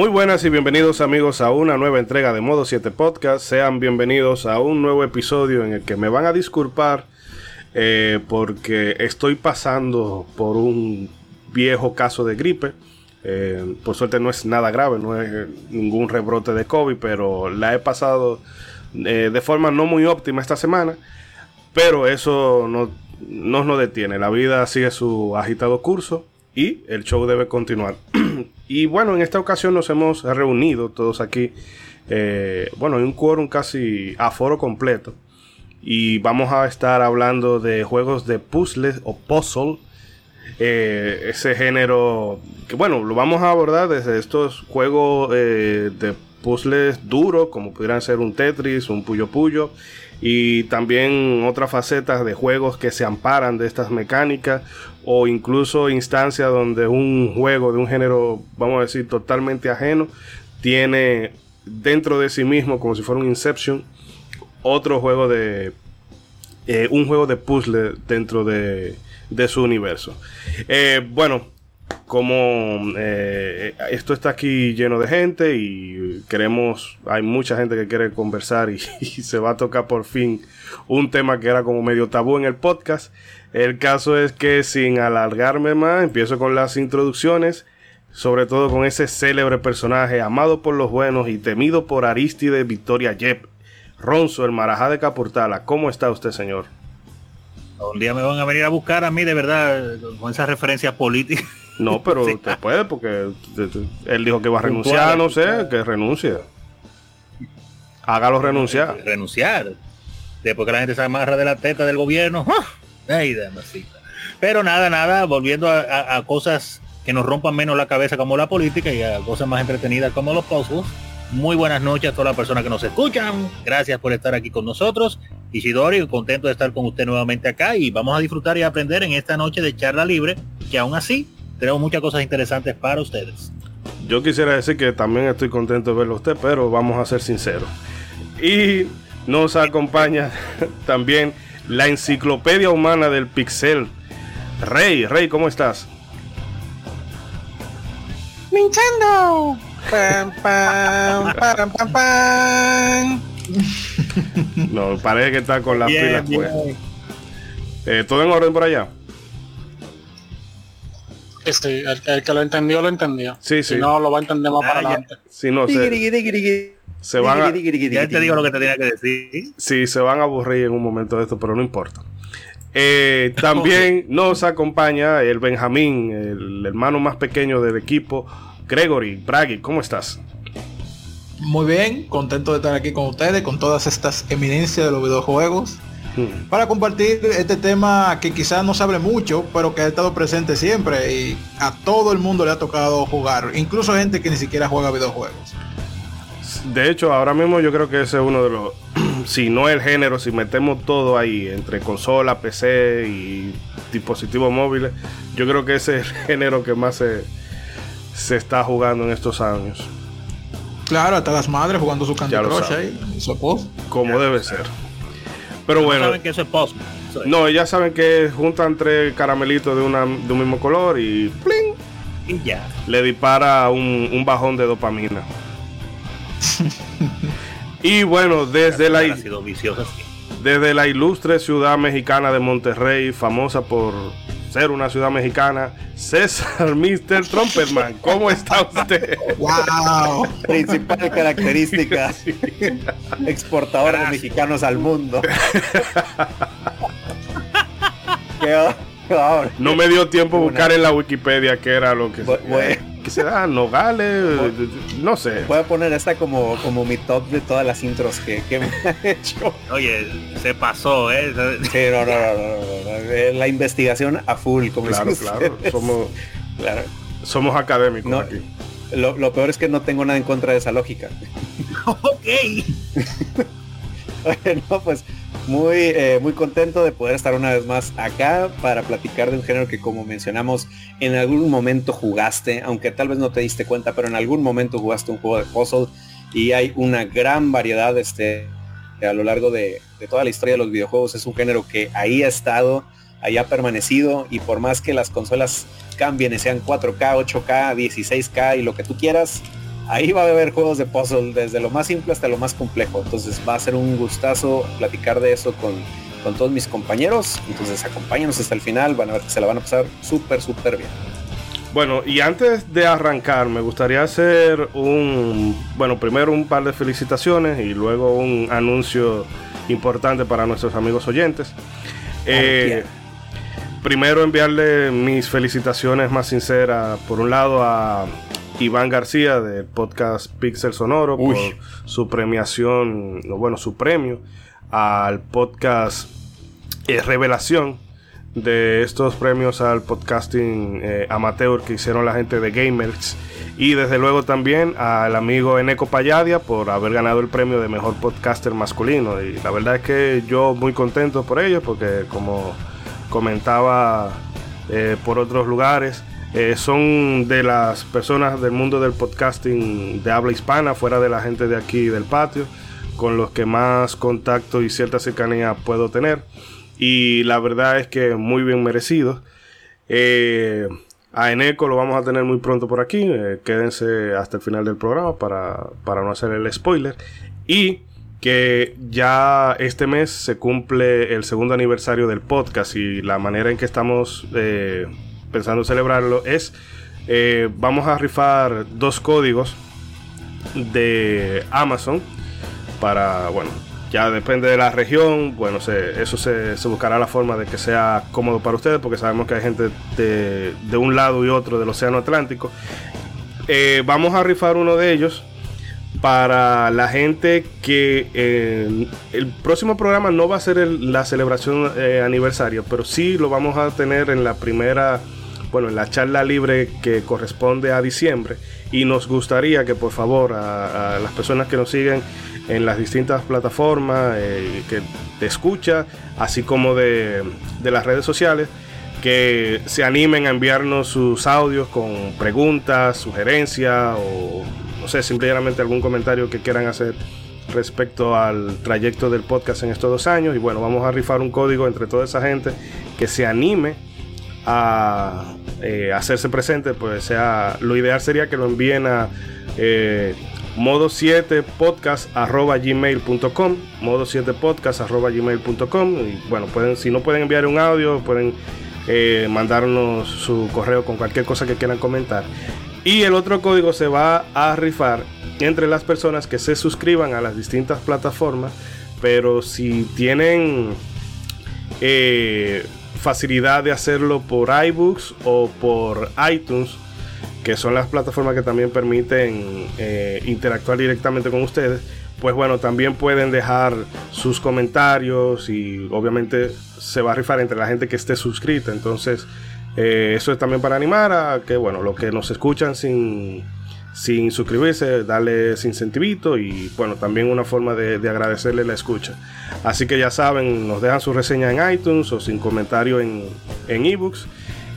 Muy buenas y bienvenidos amigos a una nueva entrega de Modo 7 Podcast. Sean bienvenidos a un nuevo episodio en el que me van a disculpar eh, porque estoy pasando por un viejo caso de gripe. Eh, por suerte no es nada grave, no es ningún rebrote de COVID, pero la he pasado eh, de forma no muy óptima esta semana. Pero eso no, no detiene, la vida sigue su agitado curso y el show debe continuar. Y bueno, en esta ocasión nos hemos reunido todos aquí, eh, bueno, en un quórum casi a foro completo. Y vamos a estar hablando de juegos de puzzles o puzzle. Eh, ese género que bueno, lo vamos a abordar desde estos juegos eh, de puzzles duros, como pudieran ser un Tetris, un Puyo Puyo, y también otras facetas de juegos que se amparan de estas mecánicas, o incluso instancias donde un juego de un género, vamos a decir, totalmente ajeno, tiene dentro de sí mismo, como si fuera un Inception, otro juego de... Eh, un juego de puzzle dentro de, de su universo. Eh, bueno, como eh, esto está aquí lleno de gente y queremos, hay mucha gente que quiere conversar y, se va a tocar por fin un tema que era como medio tabú en el podcast. El caso es que sin alargarme más, empiezo con las introducciones, sobre todo con ese célebre personaje amado por los buenos y temido por Aristide Victoria Yep, Ronzo, el marajá de Capurtala. ¿Cómo está usted, señor? Un día me van a venir a buscar a mí de verdad con esa referencia política. No, pero te puede porque él dijo que va a renunciar, no sé, que renuncie. Hágalo renunciar. Renunciar. Después que la gente se amarra de la teta del gobierno. ¡ah! Ay, Pero nada, nada, volviendo a, cosas que nos rompan menos la cabeza como la política y a cosas más entretenidas como los puzzles. Muy buenas noches a todas las personas que nos escuchan. Gracias por estar aquí con nosotros. Isidori, contento de estar con usted nuevamente acá y vamos a disfrutar y aprender en esta noche de charla libre, que aún así tenemos muchas cosas interesantes para ustedes. Yo quisiera decir que también estoy contento de verlo usted, pero vamos a ser sinceros. Y nos acompaña también la enciclopedia humana del pixel. Rey, Rey, ¿cómo estás? Nintendo. Pam, pam, pam, pam, pam. No, parece que está con las pilas. Eh, ¿Todo en orden por allá? Sí, el, que lo entendió, lo entendió. Sí, sí. Si no, lo va a entender más para adelante. Si no, se, se van a, Ya te digo lo que te tenía que decir. Sí, se van a aburrir en un momento de esto, pero no importa. Eh, también nos acompaña el Benjamín, el hermano más pequeño del equipo, Gregory. Braggy, ¿cómo estás? Muy bien, contento de estar aquí con ustedes, con todas estas eminencias de los videojuegos. Hmm. Para compartir este tema que quizás no se hable mucho, pero que ha estado presente siempre y a todo el mundo le ha tocado jugar, incluso gente que ni siquiera juega videojuegos. De hecho, ahora mismo yo creo que ese es uno de los, si no el género, si metemos todo ahí, entre consola, PC y dispositivos móviles, yo creo que ese es el género que más se, se está jugando en estos años. Claro, hasta las madres jugando su Candy Crush ahí, Como debe ser. Pero bueno. saben que eso es post. No, ellas saben que juntan tres caramelitos de, una, de un mismo color y ¡pling! Y ya. Le dispara un, un bajón de dopamina. y bueno, desde la, desde la ilustre ciudad mexicana de Monterrey, famosa por ser una ciudad mexicana, César Mr. Trumpetman, ¿cómo está usted? ¡Wow! Principal característica, exportador de mexicanos al mundo. no me dio tiempo buscar en la Wikipedia qué era lo que... ¿Qué será? Nogales, no sé. Voy a poner esta como, como mi top de todas las intros que, que me han hecho. Oye, se pasó, ¿eh? Sí, no, no, no, La investigación a full, como Claro, claro. Somos, claro. somos académicos aquí. Lo, lo peor es que no tengo nada en contra de esa lógica. ok. bueno, pues muy, eh, muy contento de poder estar una vez más acá para platicar de un género que como mencionamos en algún momento jugaste, aunque tal vez no te diste cuenta, pero en algún momento jugaste un juego de puzzle y hay una gran variedad este, a lo largo de, toda la historia de los videojuegos. Es un género que ahí ha estado, ahí ha permanecido y por más que las consolas cambien sean 4K, 8K, 16K y lo que tú quieras, ahí va a haber juegos de puzzle desde lo más simple hasta lo más complejo. Entonces va a ser un gustazo platicar de eso con, con todos mis compañeros. Entonces acompáñenos hasta el final, van a ver que se la van a pasar súper, súper bien. Bueno, y antes de arrancar, me gustaría hacer un, bueno, primero un par de felicitaciones y luego un anuncio importante para nuestros amigos oyentes. Eh, primero enviarle mis felicitaciones más sinceras, por un lado a Iván García del podcast Pixel Sonoro por su premiación, bueno, su premio al podcast eh, Revelación de estos premios al podcasting eh, amateur que hicieron la gente de Gamers. Y desde luego también al amigo Eneco Payadia por haber ganado el premio de mejor podcaster masculino. Y la verdad es que yo muy contento por ello porque como comentaba eh, por otros lugares eh, son de las personas del mundo del podcasting de habla hispana fuera de la gente de aquí del patio con los que más contacto y cierta cercanía puedo tener y la verdad es que muy bien merecido. Eh, a Eneco lo vamos a tener muy pronto por aquí. Eh, quédense hasta el final del programa para, no hacer el spoiler. Y que ya este mes se cumple el segundo aniversario del podcast y la manera en que estamos pensando celebrarlo es vamos a rifar dos códigos de Amazon para, bueno, ya depende de la región, bueno, eso se, buscará la forma de que sea cómodo para ustedes, porque sabemos que hay gente de, un lado y otro del Océano Atlántico. Eh, vamos a rifar uno de ellos para la gente que eh, el próximo programa no va a ser la celebración eh, aniversario, pero sí lo vamos a tener en la primera, bueno, en la charla libre que corresponde a diciembre. Y nos gustaría que por favor a las personas que nos siguen en las distintas plataformas eh, que te escucha, así como de, las redes sociales, que se animen a enviarnos sus audios con preguntas, sugerencias o no sé, simplemente algún comentario que quieran hacer respecto al trayecto del podcast en estos dos años. Y bueno, vamos a rifar un código entre toda esa gente que se anime a eh, hacerse presente. Pues sea, lo ideal sería que lo envíen a eh, modo 7 podcast arroba gmail.com modo 7 podcast arroba gmail.com y bueno pueden si no pueden enviar un audio pueden eh, mandarnos su correo con cualquier cosa que quieran comentar y el otro código se va a rifar entre las personas que se suscriban a las distintas plataformas pero si tienen eh, facilidad de hacerlo por iBooks o por iTunes que son las plataformas que también permiten eh, interactuar directamente con ustedes, pues bueno, también pueden dejar sus comentarios y obviamente se va a rifar entre la gente que esté suscrita. Entonces, eh, eso es también para animar a que, bueno, los que nos escuchan sin, sin suscribirse, darles incentivito y, bueno, también una forma de, agradecerle la escucha. Así que ya saben, nos dejan su reseña en iTunes o sin comentario en, en ebooks.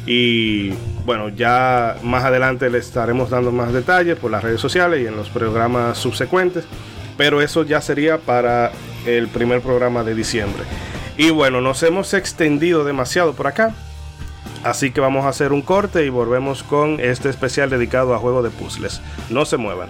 Y bueno, ya más adelante les estaremos dando más detalles por las redes sociales y en los programas subsecuentes. Pero eso ya sería para el primer programa de diciembre. Y bueno, nos hemos extendido demasiado por acá. Así que vamos a hacer un corte y volvemos con este especial dedicado a juego de puzzles. No se muevan.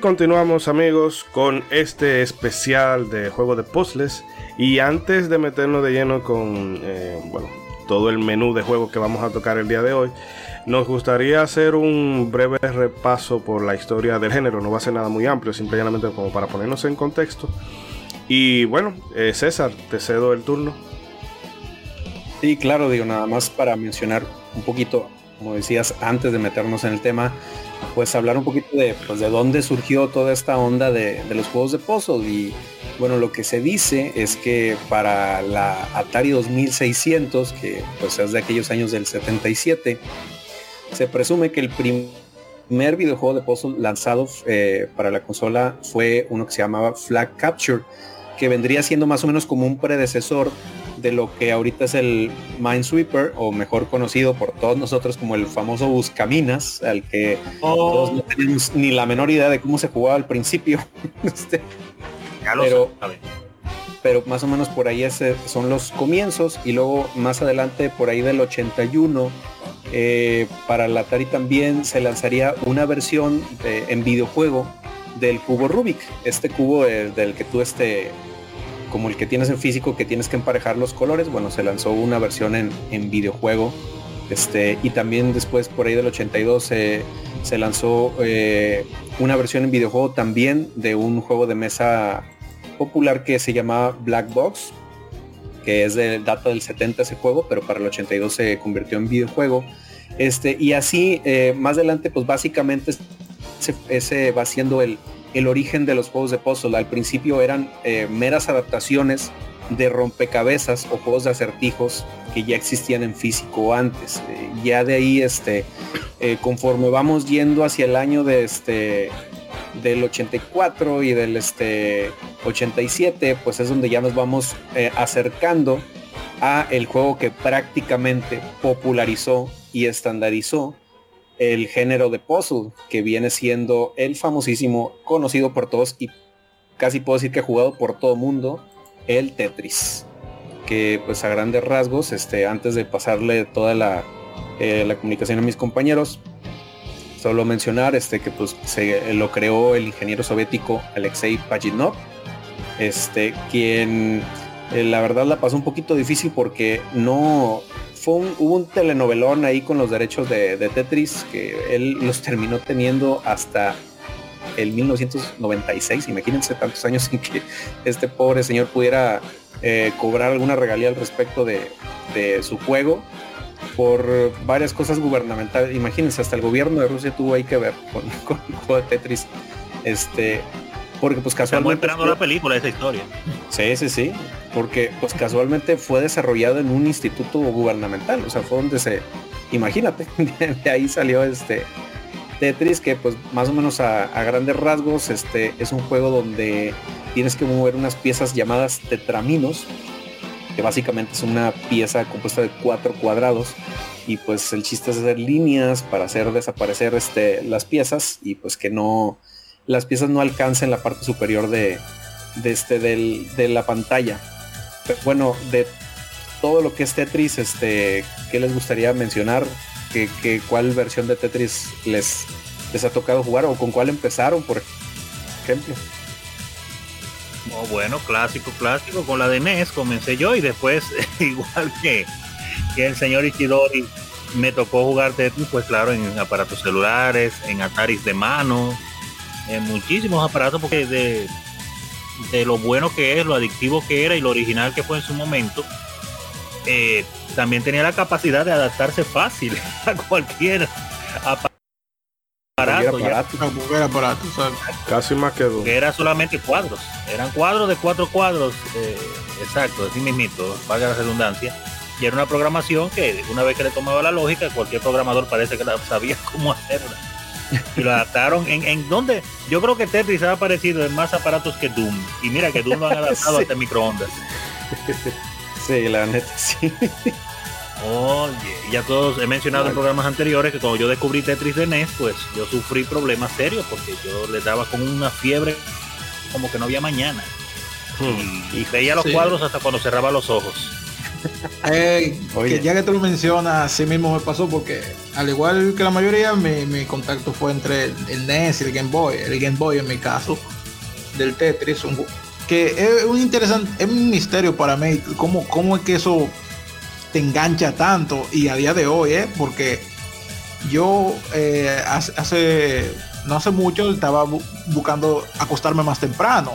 Continuamos amigos con este especial de juego de puzzles. Y antes de meternos de lleno con eh, bueno, todo el menú de juegos que vamos a tocar el día de hoy, nos gustaría hacer un breve repaso por la historia del género. No va a ser nada muy amplio, simplemente como para ponernos en contexto. Y bueno, eh, César, te cedo el turno. Sí, claro, digo, nada más para mencionar un poquito, como decías, antes de meternos en el tema, pues hablar un poquito de, pues, de dónde surgió toda esta onda de, los juegos de puzzle. Y bueno, lo que se dice es que para la Atari 2600, que pues es de aquellos años del 77, se presume que el primer videojuego de puzzle lanzado eh, para la consola fue uno que se llamaba Flag Capture, que vendría siendo más o menos como un predecesor de lo que ahorita es el Minesweeper, o mejor conocido por todos nosotros como el famoso Buscaminas, al que Oh. todos no tenemos ni la menor idea de cómo se jugaba al principio. Este, Pero- pero más o menos por ahí ese son los comienzos y luego más adelante por ahí del 81 eh, para la Atari también se lanzaría una versión de- en videojuego del cubo Rubik este cubo eh, del que tú este como el que tienes en físico que tienes que emparejar los colores bueno se lanzó una versión en, en videojuego este y también después por ahí del 82 se se lanzó eh, una versión en videojuego también de un juego de mesa popular que se llamaba Black Box, que es de data del 70 ese juego, pero para el 82 se convirtió en videojuego. Este, y así, eh, más adelante, pues básicamente ese, ese va siendo el, el origen de los juegos de puzzle. Al principio eran eh, meras adaptaciones de rompecabezas o juegos de acertijos que ya existían en físico antes. Eh, ya de ahí, este, eh, conforme vamos yendo hacia el año de este del 84 y del este 87, pues es donde ya nos vamos acercando a el juego que prácticamente popularizó y estandarizó el género de puzzle, que viene siendo el famosísimo, conocido por todos y casi puedo decir que jugado por todo mundo, el Tetris. Que pues a grandes rasgos, este, antes de pasarle toda la, eh, la comunicación a mis compañeros, solo mencionar este que pues se lo creó el ingeniero soviético Alexei Pajitnov este quien eh, la verdad la pasó un poquito difícil porque no fue un, hubo un telenovelón ahí con los derechos de, Tetris que él los terminó teniendo hasta el 1996 imagínense tantos años en que este pobre señor pudiera eh, cobrar alguna regalía al respecto de, de su juego por varias cosas gubernamentales. Imagínense, hasta el gobierno de Rusia tuvo ahí que ver con, con el juego de Tetris. Este, porque pues Estamos casualmente. esperando la película de esa historia. Sí, sí, sí. Porque pues casualmente fue desarrollado en un instituto gubernamental. O sea, fue donde se. Imagínate, de ahí salió este Tetris, que pues más o menos a, a grandes rasgos, este es un juego donde tienes que mover unas piezas llamadas tetraminos, que básicamente es una pieza compuesta de cuatro cuadrados. Y pues el chiste es hacer líneas para hacer desaparecer este, las piezas y pues que no, las piezas no alcancen la parte superior de, este, del- de la pantalla. Bueno, de todo lo que es Tetris, este, ¿qué les gustaría mencionar? ¿Qué, qué- cuál versión de Tetris les, les ha tocado jugar o con cuál empezaron, por ejemplo? Bueno, clásico, clásico. Con la de NES comencé yo y después, igual que, que el señor Ichidori, me tocó jugar Tetris, pues claro, en aparatos celulares, en Ataris de mano, en muchísimos aparatos, porque de, de lo bueno que es, lo adictivo que era y lo original que fue en su momento, eh, también tenía la capacidad de adaptarse fácil a cualquier aparato. Ya aparato. Casi más que dos. que era solamente cuadros. Eran cuadros de cuatro cuadros, eh, exacto, así mismito, valga la redundancia. Y era una programación que una vez que le tomaba la lógica, cualquier programador parece que la sabía cómo hacerla. Y lo adaptaron en, en donde yo creo que Tetris ha aparecido en más aparatos que Doom. Y mira que Doom lo han adaptado Sí. hasta microondas. Sí, la neta, sí. Oye, ya todos he mencionado en programas anteriores que cuando yo descubrí Tetris de NES, pues yo sufrí problemas serios porque yo le daba con una fiebre como que no había mañana. Hmm. y, y veía los Sí. cuadros hasta cuando cerraba los ojos. Eh, Oye. que ya que tú lo mencionas, así mismo me pasó porque al igual que la mayoría, mi, mi contacto fue entre el, el NES y el Game Boy. El Game Boy en mi caso, del Tetris, un que es un interesante, es un misterio para mí cómo, cómo es que eso te engancha tanto y a día de hoy, ¿eh? porque yo eh, hace, hace- no hace mucho estaba bu- buscando acostarme más temprano.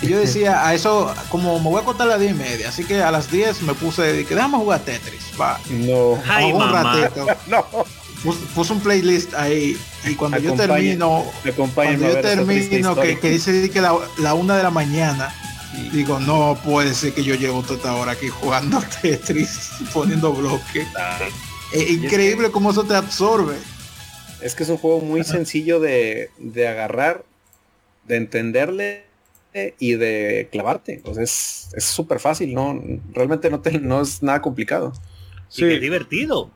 Y yo decía, a eso, como me voy a acostar a las 10 y media, así que a las 10 me puse, que déjame jugar Tetris, va. No. Ay, un mamá. ratito. No. Puse, puse un playlist ahí y cuando yo termino, cuando yo termino que, dice que la, la una de la mañana, digo, no puede ser que yo llevo toda esta hora aquí jugando Tetris, poniendo bloques. Es increíble cómo eso te absorbe. Es que es un juego muy sencillo de, de agarrar, de entenderle y de clavarte. O sea, es es súper fácil, no, realmente no, te, no es nada complicado. Y que es Sí, divertido.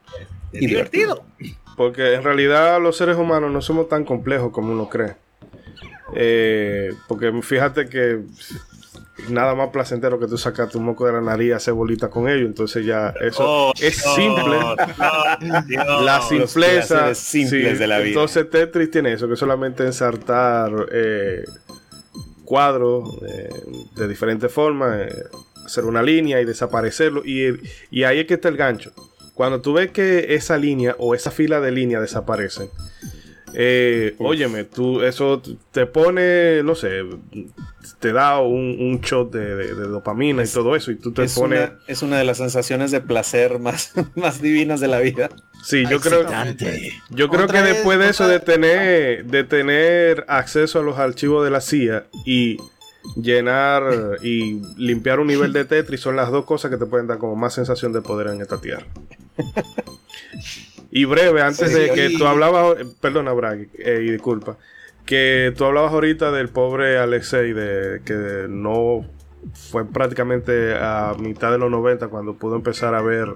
Es Y divertido. porque en realidad los seres humanos no somos tan complejos como uno cree. Eh, porque fíjate que nada más placentero que tú sacas tu moco de la nariz y hacer bolita con ello. Entonces ya eso Oh, es Dios, simple. Dios, Dios. la los simpleza placeres simples de la vida. Entonces Tetris tiene eso, que solamente ensartar eh, cuadros eh, de diferentes formas, eh, hacer una línea y desaparecerlo. Y, y ahí es que está el gancho. Cuando tú ves que esa línea o esa fila de líneas desaparecen, eh, óyeme, tú eso te pone, no sé, te da un, un shot de, de- de dopamina y todo eso, y tú te Es pones... una, es una de las sensaciones de placer más, más divinas de la vida. Sí, yo creo. Yo creo que vez, después de eso, de tener, de tener acceso a los archivos de la CIA y llenar y limpiar un nivel de Tetris son las dos cosas que te pueden dar como más sensación de poder en esta tierra. Y breve, antes Sí, de que y- tú hablabas, perdona Bragg, eh, y disculpa, que tú hablabas ahorita del pobre Alexei, de que no fue prácticamente a mitad de los 90 cuando pudo empezar a ver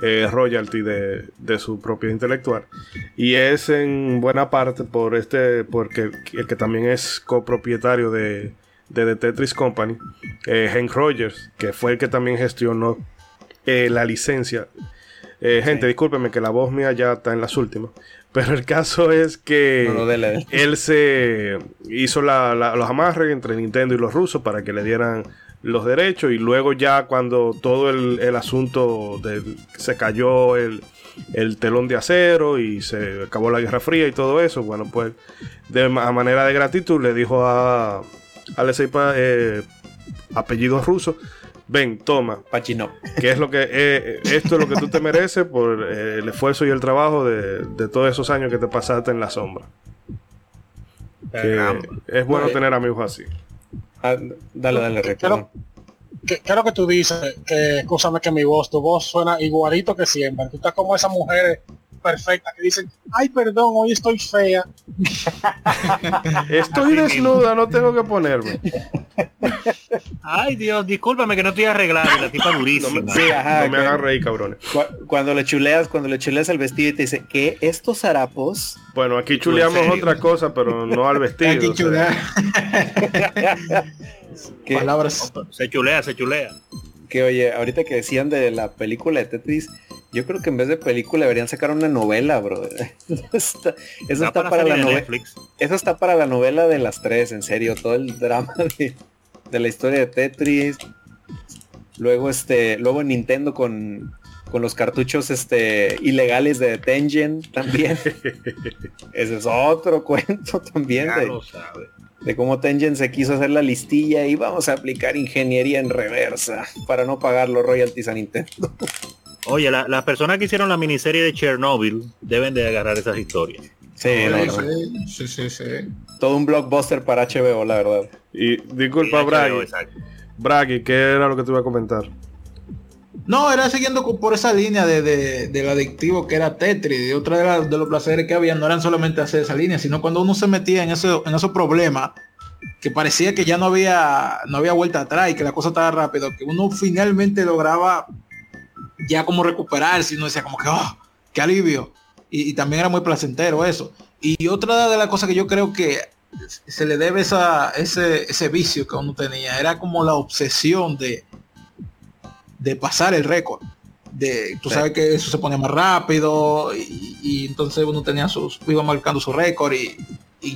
eh, royalty de, de su propiedad intelectual. Y es en buena parte por este, porque el que también es copropietario de, de The Tetris Company, eh, Hank Rogers, que fue el que también gestionó eh, la licencia. Eh, gente, discúlpeme que la voz mía ya está en las últimas. Pero el caso es que No, él se hizo la- la- los amarres entre Nintendo y los rusos para que le dieran los derechos y luego ya cuando todo el, el asunto del- se cayó el, el telón de acero y se acabó la Guerra Fría y todo eso, bueno pues de ma- a manera de gratitud le dijo a Alexei Pa- eh, apellido ruso ven toma Pachino. que es lo que eh, esto es lo que tú te mereces por eh, el esfuerzo y el trabajo de, de todos esos años que te pasaste en la sombra que es bueno Oye. tener amigos así Ah, dale, dale, perdón. ¿Qué, qué es lo que tú dices? Que, escúchame que mi voz, tu voz suena igualito que siempre. Tú estás como esas mujeres perfectas que dicen, ay, perdón, hoy estoy fea. estoy desnuda no tengo que ponerme Ay, Dios, discúlpame que no estoy arreglado. y La tipa durísima. Sí, ajá. no me que- hagan reír cabrones cu- cuando le chuleas, cuando le chuleas el vestido y te dice que estos harapos bueno aquí chuleamos otra cosa pero no al vestido chulear. que, Palabras. Se chulea, se chulea. Que oye, ahorita que decían de la película de Tetris, yo creo que en vez de película deberían sacar una novela, bro. Eso está, eso Da está para, la novela. Eso está para la novela de las tres, en serio, todo el drama de, de la historia de Tetris. Luego este, luego en Nintendo con, con los cartuchos este ilegales de Tengen también. Ese es otro cuento también Ya de, lo sabe. De cómo Tengen se quiso hacer la listilla y vamos a aplicar ingeniería en reversa para no pagar los royalties a Nintendo. Oye, la- las personas que hicieron la miniserie de Chernobyl deben de agarrar esas historias. Sí, Sí, sí, sí, sí. todo un blockbuster para HBO, la verdad. y disculpa exacto. Braggy ¿qué era lo que te iba a comentar? No, era siguiendo por esa línea de, de- del adictivo que era Tetris. Y otra de, de los placeres que había no eran solamente hacer esa línea, sino cuando uno se metía en, ese, en esos problemas que parecía que ya no había, no había vuelta atrás y que la cosa estaba rápido, que uno finalmente lograba ya como recuperarse y uno decía como que, oh, qué alivio. Y, y también era muy placentero eso. Y otra de las cosas que yo creo que se le debe esa, ese, ese vicio que uno tenía, era como la obsesión de, de pasar el récord. De, tú sabes que eso se ponía más rápido y, entonces uno tenía sus, iba marcando su récord y,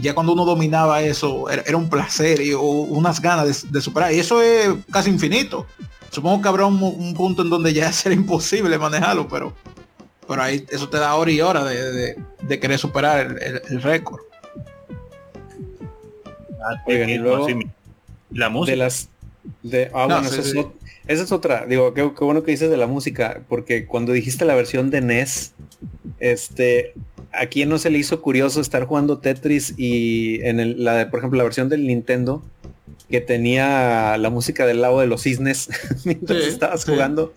ya cuando uno dominaba eso era, un placer y unas ganas de, superar. Y eso es casi infinito. Supongo que habrá un, punto en donde ya será imposible manejarlo, pero, pero ahí eso te da hora y hora de, querer superar el, récord. Ah, y luego, la música. De las, de, ah, bueno, esa es otra, digo, qué, bueno que dices de la música, porque cuando dijiste la versión de NES, este, a quién no se le hizo curioso estar jugando Tetris y en el, la de, por ejemplo, la versión del Nintendo, que tenía la música del lago de los cisnes mientras estabas jugando.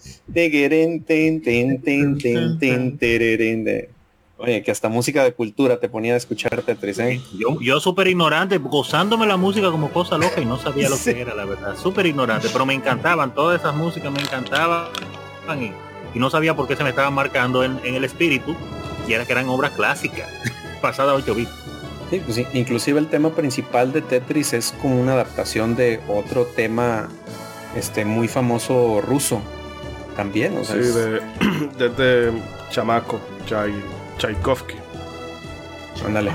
Oye, que hasta música de cultura te ponía a escuchar Tetris, ¿eh? Yo, yo súper ignorante, gozándome la música como cosa loca y no sabía lo que era, la verdad. Súper ignorante, pero me encantaban, todas esas músicas me encantaban y, no sabía por qué se me estaban marcando en, el espíritu y era que eran obras clásicas, pasadas 8 bits. Sí, pues inclusive el tema principal de Tetris es como una adaptación de otro tema este muy famoso ruso también, o sea, sí, de, chamaco, Chay Tchaikovsky. Ándale.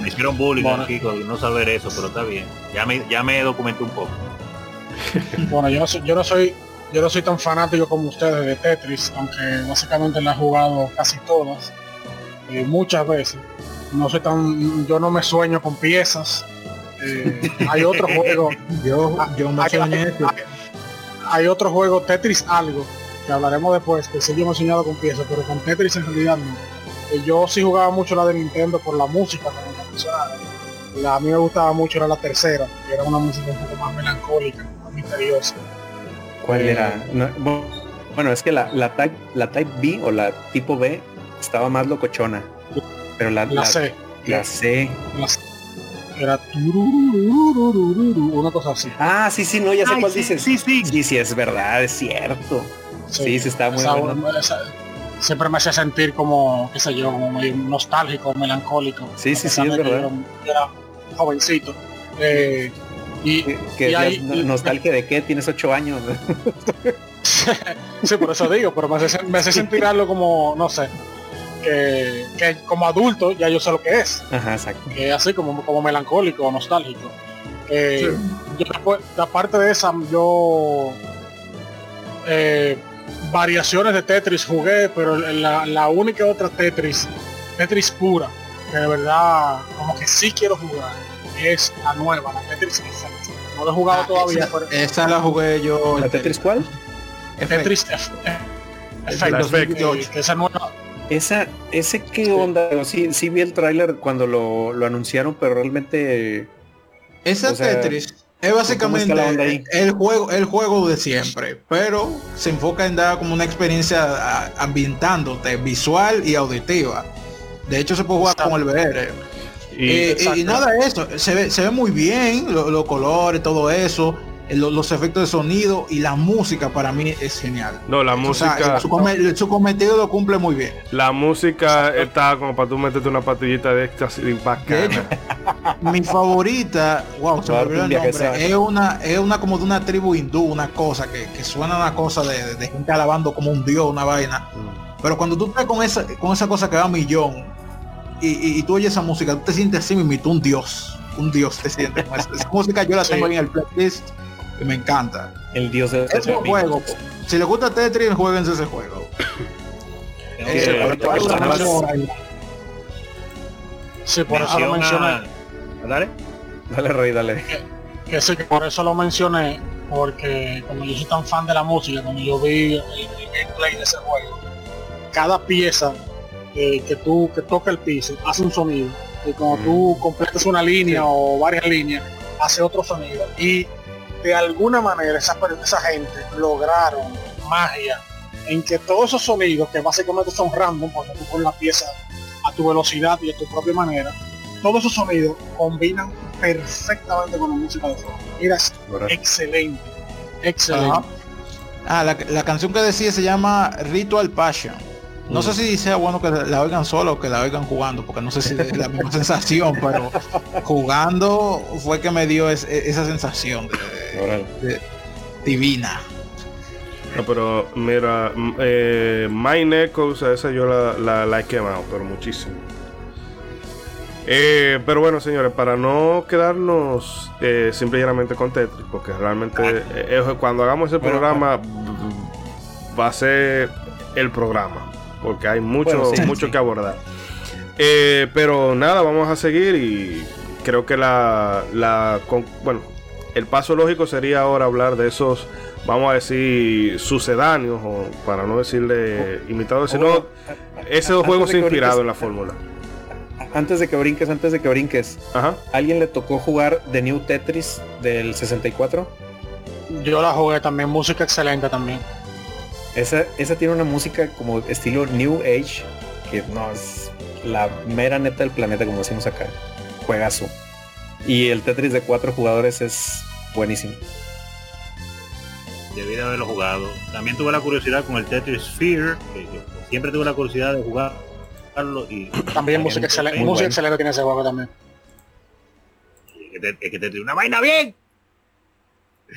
Me hicieron bullying aquí con no saber eso, pero está bien. Ya me, ya me documenté un poco. bueno, yo no, soy, yo no soy yo no soy tan fanático como ustedes de Tetris, aunque básicamente la he jugado casi todas, eh, muchas veces. No soy tan, yo no me sueño con piezas. Eh, hay otro juego. yo, yo me hay, hay, hay, otro juego, Tetris algo, que hablaremos después, que sí yo me he enseñado con piezas, pero con Tetris en realidad no. yo sí jugaba mucho la de Nintendo por la música, como la a mí me gustaba mucho era la tercera, que era una música un poco más melancólica, más misteriosa. ¿Cuál eh, era? bueno, es que la, la, type, la Type B o la tipo B estaba más locochona. Pero la, la, C. La C. Era una cosa así. Ah, sí, sí, no, ya sé cuál dices. Sí, sí. Sí, sí, es verdad, es cierto. Sí, sí, está muy bueno. siempre me hacía sentir como, qué sé yo, como muy nostálgico, melancólico. Sí, sí, sí, es verdad. era, jovencito. Eh, y, que nostalgia de qué tienes ocho años sí por eso digo pero me hace, sentir algo como no sé que, como adulto ya yo sé lo que es Ajá, exacto. que así como como melancólico nostálgico eh, aparte de esa yo eh, variaciones de Tetris jugué, pero la, la, única otra Tetris, Tetris pura, que de verdad como que sí quiero jugar, es la nueva, la Tetris Effect. No la he jugado ah, todavía. Esa, esa, la jugué yo. ¿La Tetris cuál? Tetris Effect. esa nueva. Esa, ese qué onda, sí, sí vi el tráiler cuando lo, lo, anunciaron, pero realmente. Esa Tetris es básicamente el juego, el juego de siempre, pero se enfoca en dar como una experiencia ambientándote, visual y auditiva. De hecho se puede jugar con el VR. Y, eh, nada de eso, se ve, se ve muy bien, los colores, todo eso los efectos de sonido y la música para mí es genial. No, la música. su, cometido lo cumple muy bien. La música está como para tú meterte una patillita de éxtasis bacana. mi favorita, wow, se me olvidó el nombre. Es una, es una como de una tribu hindú, una cosa que, que suena una cosa de, gente alabando como un dios, una vaina. Mm. Pero cuando tú estás con esa, con esa cosa que va a millón y, y, tú oyes esa música, tú te sientes así mismo, un dios. Un dios te sientes. esa música yo la tengo en el playlist me encanta. El dios de es un juego. Si le gusta Tetris, jueguense ese juego. sí, por eso lo mencioné. Dale. Dale, Rey, dale. Que, sí, que por eso lo mencioné, porque como yo soy tan fan de la música, cuando yo vi el, gameplay de ese juego, cada pieza que tú que toca el piso hace un sonido. Y cuando tú mm. completas una línea o varias líneas, hace otro sonido. Y de alguna manera esa, esa gente lograron magia en que todos esos sonidos que básicamente son random porque tú pones la pieza a tu velocidad y a tu propia manera todos esos sonidos combinan perfectamente con la música de fondo. Mira excelente excelente. Ah la, la, canción que decía se llama Ritual Passion no sé si sea bueno que la oigan solo o que la oigan jugando, porque no sé si es la misma sensación, pero jugando fue que me dio esa sensación de, divina. No, pero mira, eh, Mine Echoes, esa yo la, la, la he quemado, pero muchísimo. Eh, pero bueno, señores, para no quedarnos eh, simple y llanamente con Tetris, porque realmente eh, eh, cuando hagamos ese programa b- va a ser el programa, porque hay mucho, Bueno, sí, mucho sí. que abordar. Eh, pero nada, vamos a seguir y creo que la, la con- bueno, el paso lógico sería ahora hablar de esos, vamos a decir, sucedáneos, o para no decirle imitados, sino esos juegos inspirados en la fórmula. Antes de que brinques, antes de que brinques, Ajá. ¿alguien le tocó jugar The New Tetris del 64? Yo la jugué también, música excelente también. Esa, esa tiene una música como estilo New Age, que no es la mera neta del planeta, como decimos acá. Juegazo. Y el Tetris de cuatro jugadores es buenísimo. Debí de haberlo jugado. También tuve la curiosidad con el Tetris que, que siempre tuve la curiosidad de jugarlo y También música excelente, música bueno. excelente tiene ese juego también. y que te, que te tiene una vaina bien.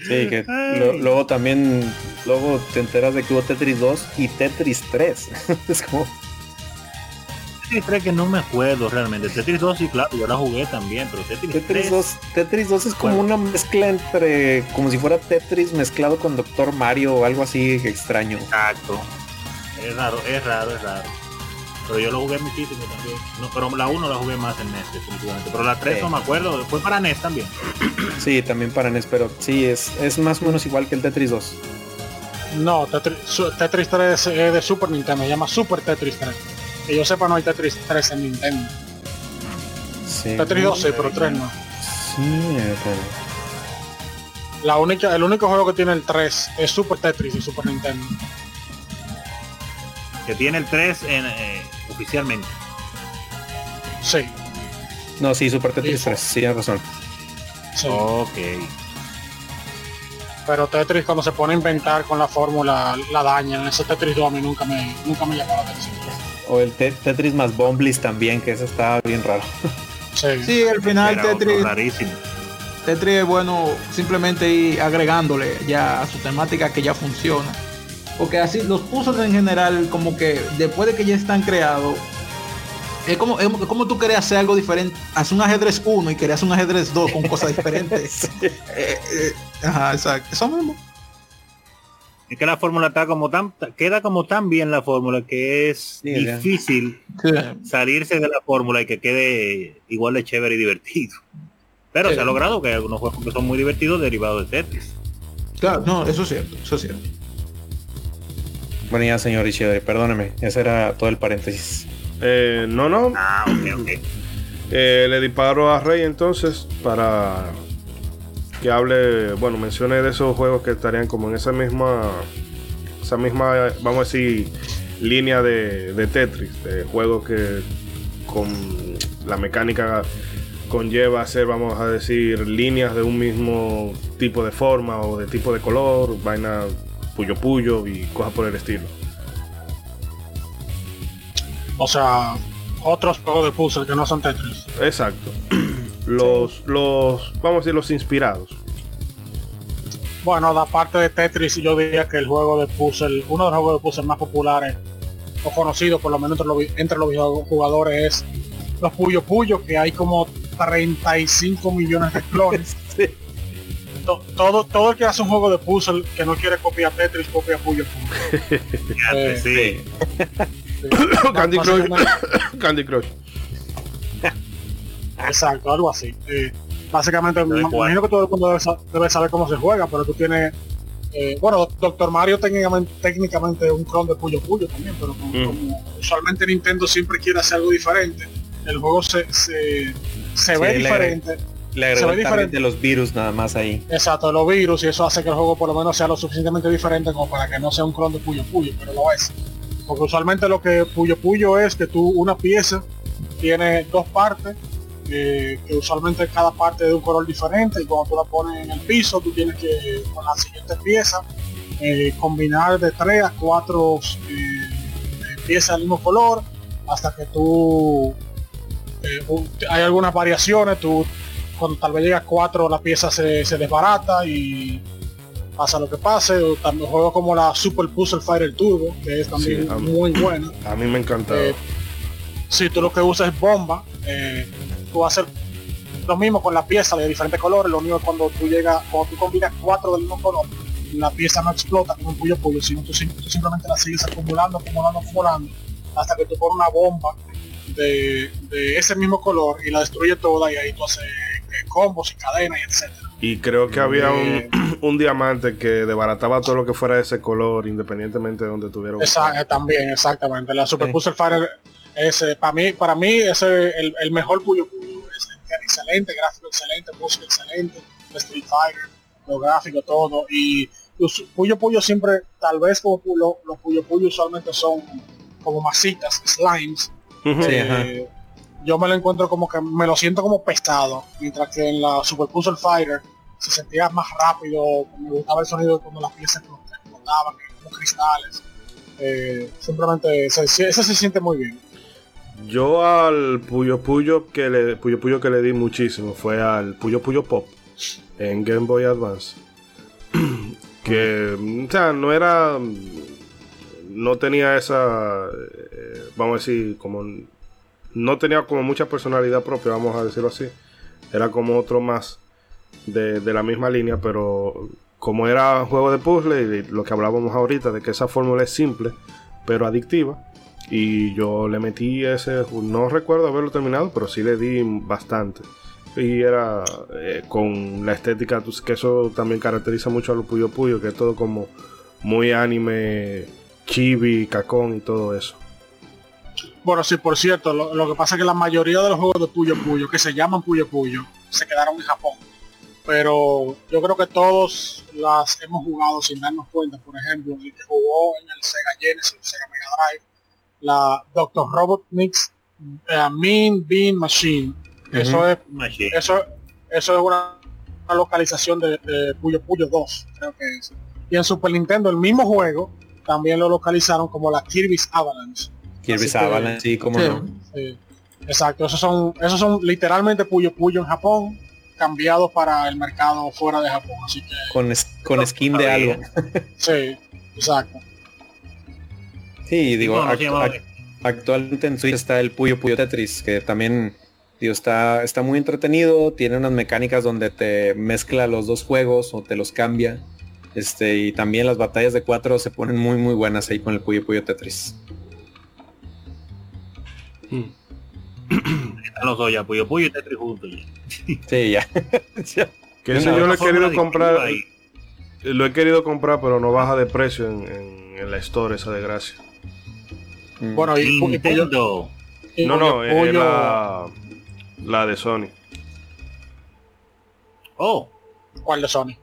Sí, que lo- luego también, luego te enteras de que hubo Tetris 2 y Tetris 3. es como, Tetris 3 que no me acuerdo realmente. Tetris 2 sí, claro, yo la jugué también, pero Tetris, Tetris 3 2, Tetris 2 es como Bueno. una mezcla entre, como si fuera Tetris mezclado con Doctor Mario o algo así extraño. Exacto. Es raro, es raro, es raro. Pero yo lo jugué muchísimo también. No, pero la 1 la jugué más en NES, definitivamente. Pero la 3 Sí. no me acuerdo. Fue para NES también. Sí, también para NES, pero sí, es, es más o menos igual que el Tetris 2. No, Tetris, su- Tetris 3 es de Super Nintendo, se llama Super Tetris 3. Que yo sepa no hay Tetris 3 en Nintendo. Sí. Tetris 2 sí, pero 3 no. Sí, pero- La única, el único juego que tiene el 3 es Super Tetris y Super Nintendo. Que tiene el 3 en, eh, oficialmente. Sí, No, sí, Super Tetris Sí. 3, sí, tienes razón. sí. Ok. Pero Tetris cuando se pone a inventar con la fórmula la dañan. Ese Tetris 2 a mí nunca me, nunca me llamó la atención. O el Te- Tetris más Bomblis también, que eso está bien raro. Sí. Sí, al final Era Tetris, rarísimo. Tetris es bueno simplemente ir agregándole ya a su temática que ya funciona. Porque así los puzzles en general, como que después de que ya están creados, es como, es como tú querías hacer algo diferente. Hacer un ajedrez 1 y querías un ajedrez 2 con cosas diferentes. Eh, eh, ajá, exacto. Eso mismo. Es que la fórmula está como tan, queda como tan bien la fórmula que es Sí, difícil salirse de la fórmula y que quede igual de chévere y divertido. Pero Sí. se ha logrado que hay algunos juegos que son muy divertidos derivados de Tetris. Claro, no, eso es cierto, eso es cierto. Bueno, ya, señor Ishidori, perdóneme, ese era todo el paréntesis. Eh, no, no. Ah, ok, ok. Eh, le disparo a Rey entonces para que hable, bueno, mencione de esos juegos que estarían como en esa misma, esa misma, vamos a decir, línea de, de Tetris, de juegos que con la mecánica conlleva hacer, vamos a decir, líneas de un mismo tipo de forma o de tipo de color, vaina puyo puyo y cosas por el estilo. O sea, otros juegos de puzzle que no son Tetris. Exacto. Los, los, vamos a decir, los inspirados. Bueno, la parte de Tetris, yo diría que el juego de puzzle, uno de los juegos de puzzle más populares o conocidos, por lo menos entre los, entre los videojugadores, es los Puyo Puyo, que hay como 35 millones de clones. Sí. To- todo, todo el que hace un juego de puzzle que no quiere copiar Tetris, copia Puyo Puyo. Eh, sí. Candy Crush. Básicamente- Candy Crush. Exacto, algo así. Eh, básicamente, me imagino que todo el mundo debe, sa- debe saber cómo se juega, pero tú tienes... eh, bueno, Doctor Mario técnicamente, técnicamente es un clon de Puyo Puyo también, pero como, Mm. como usualmente Nintendo siempre quiere hacer algo diferente, el juego se, se, se Sí, ve le- diferente. Le agregó ve diferente. de los virus nada más ahí. Exacto, los virus y eso hace que el juego por lo menos sea lo suficientemente diferente como para que no sea un clon de Puyo Puyo, pero lo es. Porque usualmente lo que Puyo Puyo es que tú una pieza tiene dos partes, eh, que usualmente cada parte es de un color diferente y cuando tú la pones en el piso tú tienes que con la siguiente pieza eh, combinar de tres a cuatro eh, piezas del mismo color hasta que tú hay algunas variaciones, tú cuando tal vez llega a 4 la pieza se, se desbarata y pasa lo que pase. O también juegos como la Super Puzzle Fighter Turbo, que es también Sí, a mí- muy buena. A mí me encantaba. Eh, si tú lo que usas es bomba, eh, tú vas a hacer lo mismo con la pieza de diferentes colores, lo único es cuando tú llegas, cuando tú combinas cuatro del mismo color, la pieza no explota como un puyo puyo, sino tú, sim- tú simplemente la sigues acumulando, acumulando, acumulando, hasta que tú pones una bomba de, de ese mismo color y la destruye toda y ahí tú haces eh, combos y cadenas y etcétera. Y creo que había Eh, un, un diamante que desbarataba todo lo que fuera de ese color, independientemente de donde tuviera. Eh, también, exactamente. La Super Sí. Puzzle Fighter es eh, para mí, para mí ese es el, el mejor Puyo Puyo. Es excelente, gráfico excelente, música excelente, Street Fighter, los gráficos, todo. Y los Puyo Puyo siempre, tal vez como pu- lo- los Puyo Puyo usualmente son como masitas, slimes. Eh, yo me lo encuentro como que me lo siento como pescado, mientras que en la Super Puzzle Fighter se sentía más rápido, me gustaba el sonido cuando las piezas explotaban, como cristales. Eh, simplemente se, ese se siente muy bien. Yo al Puyo Puyo que le Puyo Puyo que le di muchísimo fue al Puyo Puyo Pop en Game Boy Advance. que no era no tenía esa eh, vamos a decir como no tenía como mucha personalidad propia, vamos a decirlo así. Era como otro más de, la misma línea, pero como era juego de puzzle y lo que hablábamos ahorita de que esa fórmula es simple pero adictiva y yo le metí ese, no recuerdo haberlo terminado, pero sí le di bastante. Y era eh, con la estética, pues, que eso también caracteriza mucho a los Puyo Puyo, que es todo como muy anime, chibi, cacón y todo eso. Bueno, sí, por cierto, lo, lo que pasa es que la mayoría de los juegos de Puyo Puyo, que se llaman Puyo Puyo, se quedaron en Japón. Pero yo creo que todos las hemos jugado sin darnos cuenta. Por ejemplo, el que jugó en el Sega Genesis, el Sega Mega Drive, la Dr. Robotnik's eh, Mean Bean Machine. Eso es Machine. eso, eso es una, una localización de, de Puyo Puyo 2, creo que es. Y en Super Nintendo, el mismo juego, también lo localizaron como la Kirby's Avalanche. Kirby Así que- Avalanche, sí, cómo Sí. no. Sí, exacto, esos son, esos son literalmente Puyo Puyo en Japón, cambiados para el mercado fuera de Japón. Así que Con, es- con skin de algo. sí, exacto. Sí, digo, No, act- act- actualmente en Switch está el Puyo Puyo Tetris, que también digo, está, está muy entretenido, tiene unas mecánicas donde te mezcla los dos juegos o te los cambia. Este, y también las batallas de cuatro se ponen muy muy buenas ahí con el Puyo Puyo Tetris. Están los dos ya, Puyo Puyo y Tetris juntos ya. Sí, ya. Ya. Que ese yo lo he querido comprar, ahí. lo he querido comprar, pero no baja de precio en, en- en la store esa desgracia. Mm. Bueno, y, Nintendo. No, no, es Puyo- la, la de Sony. Oh, ¿Cuál de Sony?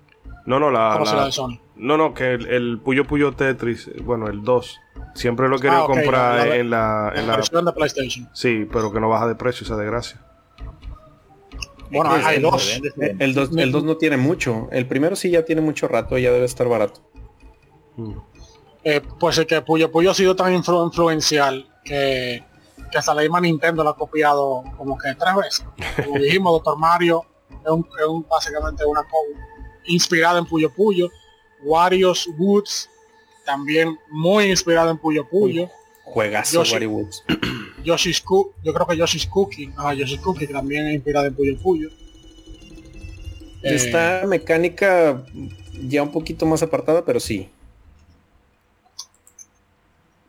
No, no, la, ¿Cómo la de Sony? No, no, que el, el Puyo Puyo Tetris, bueno, el 2. Siempre lo he querido Ah, comprar la- la- en la... En La la versión de PlayStation. sí, pero que no baja de precio esa desgracia. Bueno, es que hay se dos. El 2 el dos no tiene mucho. El primero sí ya tiene mucho rato, ya debe estar barato. Mm. Eh, pues es que Puyo Puyo ha sido tan influ- influencial que, que hasta la misma Nintendo lo ha copiado como que tres veces. Como dijimos, Doctor Mario es, un- es un- básicamente una co- inspirada en Puyo Puyo. Wario's Woods también muy inspirada en Puyo Puyo. Juegazo, Yoshi. Wario Woods. Yoshi's yo creo que Yoshi's Cookie, ah, Yoshi's Cookie también es inspirada en Puyo Puyo. Eh, Esta mecánica ya un poquito más apartada, pero sí.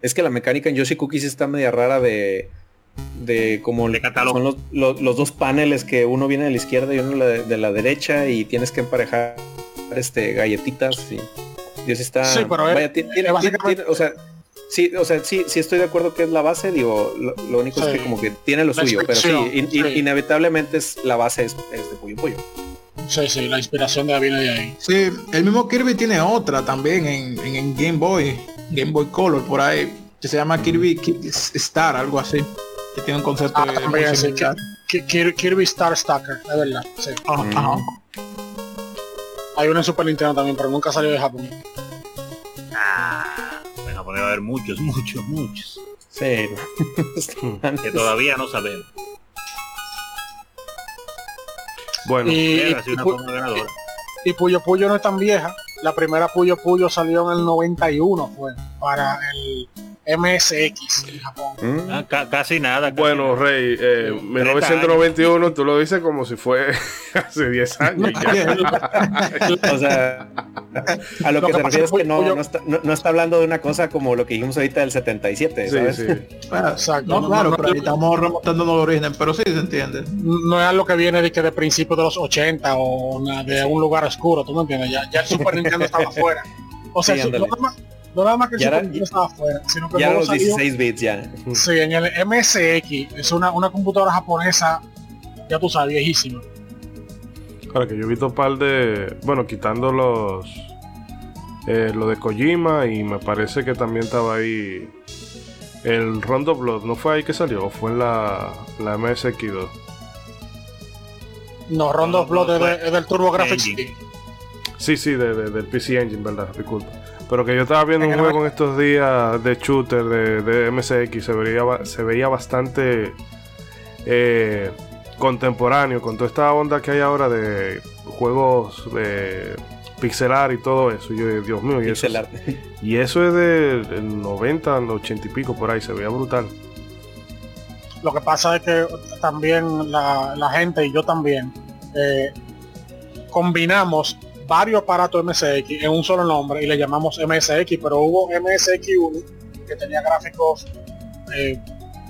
Es que la mecánica en Yoshi Cookies está media rara de de como De catálogo. son los, los- los dos paneles que uno viene de la izquierda y uno de la derecha y tienes que emparejar este galletitas y Dios está Sí, pero vaya, tiene- tiene- o sea sí o sea sí sí estoy de acuerdo que es la base digo lo, lo único es que como que tiene lo La suyo pero sí, in- inevitablemente es la base es, es de Puyo Puyo Sí, sí, la inspiración de viene de ahí. Sí, el mismo Kirby tiene otra también en, en- en Game Boy, Game Boy Color, por ahí, que se llama Kirby Ki- Star, algo así, que tiene un concepto Ah, de- Kirby Star Stacker, es verdad. Sí. Ajá. Hay una en Super Nintendo también, pero nunca salió de Japón. Ah, en Japón debe haber muchos, muchos, muchos. sí Que todavía no sabemos. Bueno, Y, sido y una Pu- forma ganadora. y Puyo Puyo no es tan vieja. la primera Puyo Puyo salió en el 91, fue, para el MSX en Japón. Mm. Ah, ca- casi nada. casi Bueno, nada. Rey, eh, Sí, 1991, tú lo dices como si fue hace 10 años. O sea, a lo, Lo que que se refiere es que no, yo- no, está, no- no está hablando de una cosa como lo que dijimos ahorita del 77, Sí, ¿sabes? sí. Bueno, Exacto. No, No, claro, no, pero ahí estamos remontándonos al origen, pero sí se entiende. no es algo que viene de que de principios de los 80 o de un lugar oscuro, ¿tú me entiendes? Ya, ya el Super Nintendo estaba afuera. O sea, Sí. No, nada más, que el Ya Nintendo estaba afuera, sino que Ya los salió- 16 bits ya. Sí, en el MSX, es una, una computadora japonesa, ya tú sabes, viejísima. Ahora que yo he visto un par de. Bueno, quitando los. eh, lo de Kojima y me parece que también estaba ahí. El Rondo Blood, ¿no fue ahí que salió? ¿O fue en la, la MSX2? No, Rondo Blood es, de- es del Turbo Graphics. Sí, sí, de, de- del PC Engine, ¿verdad? Disculpa. Pero que yo estaba viendo Es un juego en estos días de shooter de, de MSX, se veía, se veía bastante eh, contemporáneo con toda esta onda que hay ahora de juegos eh, pixelar y todo eso. Y yo, Dios mío, y eso, Pixel art. y eso es del del 90 al 80 y pico por ahí, se veía brutal. Lo que pasa es que también la, la gente y yo también eh, combinamos varios aparatos MSX en un solo nombre y le llamamos MSX, pero hubo MSX1 que tenía gráficos eh,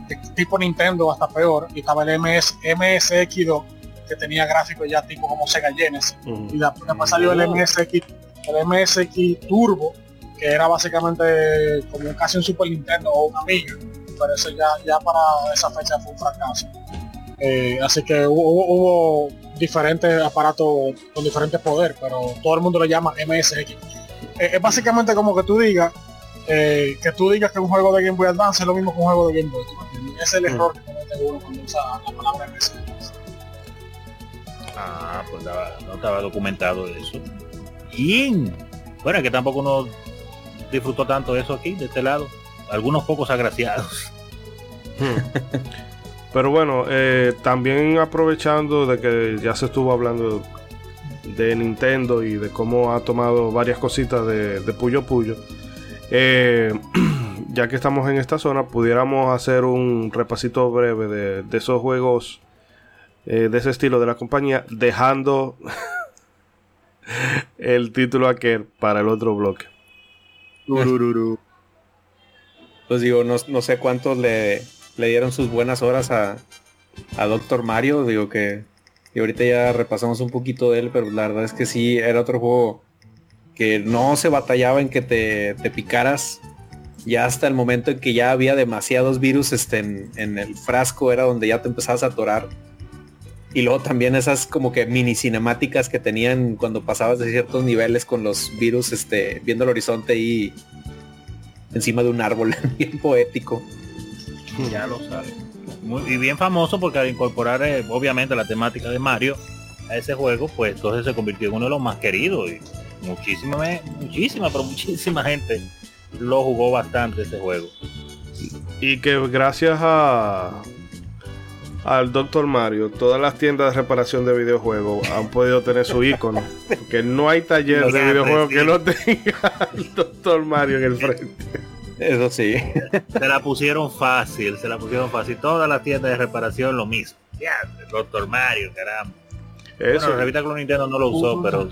de tipo Nintendo hasta peor y estaba el MS, MSX2 que tenía gráficos ya tipo como Sega Genesis y después salió el MSX el MSX Turbo que era básicamente como casi un Super Nintendo o una Amiga pero eso ya, ya para esa fecha fue un fracaso. Eh, así que hubo diferentes aparatos con diferentes poderes, pero todo el mundo le llama MSX. Eh, es básicamente como que tú digas eh, que tú digas que un juego de Game Boy Advance es lo mismo que un juego de Game Boy. es el Mm. error que comete uno cuando usa la palabra MSX. Ah, pues no estaba documentado eso. Bien. Bueno, es que tampoco uno disfrutó tanto de eso aquí, de este lado. Algunos pocos agraciados. Pero bueno, eh, también aprovechando de que ya se estuvo hablando de Nintendo y de cómo ha tomado varias cositas de, de Puyo Puyo, eh, ya que estamos en esta zona, pudiéramos hacer un repasito breve de, de esos juegos eh, de ese estilo de la compañía, dejando el título aquel para el otro bloque. Pues digo, no, no sé cuántos le, le dieron sus buenas horas a, Doctor Mario. Digo que y ahorita ya repasamos un poquito de él, pero la verdad es que sí, era otro juego que no se batallaba en que te, te picaras. Ya hasta el momento en que ya había demasiados virus este, en, en el frasco era donde ya te empezabas a atorar. Y luego también esas como que mini cinemáticas que tenían cuando pasabas de ciertos niveles con los virus este, viendo el horizonte y encima de un árbol, bien poético. Ya lo sabes. Muy, y bien famoso porque al incorporar eh, obviamente la temática de Mario a ese juego, pues entonces se convirtió en uno de los más queridos y muchísima, muchísima, pero muchísima gente lo jugó bastante ese juego. Y que gracias a al Dr. Mario, todas las tiendas de reparación de videojuegos han podido tener su icono. Que no hay taller de videojuegos que no tenga al Dr. Mario en el frente. Eso sí. Se la pusieron fácil, se la pusieron fácil. Todas las tiendas de reparación lo mismo. Ya, el Doctor Mario, caramba. Eso. Bueno, revista con Nintendo no lo usó, pero.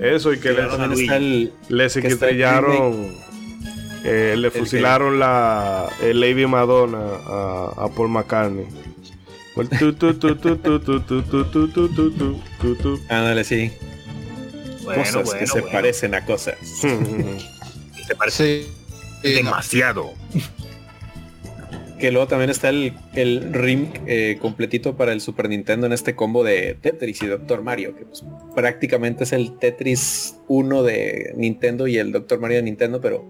Eso, y que sí, les, les estrellaron. Eh, le fusilaron la el Lady Madonna a, a Paul McCartney. Ándale, sí. Bueno, cosas bueno, que se parecen a cosas. se parecen. Sí. Sí, no. demasiado. Que luego también está el, el rim eh, completito para el Super Nintendo en este combo de Tetris y Doctor Mario, que pues, prácticamente es el Tetris 1 de Nintendo y el Doctor Mario de Nintendo, pero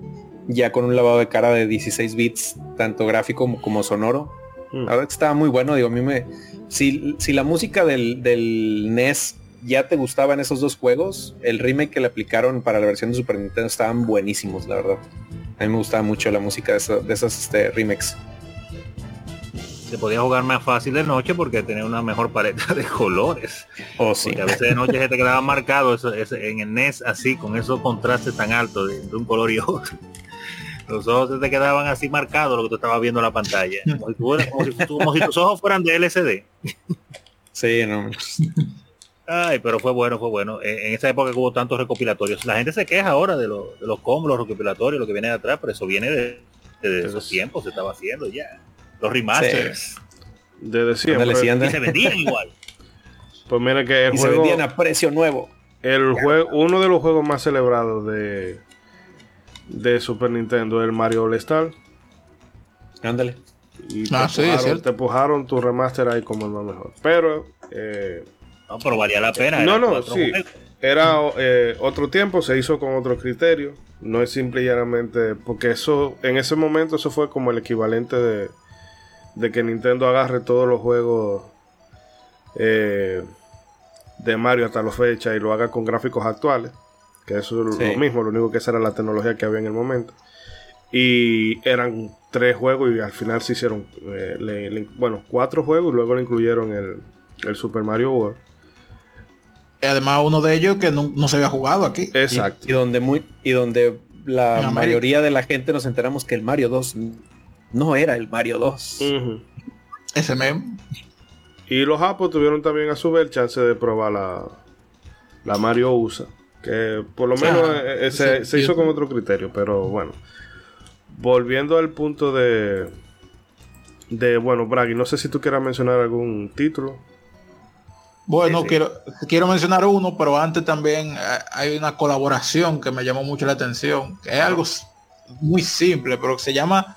ya con un lavado de cara de 16 bits, tanto gráfico como, como sonoro. Mm. La verdad que estaba muy bueno, digo, a mí me... Si, si la música del, del NES ya te gustaba en esos dos juegos, el remake que le aplicaron para la versión de Super Nintendo estaban buenísimos, la verdad. A mí me gustaba mucho la música de, eso- de esos este, remakes. se podía jugar más fácil de noche porque tenía una mejor paleta de colores. Oh, sí. Porque a veces de noche se te quedaba marcado eso, en el NES así, con esos contrastes tan altos de, de un color y otro. Los ojos se te quedaban así marcados lo que tú estabas viendo en la pantalla. Como si, tú eras- como si tú- como si tus ojos fueran de LCD. Sí, no. Ay, pero fue bueno, fue bueno. En, en esa época que hubo tantos recopilatorios. La gente se queja ahora de, lo- de los combos, los recopilatorios, lo que viene de atrás, pero eso viene de, de esos tiempos, se estaba haciendo ya. Los remasters. Desde siempre. sí, Y se vendían igual. Pues mira que el Y se juego, vendían a precio nuevo. el juego, uno de los juegos más celebrados de de Super Nintendo es el Mario All Star. Ándale. Y te, Ah, sí, es empujaron, cierto. te empujaron tu remaster ahí como el más mejor. Pero eh, No, pero valía la pena. No, no, sí. juegos. Era eh, otro tiempo, se hizo con otro criterio. No es simple y llanamente. Porque eso, en ese momento, eso fue como el equivalente de, de que Nintendo agarre todos los juegos eh, de Mario hasta la fecha y lo haga con gráficos actuales. Que eso es Sí. lo mismo, lo único que esa era la tecnología que había en el momento. Y eran tres juegos y al final se hicieron, eh, le- le- bueno, cuatro juegos y luego le incluyeron el, el Super Mario World. Además uno de ellos que no, no se había jugado aquí. Exacto. Y donde muy y donde la mayoría de la gente nos enteramos que el Mario 2 no era el Mario 2. Ujú. Ese meme. Y los japos tuvieron también a su vez el chance de probar la, la Mario USA. Que por lo Ah, menos eh, eh, se, sí, se hizo con otro criterio. Pero bueno. Volviendo al punto de. De bueno, Bragi, no sé si tú quieras mencionar algún título. Bueno, Sí, sí. Quiero, quiero mencionar uno, pero antes también eh, hay una colaboración que me llamó mucho la atención. que es algo muy simple, pero que se llama,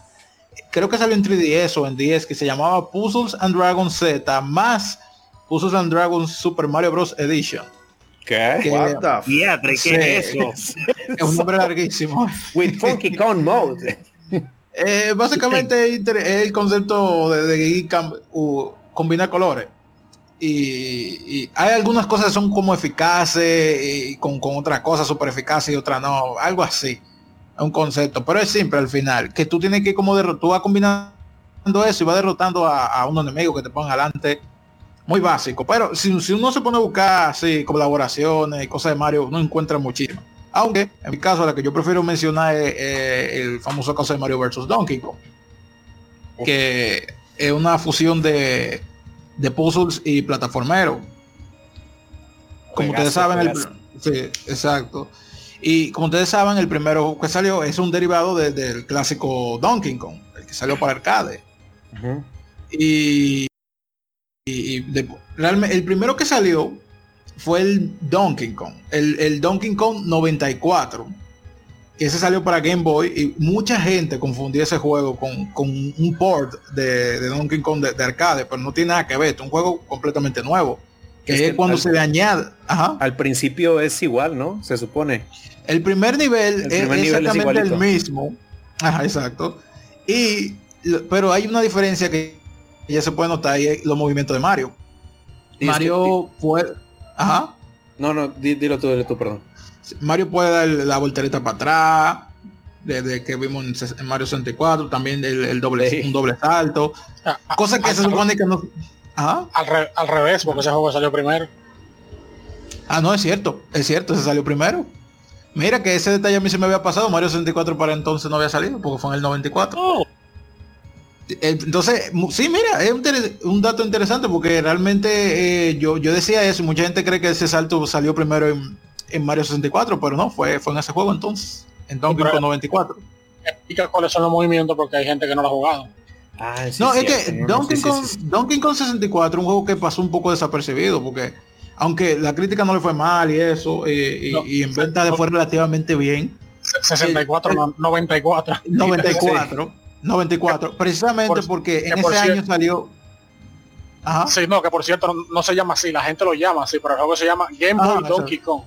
creo que salió en 3DS o en 10, que se llamaba Puzzles and Dragons Z más Puzzles and Dragons Super Mario Bros. Edition. ¿Qué? Que- What the f- Diatre, ¿qué Sí. es eso? Es un nombre larguísimo. With Funky Kong Mode. Eh, básicamente es el concepto de, combinar colores. Y, hay algunas cosas que son como eficaces y con, con otras cosas super eficaces y otras no, algo así. Es un concepto, pero es simple al final, que tú tienes que como derro- tú vas combinando eso y vas derrotando a, a un enemigo que te pongan adelante. Muy básico, pero si, si uno se pone a buscar así colaboraciones y cosas de Mario, no encuentra muchísimas. Aunque, en mi caso, la que yo prefiero mencionar es el famoso caso de Mario vs. Donkey Kong. Que es una fusión de, de puzzles y plataformero. Como ustedes saben, el, sí, exacto. Y como ustedes saben, el primero que salió es un derivado de- del clásico Donkey Kong, el que salió para arcade. Y, y- y de- realmente el primero que salió fue el Donkey Kong, el, el Donkey Kong 94, que ese salió para Game Boy y mucha gente confundía ese juego con, con un port de, de Donkey Kong de, de arcade, pero no tiene nada que ver, es un juego completamente nuevo. Que Es es, que cuando al- se le añade, ajá, Al principio es igual, ¿no? Se supone. el primer nivel El es exactamente el mismo. Ajá, exacto. Y pero hay una diferencia que ya se puede notar y es los movimientos de Mario. Y es Mario puede. Ajá. No, no, di- dilo tú, dilo tú, perdón. Mario puede dar la voltereta para atrás. Desde que vimos en Mario 64, también el, el doble, Sí. un doble salto. Ah, ah, Cosa que al- se supone que no. Ajá. Al, re- al revés, porque ese juego salió primero. Ah, no, es cierto. Es cierto, se salió primero. Mira que ese detalle a mí se me había pasado. Mario 64 para entonces no había salido, porque fue en el 94. Oh, Eh, Entonces, sí, mira, es un, dato interesante porque realmente eh, yo, yo decía eso y mucha gente cree que ese salto salió primero en, en Mario 64, pero no, fue, fue en ese juego entonces, en Donkey Kong 94. Explica cuáles son los movimientos porque hay gente que no lo ha jugado. Ah, sí, no, es que Donkey, Kong, sí, sí. Donkey Kong 64 un juego que pasó un poco desapercibido porque aunque la crítica no le fue mal y eso, y, No. y en venta le fue relativamente bien, 64, no, 94. 94, 94, precisamente Por- porque en por ese año salió... Ajá. Sí, no, que por cierto no, no se llama así, la gente lo llama así, pero el juego se llama Game Ah, Boy Donkey Kong.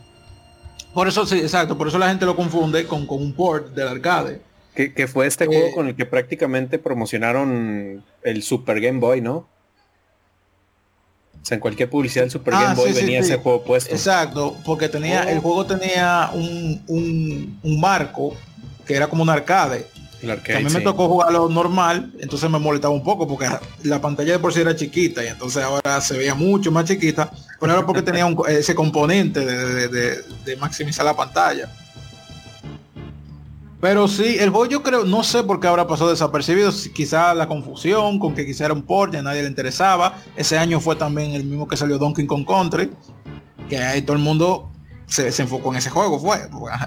Por eso sí, exacto, por eso la gente lo confunde con, con un port del arcade. Que, que fue este Eh, juego con el que prácticamente promocionaron el Super Game Boy, ¿no? O sea, en cualquier publicidad del Super Ah, Game Boy sí, venía sí. ese juego puesto. Exacto, porque tenía, Oh. el juego tenía un, un, un marco que era como un arcade, a mí me tocó jugarlo normal, entonces me molestaba un poco porque la pantalla de por sí era chiquita y entonces ahora se veía mucho más chiquita, pero era porque tenía ese componente de, maximizar la pantalla. Pero sí, el juego yo creo, no sé por qué habrá pasado desapercibido, quizá la confusión con que quizá era un port, a nadie le interesaba. Ese año fue también el mismo que salió Donkey Kong Country, que ahí todo el mundo se, enfocó en ese juego, fue.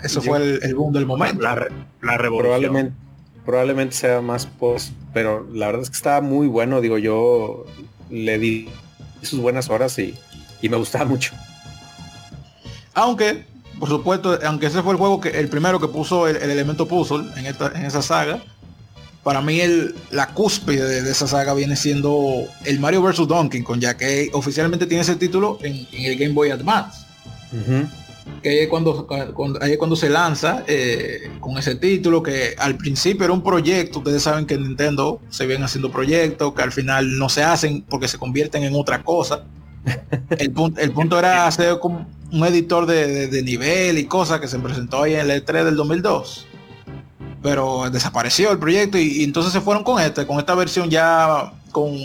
Eso fue el, boom del momento. La, la revolución. Probablemente probablemente sea más post, pero la verdad es que estaba muy bueno, digo, yo le di sus buenas horas y, me gustaba mucho. Aunque, por supuesto, aunque ese fue el juego que el primero que puso el, elemento puzzle en, esta, en esa saga, para mí el, la cúspide de, esa saga viene siendo el Mario vs. Donkey Kong, ya que oficialmente tiene ese título en, el Game Boy Advance es cuando, cuando, se lanza eh, con ese título, que al principio era un proyecto, ustedes saben que en Nintendo se vienen haciendo proyectos, que al final no se hacen porque se convierten en otra cosa. El, punto, el punto era hacer como un editor de, nivel y cosas que se presentó ahí en el E3 del 2002. Pero desapareció el proyecto y, entonces se fueron con este, con esta versión ya con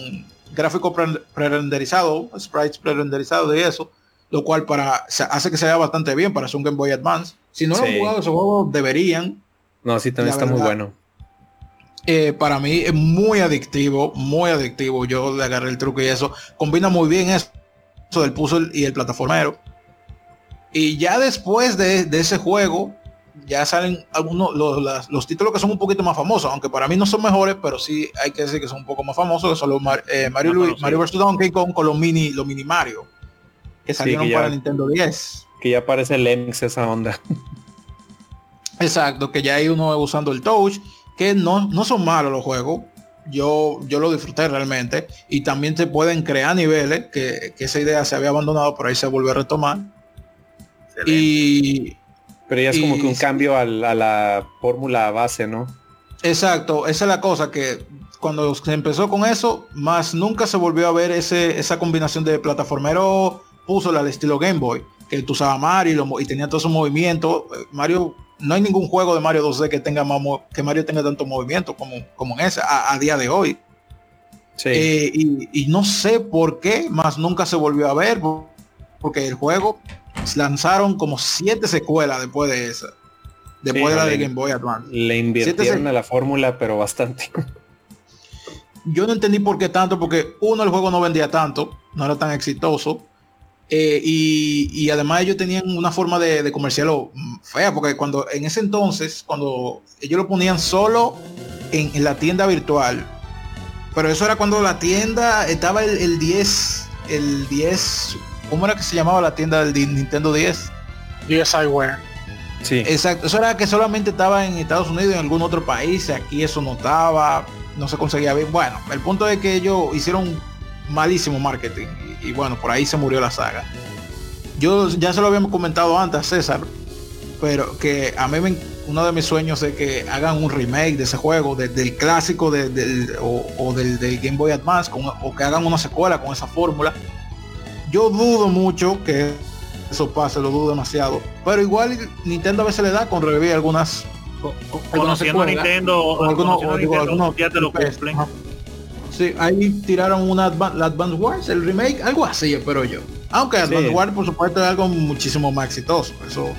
gráfico pre-renderizado, sprites pre-renderizados y eso lo cual para hace que se vea bastante bien para un Game Boy Advance. Si no lo han jugado ese juego, deberían. No, sí, también está muy bueno. Eh, para mí es muy adictivo, muy adictivo. Yo le agarré el truco y eso. Combina muy bien eso, del puzzle y el plataformero. Y ya después de, ese juego, ya salen algunos los, títulos que son un poquito más famosos, aunque para mí no son mejores, pero sí hay que decir que son un poco más famosos, que son los eh, Mario, Luis, Mario vs. Donkey Kong con los mini, los mini Mario que salieron para Nintendo 10. Que ya parece Lemmings esa onda. Exacto, que ya hay uno usando el touch, que no, no son malos los juegos. Yo, yo lo disfruté realmente. Y también se pueden crear niveles, que, esa idea se había abandonado, por ahí se vuelve a retomar. Y. Pero ya es como que un cambio a la, fórmula base, ¿no? Exacto, esa es la cosa que cuando se empezó con eso, más nunca se volvió a ver ese, esa combinación de plataformero puso al estilo Game Boy, que tú usabas Mario y, tenía todo su movimiento. Mario, no hay ningún juego de Mario 2D que tenga más que Mario tenga tanto movimiento como, como en ese a, día de hoy. Eh, y, no sé por qué, más nunca se volvió a ver, porque el juego lanzaron como siete secuelas después de esa. Después de la de Game Boy Advance. Le invirtieron a la fórmula, pero bastante. Yo no entendí por qué tanto, porque uno, el juego no vendía tanto, no era tan exitoso. Eh, y, además ellos tenían una forma de, de comerciarlo fea, porque cuando en ese entonces, cuando ellos lo ponían solo en, la tienda virtual, pero eso era cuando la tienda estaba el, 10, el 10, ¿cómo era que se llamaba la tienda del Nintendo 10? 10 iWare. Sí. Exacto, eso era que solamente estaba en Estados Unidos y en algún otro país, aquí eso no estaba, no se conseguía bien. Bueno, el punto es que ellos hicieron malísimo marketing y bueno, por ahí se murió la saga. Yo ya se lo habíamos comentado antes a César, pero que a mí uno de mis sueños es que hagan un remake de ese juego, del clásico de, o, del, Game Boy Advance, o que hagan una secuela con esa fórmula. Yo dudo mucho que eso pase, lo dudo demasiado. Pero igual Nintendo a veces le da con revivir algunas. Conociendo a Nintendo, algunos, algunos, ya te lo cumplen. Sí, ahí tiraron una la Advance Wars, el remake, algo así, espero yo. Aunque Advance Wars, por supuesto, es algo muchísimo más exitoso. Eso,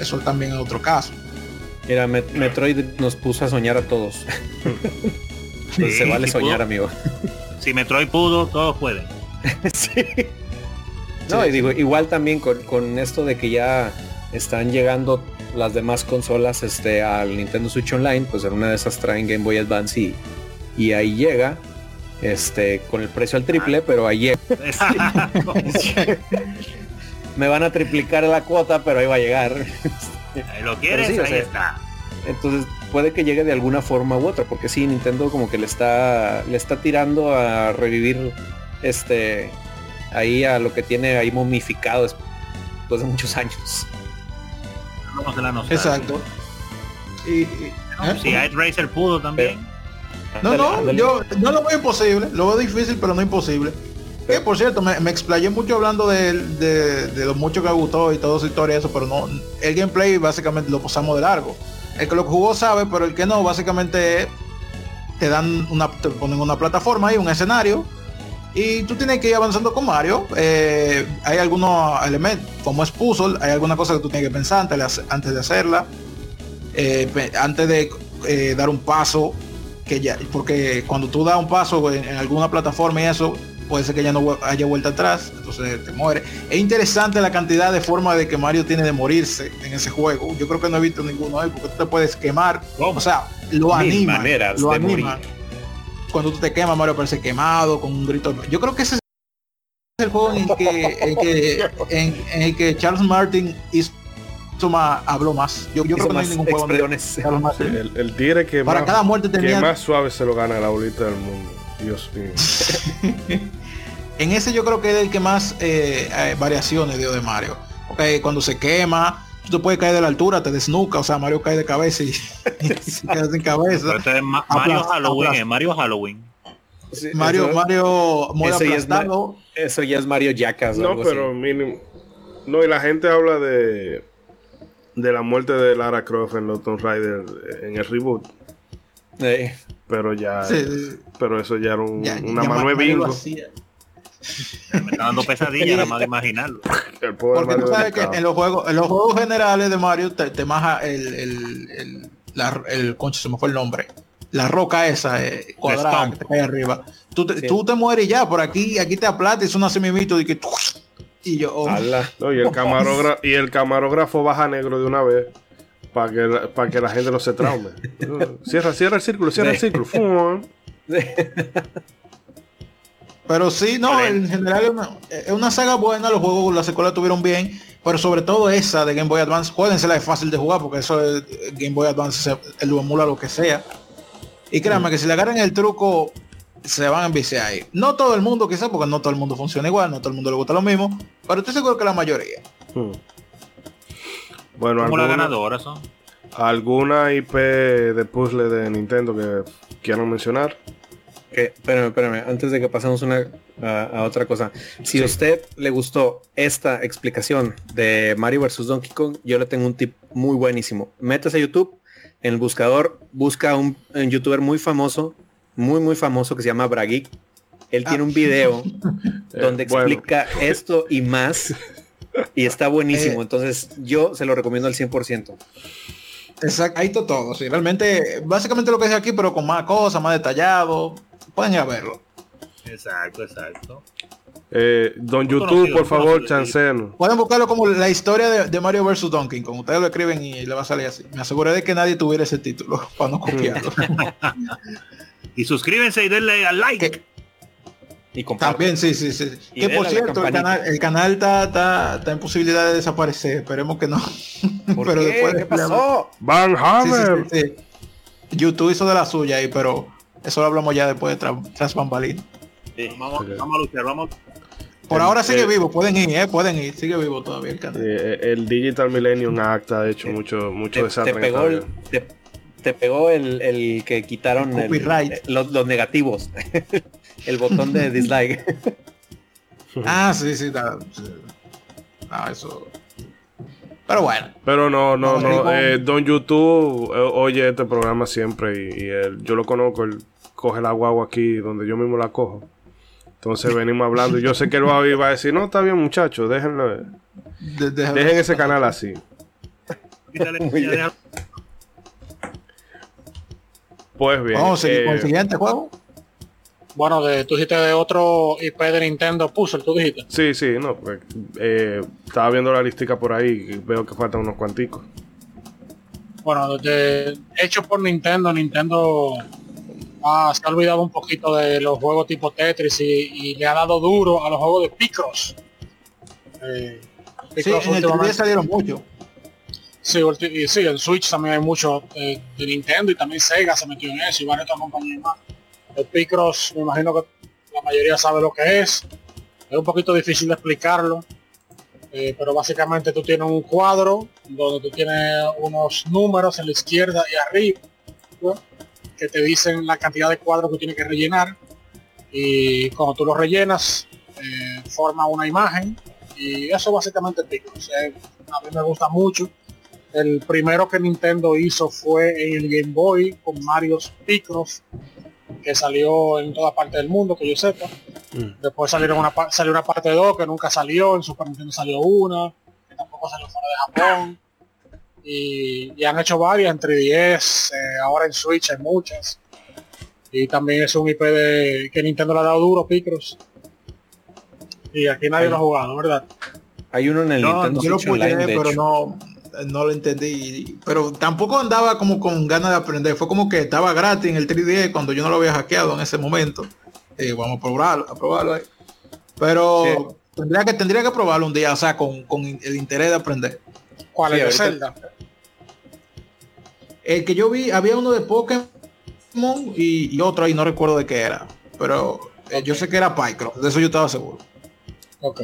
eso también es otro caso. Mira, Metroid nos puso a soñar a todos. se vale soñar, amigo. Si Metroid pudo, todos pueden. sí. No, y digo, igual también con, con, esto de que ya están llegando las demás consolas este, al Nintendo Switch Online, pues en una de esas traen Game Boy Advance y, y ahí llega este, con el precio al triple, pero ayer me van a triplicar la cuota, pero ahí va a llegar. lo quieres, ahí está. Entonces puede que llegue de alguna forma u otra, porque sí, Nintendo como que le está, le está tirando a revivir este ahí a lo que tiene ahí momificado después de muchos años. Exacto. Y, ¿eh? si Racer pudo también. No, no, yo no lo veo imposible, lo veo difícil, pero no imposible. Que por cierto, me, explayé mucho hablando de, de, lo mucho que me gustó y todo su historia eso, pero no, el gameplay básicamente lo pasamos de largo. el que lo jugó sabe, pero el que no, básicamente te dan una, te ponen una plataforma y un escenario y tú tienes que ir avanzando con Mario. Eh, hay algunos elementos, como es puzzle, hay alguna cosa que tú tienes que pensar antes de, antes de hacerla. Eh, antes de eh, dar un paso, que ya, porque cuando tú das un paso en, alguna plataforma y eso, puede ser que ya no haya vuelta atrás, entonces te muere. Es interesante la cantidad de formas de que Mario tiene de morirse en ese juego. Yo creo que no he visto ninguno ahí, porque tú te puedes quemar. O sea, lo anima. Lo anima cuando tú te quemas, Mario parece quemado, con un grito. Yo creo que ese es el juego en el que, en, el que Charles Martin hizo más, habló más. Yo, creo que no hay ningún juego El, el tigre que, Para más, cada muerte tenía... que más suave se lo gana la bolita del mundo. Dios mío. en ese yo creo que es el que más eh, eh, variaciones dio de Mario. Porque cuando se quema, tú te puedes caer de la altura, te desnuca, o sea, Mario cae de cabeza y, se queda sin cabeza. Este Mario Halloween, eh, Mario Halloween. Mario, Mario eso ya, es, eso ya es Mario Jackas. No, pero mínimo. No, y la gente habla de de la muerte de Lara Croft en los Tomb Raider en el reboot. Pero ya, pero eso ya era una mano de bingo. Me está dando pesadilla nada más de imaginarlo. Porque tú sabes que en los juegos, en los juegos generales de Mario te, te maja el, el, el, la, el concho, se me fue el nombre. La roca esa eh, cuadrada que te cae arriba. Tú te, tú te mueres ya, por aquí, aquí te aplata y es un mimito y que y yo oh. no, y el camarógrafo y el camarógrafo baja negro de una vez para que, para que la gente no se traume. cierra, cierra el círculo, cierra el círculo. Pero sí, no, en general es una, saga buena, los juegos, la secuela tuvieron bien, pero sobre todo esa de Game Boy Advance, la es fácil de jugar porque eso es Game Boy Advance, el lo emula lo que sea. Y créanme que si le agarran el truco, se van a enviciar ahí. No todo el mundo quizás, porque no todo el mundo funciona igual, no todo el mundo le gusta lo mismo, pero estoy seguro que la mayoría. Hmm. Bueno, ¿Cómo la ganadora son? ¿Alguna IP de puzzle de Nintendo que quieran mencionar? espérame, espérame, antes de que pasemos una, a, otra cosa. Si a usted le gustó esta explicación de Mario vs. Donkey Kong, yo le tengo un tip muy buenísimo. Métase a YouTube, en el buscador, busca un, un youtuber muy famoso, muy, muy famoso que se llama Brageek. Él tiene un ah. video donde explica esto y más. Y está buenísimo. Eh. Entonces yo se lo recomiendo al 100%. Exacto, ahí todo. Sí, realmente, básicamente lo que es aquí, pero con más cosas, más detallado pueden ir a verlo. Exacto, exacto. Eh, don YouTube, por favor, chancen. Pueden buscarlo como la historia de, Mario vs. Donkey Kong. Ustedes lo escriben y le va a salir así. Me aseguré de que nadie tuviera ese título para no copiarlo. y suscríbanse y denle al like. y También, sí, sí, sí. que por cierto, el canal, el canal está, está, en posibilidad de desaparecer. Esperemos que no. pero después ¿Qué pasó? Van Hammer. YouTube hizo de la suya ahí, pero eso lo hablamos ya después de tras bambalinas. Vamos, a luchar, vamos. Por ahora sigue eh, vivo, pueden ir, eh, pueden ir, sigue vivo todavía el canal. Eh, el Digital Millennium Act ha hecho mucho, mucho te, te pegó, el, te, pegó el, el, que quitaron los, los, negativos, el botón de dislike. ah, sí, sí, Ah, eso. Pero bueno. Pero no, no, no. Eh, don YouTube oye este programa siempre y, él, yo lo conozco. Él coge la guagua aquí donde yo mismo la cojo. Entonces venimos hablando. y Yo sé que él va a, va a decir, no, está bien muchachos, déjenlo. dejen ese canal así. pues bien. Vamos a seguir con el eh, siguiente juego. Bueno, de, tú dijiste de otro IP de Nintendo Puzzle, tú dijiste. Sí, sí, no. Pues, eh, estaba viendo la listica por ahí y veo que faltan unos cuanticos. Bueno, de, hecho por Nintendo, Nintendo se ha olvidado un poquito de los juegos tipo Tetris y, le ha dado duro a los juegos de Picross. Eh, sí, en el 3 salieron mucho. Sí, y sí, en Switch también hay mucho de, Nintendo y también Sega se metió en eso y varias otras compañías más. El Picross, me imagino que la mayoría sabe lo que es. Es un poquito difícil de explicarlo. Eh, pero básicamente tú tienes un cuadro donde tú tienes unos números en la izquierda y arriba que te dicen la cantidad de cuadros que tienes que rellenar y cuando tú los rellenas eh, forma una imagen y eso básicamente es Picross. a mí me gusta mucho El primero que Nintendo hizo fue en el Game Boy con Mario Picross, que salió en toda parte del mundo, que yo sepa. Mm. Después salieron una, salió una parte 2 que nunca salió, en Super Nintendo salió una, que tampoco salió fuera de Japón. Y, y han hecho varias en 3DS, eh, ahora en Switch hay muchas. Y también es un IP de que Nintendo le ha dado duro, Picross. Y aquí nadie lo ha jugado, ¿verdad? Hay uno en el No, Nintendo Yo lo Switch Online, pude, de pero hecho. no, no lo entendí. Pero tampoco andaba como con ganas de aprender. Fue como que estaba gratis en el 3D cuando yo no lo había hackeado en ese momento. Y vamos a probarlo, a probarlo ahí. Pero tendría que tendría que probarlo un día, o sea, con, con el interés de aprender. ¿Cuál Sí, es Zelda? El que yo vi, había uno de Pokémon y, y otro ahí, no recuerdo de qué era. Pero eh, yo sé que era Pycross, de eso yo estaba seguro. Ok.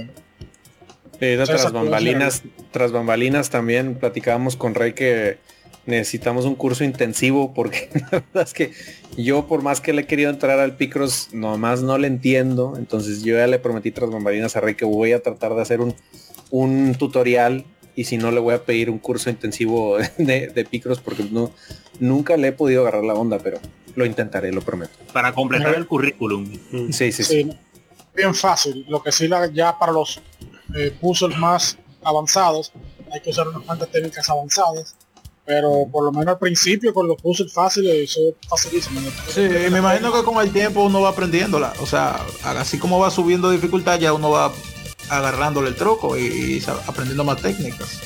Eh, tras bambalinas, tras bambalinas también platicábamos con Rey que necesitamos un curso intensivo porque la verdad es que yo por más que le he querido entrar al Picross, nomás no le entiendo. Entonces yo ya le prometí tras bambalinas a Rey que voy a tratar de hacer un, un tutorial y si no le voy a pedir un curso intensivo de, de Picross porque no, nunca le he podido agarrar la onda, pero lo intentaré, lo prometo. Para completar el currículum. Sí, sí, sí. Sí, bien fácil. Lo que sí la, ya para los eh, puzzles más avanzados hay que usar unas cuantas técnicas avanzadas. Pero por lo menos al principio con los puzzles fáciles eso es facilísimo. Sí, me imagino que con el tiempo uno va aprendiéndola. O sea, así como va subiendo dificultad, ya uno va agarrándole el troco y, aprendiendo más técnicas.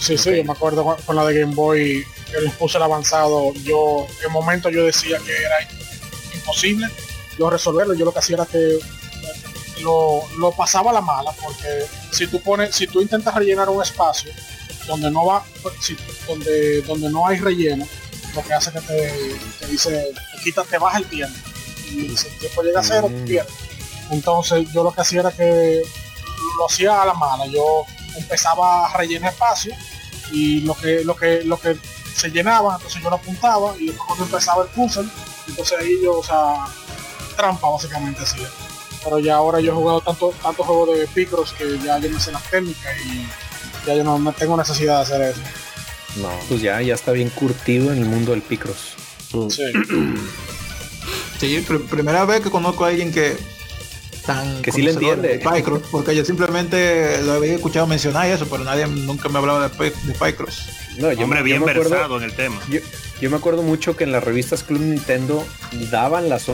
Sí, sí, yo me acuerdo con- con la de Game Boy, que los puzzles avanzados, yo en momento yo decía que era imposible yo resolverlo. Yo lo que hacía era que lo, lo pasaba a la mala, porque si tú pones, si tú intentas rellenar un espacio donde no va, si- donde, donde no hay relleno, lo que hace que te, te dice, te quita, te baja el tiempo. Y si el tiempo llega a cero, Mm. pierdes. Entonces yo lo que hacía era que lo hacía a la mala. Yo empezaba a rellenar espacio y lo que, lo que, lo que se llenaba, entonces yo lo apuntaba y después cuando empezaba el puzzle, entonces ahí yo, o sea, trampa básicamente así. Pero ya ahora yo he jugado tanto, tantos juegos de Picross que ya yo me sé las técnicas y ya yo no, no tengo necesidad de hacer eso. No, pues ya, ya está bien curtido en el mundo del Picross. Mm. Sí. Sí, pr- primera vez que conozco a alguien que tan Que sí le entiende. de Pycross, porque yo simplemente lo había escuchado mencionar y eso, pero nadie nunca me hablaba de, de Pycross. No, yo, Hombre me- bien yo me acuerdo, versado en el tema. yo, yo me acuerdo mucho que en las revistas Club Nintendo daban las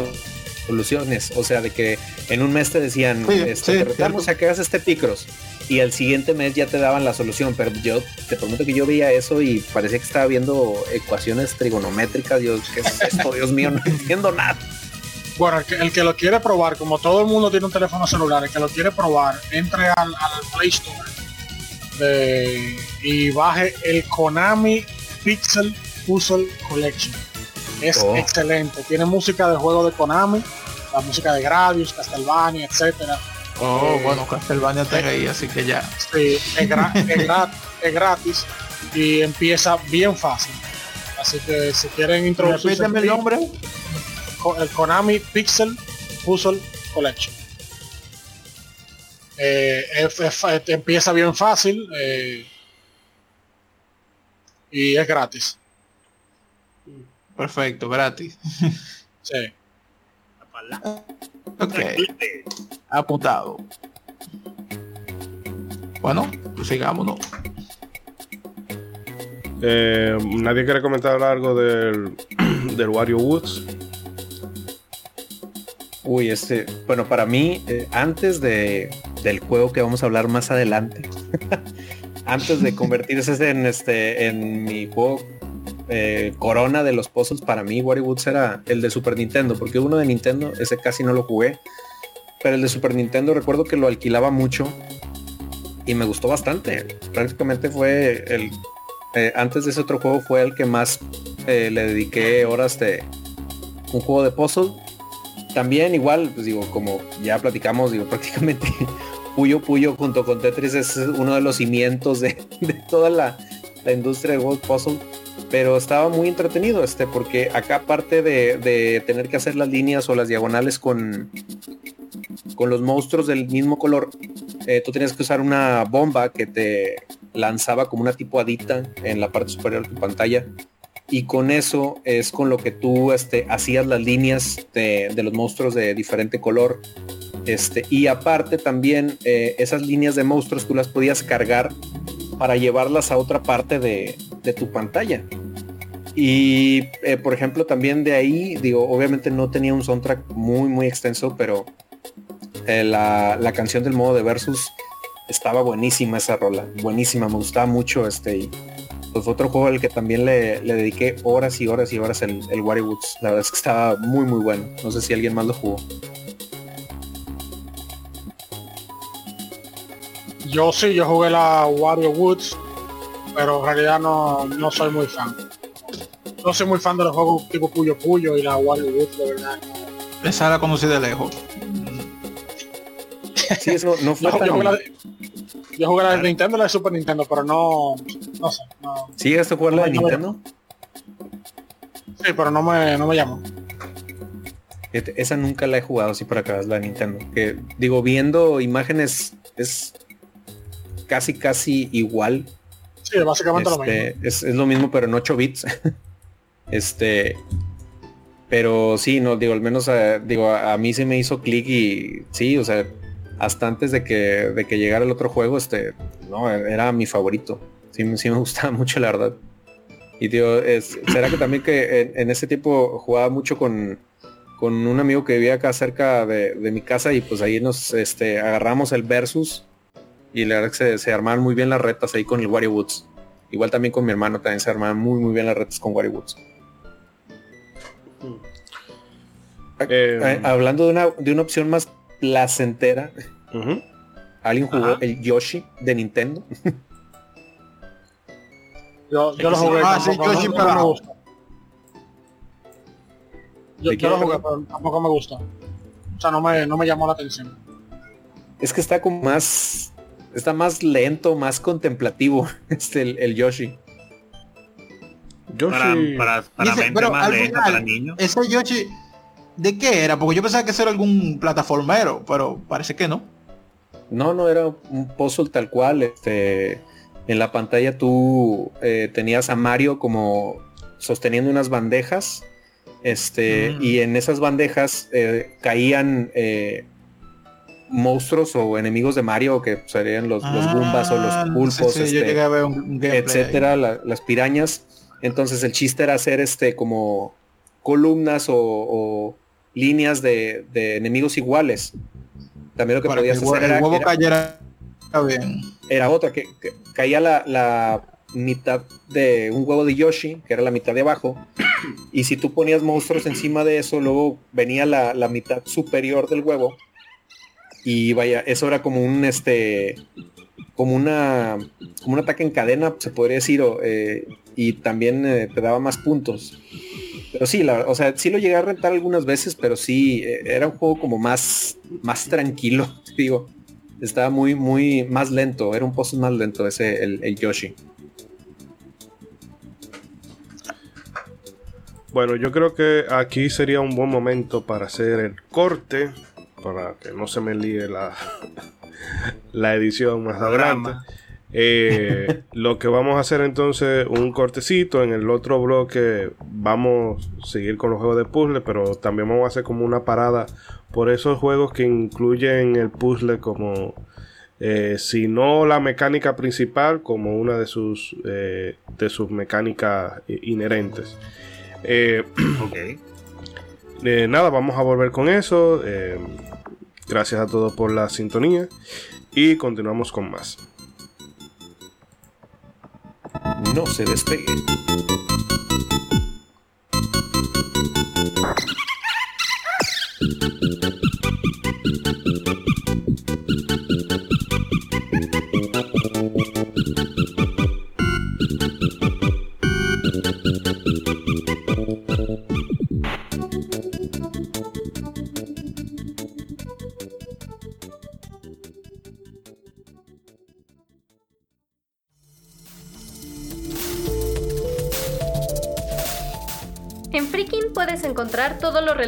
soluciones. O sea, de que en un mes te decían, Sí, este, sí, te retamos a que hagas este Picross. Y al siguiente mes ya te daban la solución. Pero yo te prometo que yo veía eso y parecía que estaba viendo ecuaciones trigonométricas. Yo, ¿qué es esto? Dios mío, no entiendo nada. Bueno, el que, el que lo quiere probar, como todo el mundo tiene un teléfono celular, el que lo quiere probar, entre al, al Play Store de- y baje el Konami Pixel Puzzle Collection. Es Oh. excelente. Tiene música de juego de Konami, la música de Gradius, Castlevania, etcétera. Oh, Eh, bueno, Castlevania está ahí, así que ya. Sí, es, gra- es es gratis y empieza bien fácil. Así que si quieren introducirse Repíteme el nombre. El Konami Pixel Puzzle Collection. Eh, es- empieza bien fácil eh, y es gratis. Perfecto, gratis. Sí. Ok, apuntado. Bueno, pues sigámonos. Eh, Nadie quiere comentar algo del, del Wario Woods. Uy, este, bueno, para mí, eh, antes de, del juego que vamos a hablar más adelante, antes de convertirse en este, en mi juego eh, corona de los puzzles, para mí Wario Woods era el de Super Nintendo, porque uno de Nintendo, ese casi no lo jugué, pero el de Super Nintendo recuerdo que lo alquilaba mucho y me gustó bastante. Prácticamente fue el, eh, antes de ese otro juego fue el que más eh, le dediqué horas de un juego de puzzle también igual, pues digo, como ya platicamos, digo, prácticamente Puyo Puyo junto con Tetris es uno de los cimientos de, de toda la, la industria del World Puzzle. Pero estaba muy entretenido este, porque acá aparte de, de tener que hacer las líneas o las diagonales con, con los monstruos del mismo color, eh, tú tienes que usar una bomba que te lanzaba como una tipo adita en la parte superior de tu pantalla y con eso es con lo que tú este, hacías las líneas de, los monstruos de diferente color. Este, y aparte también eh, esas líneas de monstruos tú las podías cargar para llevarlas a otra parte de, tu pantalla. Y eh, por ejemplo también de ahí, digo, obviamente no tenía un soundtrack muy muy extenso, pero eh, la, la, canción del modo de versus estaba buenísima esa rola, buenísima, me gustaba mucho este pues otro juego al que también le, dediqué horas y horas y horas el, el Woods. La verdad es que estaba muy muy bueno. No sé si alguien más lo jugó. Yo sí, yo jugué la Wario Woods, pero en realidad no, no soy muy fan. No soy muy fan de los juegos tipo Puyo Puyo y la Wario Woods, de verdad. Esa la conocí de lejos. Sí, eso no, fue yo jugué la de Nintendo y la de Super Nintendo, pero no. No sé. No, ¿Sigues a jugar la de Nintendo? Sí, pero no me, no me llamo. Esa nunca la he jugado así por acá, es la de Nintendo. Que digo, viendo imágenes es casi casi igual. Sí, básicamente lo este, mismo. Es, es, lo mismo, pero en 8 bits. este. Pero sí, no, digo, al menos eh, digo, a, a, mí se me hizo clic y sí, o sea, hasta antes de que, de que llegara el otro juego, este, no, era mi favorito. Sí, sí me gustaba mucho, la verdad. Y tío, es, será que también que en, ese tiempo jugaba mucho con, con un amigo que vivía acá cerca de, mi casa y pues ahí nos este, agarramos el versus y la verdad que se, se armaban muy bien las retas ahí con el Wario Woods. Igual también con mi hermano también se armaban muy muy bien las retas con Wario Woods. Eh, eh, hablando de una, de una opción más placentera. ¿Alguien jugó el Yoshi de Nintendo? yo, yo lo jugué. Ah, sí, Yoshi, pero no gusta. Yo, yo lo jugué, pero tampoco me gusta. O sea, no me, no me llamó la atención. Es que está como más... Está más lento, más contemplativo este el, el Yoshi. Yoshi. Para, para, para más lento, para niños. Ese Yoshi ¿De qué era? Porque yo pensaba que eso era algún plataformero, pero parece que no. No, no era un puzzle tal cual. Este, en la pantalla tú eh, tenías a Mario como sosteniendo unas bandejas. Este, mm. y en esas bandejas eh, caían eh, monstruos o enemigos de Mario que serían los, los Goombas o los ah, pulpos, este, etcétera, las pirañas. Entonces el chiste era hacer este como columnas o líneas de, enemigos iguales. También lo que podías hacer era, huevo cayera bien. era otra, que, caía la, mitad de un huevo de Yoshi, que era la mitad de abajo, y si tú ponías monstruos encima de eso, luego venía la, mitad superior del huevo, y vaya, eso era como un este como una como un ataque en cadena se podría decir eh, y también eh, te daba más puntos pero sí, la, o sea, sí lo llegué a rentar algunas veces, pero sí, eh, era un juego como más, más tranquilo, digo. Estaba muy, muy más lento, era un pozo más lento ese, el, Yoshi. Bueno, yo creo que aquí sería un buen momento para hacer el corte, para que no se me líe la, la edición más adelante. Eh, lo que vamos a hacer entonces, un cortecito. En el otro bloque vamos a seguir con los juegos de puzzle, pero también vamos a hacer como una parada por esos juegos que incluyen el puzzle como, eh, si no la mecánica principal, como una de sus, eh, de sus mecánicas inherentes. nada, vamos a volver con eso. Gracias a todos por la sintonía y continuamos con más. No se despegue.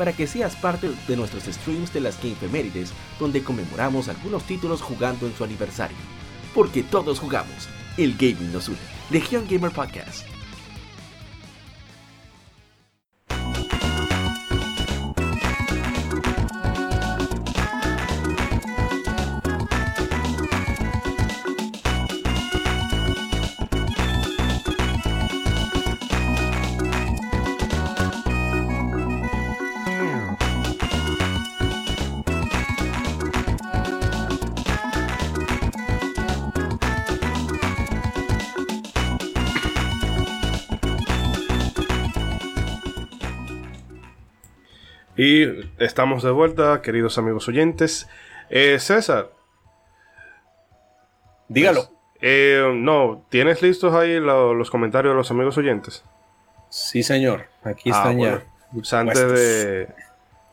para que seas parte de nuestros streams de las Gamefemérides donde conmemoramos algunos títulos jugando en su aniversario. Porque todos jugamos, el gaming nos une. Legión Gamer Podcast. Y estamos de vuelta, queridos amigos oyentes. Eh, César. Dígalo. Pues, eh, no, ¿tienes listos ahí lo- los comentarios de los amigos oyentes? Sí, señor. Aquí Ah, están bueno. ya. Pues antes de,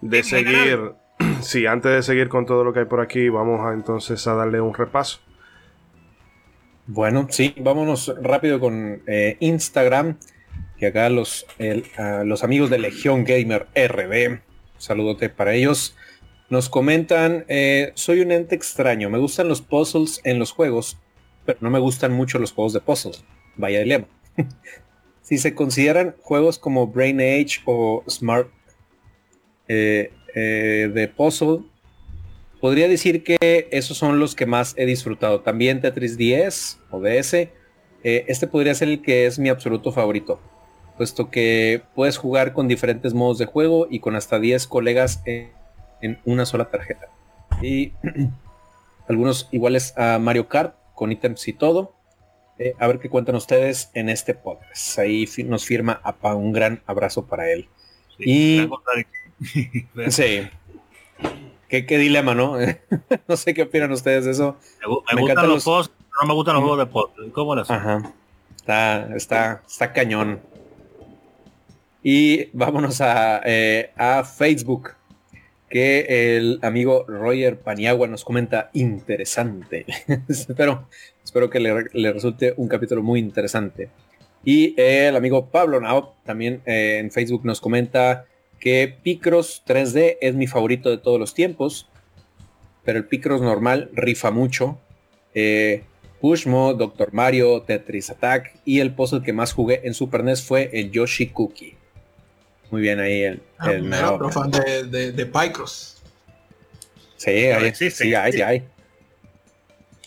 de seguir, sí, antes de seguir con todo lo que hay por aquí, vamos a entonces a darle un repaso. Bueno, sí, vámonos rápido con eh, Instagram. Que acá los, el- a los amigos de Legión Gamer RB, saludote para ellos. Nos comentan, eh, soy un ente extraño, me gustan los puzzles en los juegos, pero no me gustan mucho los juegos de puzzles. Vaya dilema. si se consideran juegos como Brain Age o Smart eh, eh, de puzzle, podría decir que esos son los que más he disfrutado. También Tetris 10 o DS. este podría ser el que es mi absoluto favorito. Puesto que puedes jugar con diferentes modos de juego y con hasta 10 colegas en, en una sola tarjeta. Y algunos iguales a Mario Kart con ítems y todo. Eh, a ver qué cuentan ustedes en este podcast. Ahí fi- nos firma APA un gran abrazo para él. Y- contradicción. Sí. Qué, qué dilema, ¿no? no sé qué opinan ustedes de eso. Me, me Me gustan los los- posts, no me gustan los juegos de puzzle. ¿Cómo? Ajá. Está, está, está cañón. Y vámonos a, eh, a Facebook. Que el amigo Roger Paniagua nos comenta interesante. espero, espero que le, le resulte un capítulo muy interesante. Y el amigo Pablo Nao también eh, en Facebook nos comenta que Picross 3D es mi favorito de todos los tiempos. Pero el Picross normal rifa mucho. Eh, Pushmo, Doctor Mario, Tetris Attack y el puzzle que más jugué en Super NES fue el Yoshi Cookie. Muy bien ahí el, Ah, el mira, Nao. otro fan de, de, de Picross. Sí, hay, existe, sí, hay, sí existe. hay.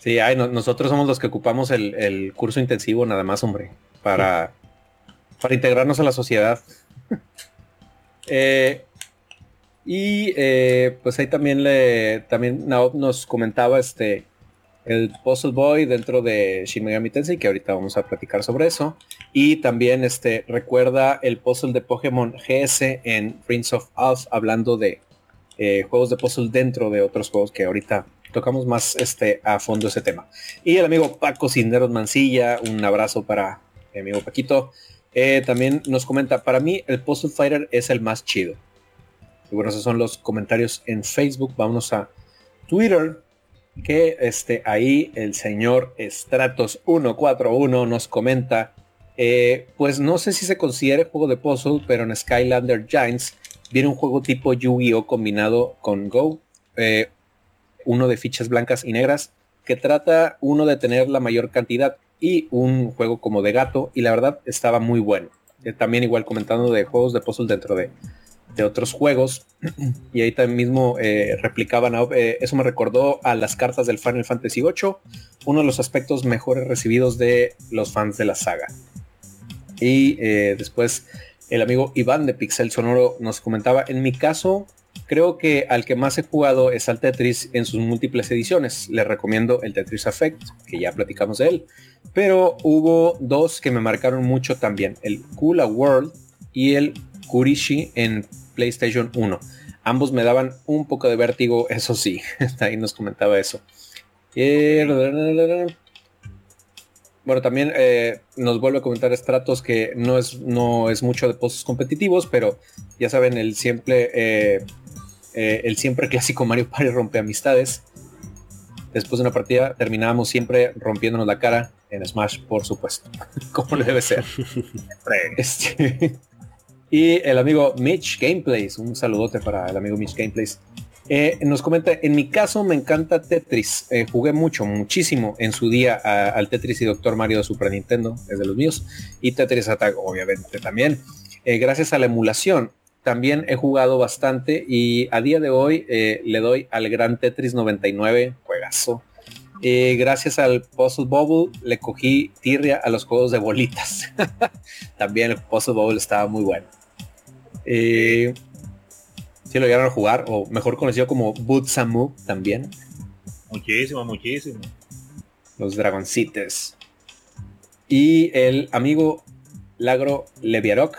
Sí, hay. No- nosotros somos los que ocupamos el, el curso intensivo nada más, hombre, para, para integrarnos a la sociedad. Eh, y eh, pues ahí también le también Naob nos comentaba este el Puzzle Boy dentro de Shin Megami Tensei, que ahorita vamos a platicar sobre eso. Y también este recuerda el puzzle de Pokémon GS en Prince of Us, hablando de eh, juegos de puzzle dentro de otros juegos que ahorita tocamos más este a fondo ese tema. Y el amigo Paco Cinderos Mancilla, un abrazo para mi amigo Paquito. Eh, también nos comenta, para mí el Puzzle Fighter es el más chido. Y bueno, esos son los comentarios en Facebook. Vámonos a Twitter. Que este, ahí el señor Stratos141 nos comenta. Eh, pues no sé si se considere juego de puzzle, pero en Skylander Giants viene un juego tipo Yu-Gi-Oh combinado con Go. eh, uno de fichas blancas y negras. Que trata uno de tener la mayor cantidad y un juego como de gato. Y la verdad estaba muy bueno. Eh, también igual comentando de juegos de puzzle dentro de otros juegos y ahí también mismo replicaban, eh, eso me recordó a las cartas del Final Fantasy VIII, uno de los aspectos mejores recibidos de los fans de la saga. Y eh, después el amigo Iván de Pixel Sonoro nos comentaba, en mi caso, creo que al que más he jugado es al Tetris en sus múltiples ediciones. Le recomiendo el Tetris Effect, que ya platicamos de él. Pero hubo dos que me marcaron mucho también, el Kula World y el Kurishi en PlayStation 1. Ambos me daban un poco de vértigo, eso sí, ahí nos comentaba eso. Bueno, también eh, nos vuelve a comentar Stratos que no es, no es mucho de pozos competitivos, pero ya saben, el siempre, eh, eh, el siempre clásico Mario Party rompe amistades. Después de una partida terminábamos siempre rompiéndonos la cara en Smash, por supuesto, como debe ser. este, y el amigo Mitch Gameplays, un saludote para el amigo Mitch Gameplays. Eh, nos comenta, en mi caso me encanta Tetris. Eh, jugué mucho, muchísimo en su día al Tetris y Doctor Mario de Super Nintendo, es de los míos. Y Tetris Attack, obviamente también. Eh, gracias a la emulación, también he jugado bastante y a día de hoy le doy al gran Tetris 99, juegazo. gracias al Puzzle Bubble le cogí tirria a los juegos de bolitas. también el Puzzle Bubble estaba muy bueno. Si lo llegaron a jugar, o mejor conocido como Boot Samu también. Muchísimo, muchísimo. Los dragoncites. Y el amigo Lagro Leviarok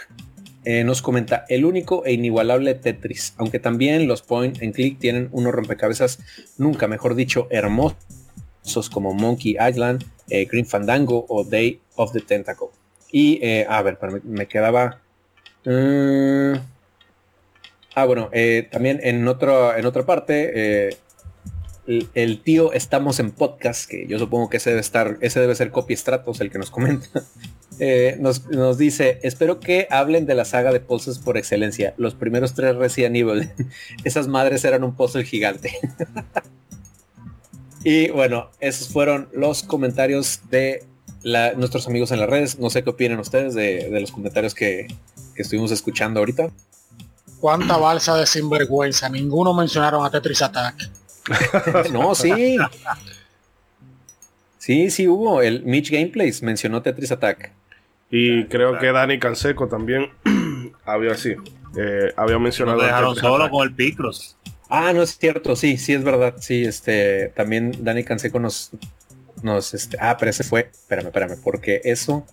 eh, nos comenta el único e inigualable Tetris, aunque también los point and click tienen unos rompecabezas, nunca mejor dicho, hermosos como Monkey Island, eh, Green Fandango o Day of the Tentacle. Y, eh, a ver, me quedaba Mm. Ah, bueno, eh, también en, otro, en otra parte, eh, el, tío Estamos en Podcast, que yo supongo que ese debe estar, ese debe ser Copy Stratos el que nos comenta. Eh, nos, dice, espero que hablen de la saga de puzzles por excelencia. Los primeros tres Resident Evil. Esas madres eran un puzzle gigante. y bueno, esos fueron los comentarios de nuestros amigos en las redes. No sé qué opinan ustedes de, los comentarios que, estuvimos escuchando ahorita. Cuánta balsa de sinvergüenza. Ninguno mencionaron a Tetris Attack. no, sí. Sí, sí hubo. El Mitch Gameplays mencionó Tetris Attack. Y creo que Dani Canseco también había así. Eh, había mencionado. Nos dejaron solo con el Picross. Ah, no es cierto, sí, sí es verdad. Sí, este, también Dani Canseco nos, nos, este, ah, pero ese fue, espérame, espérame, porque eso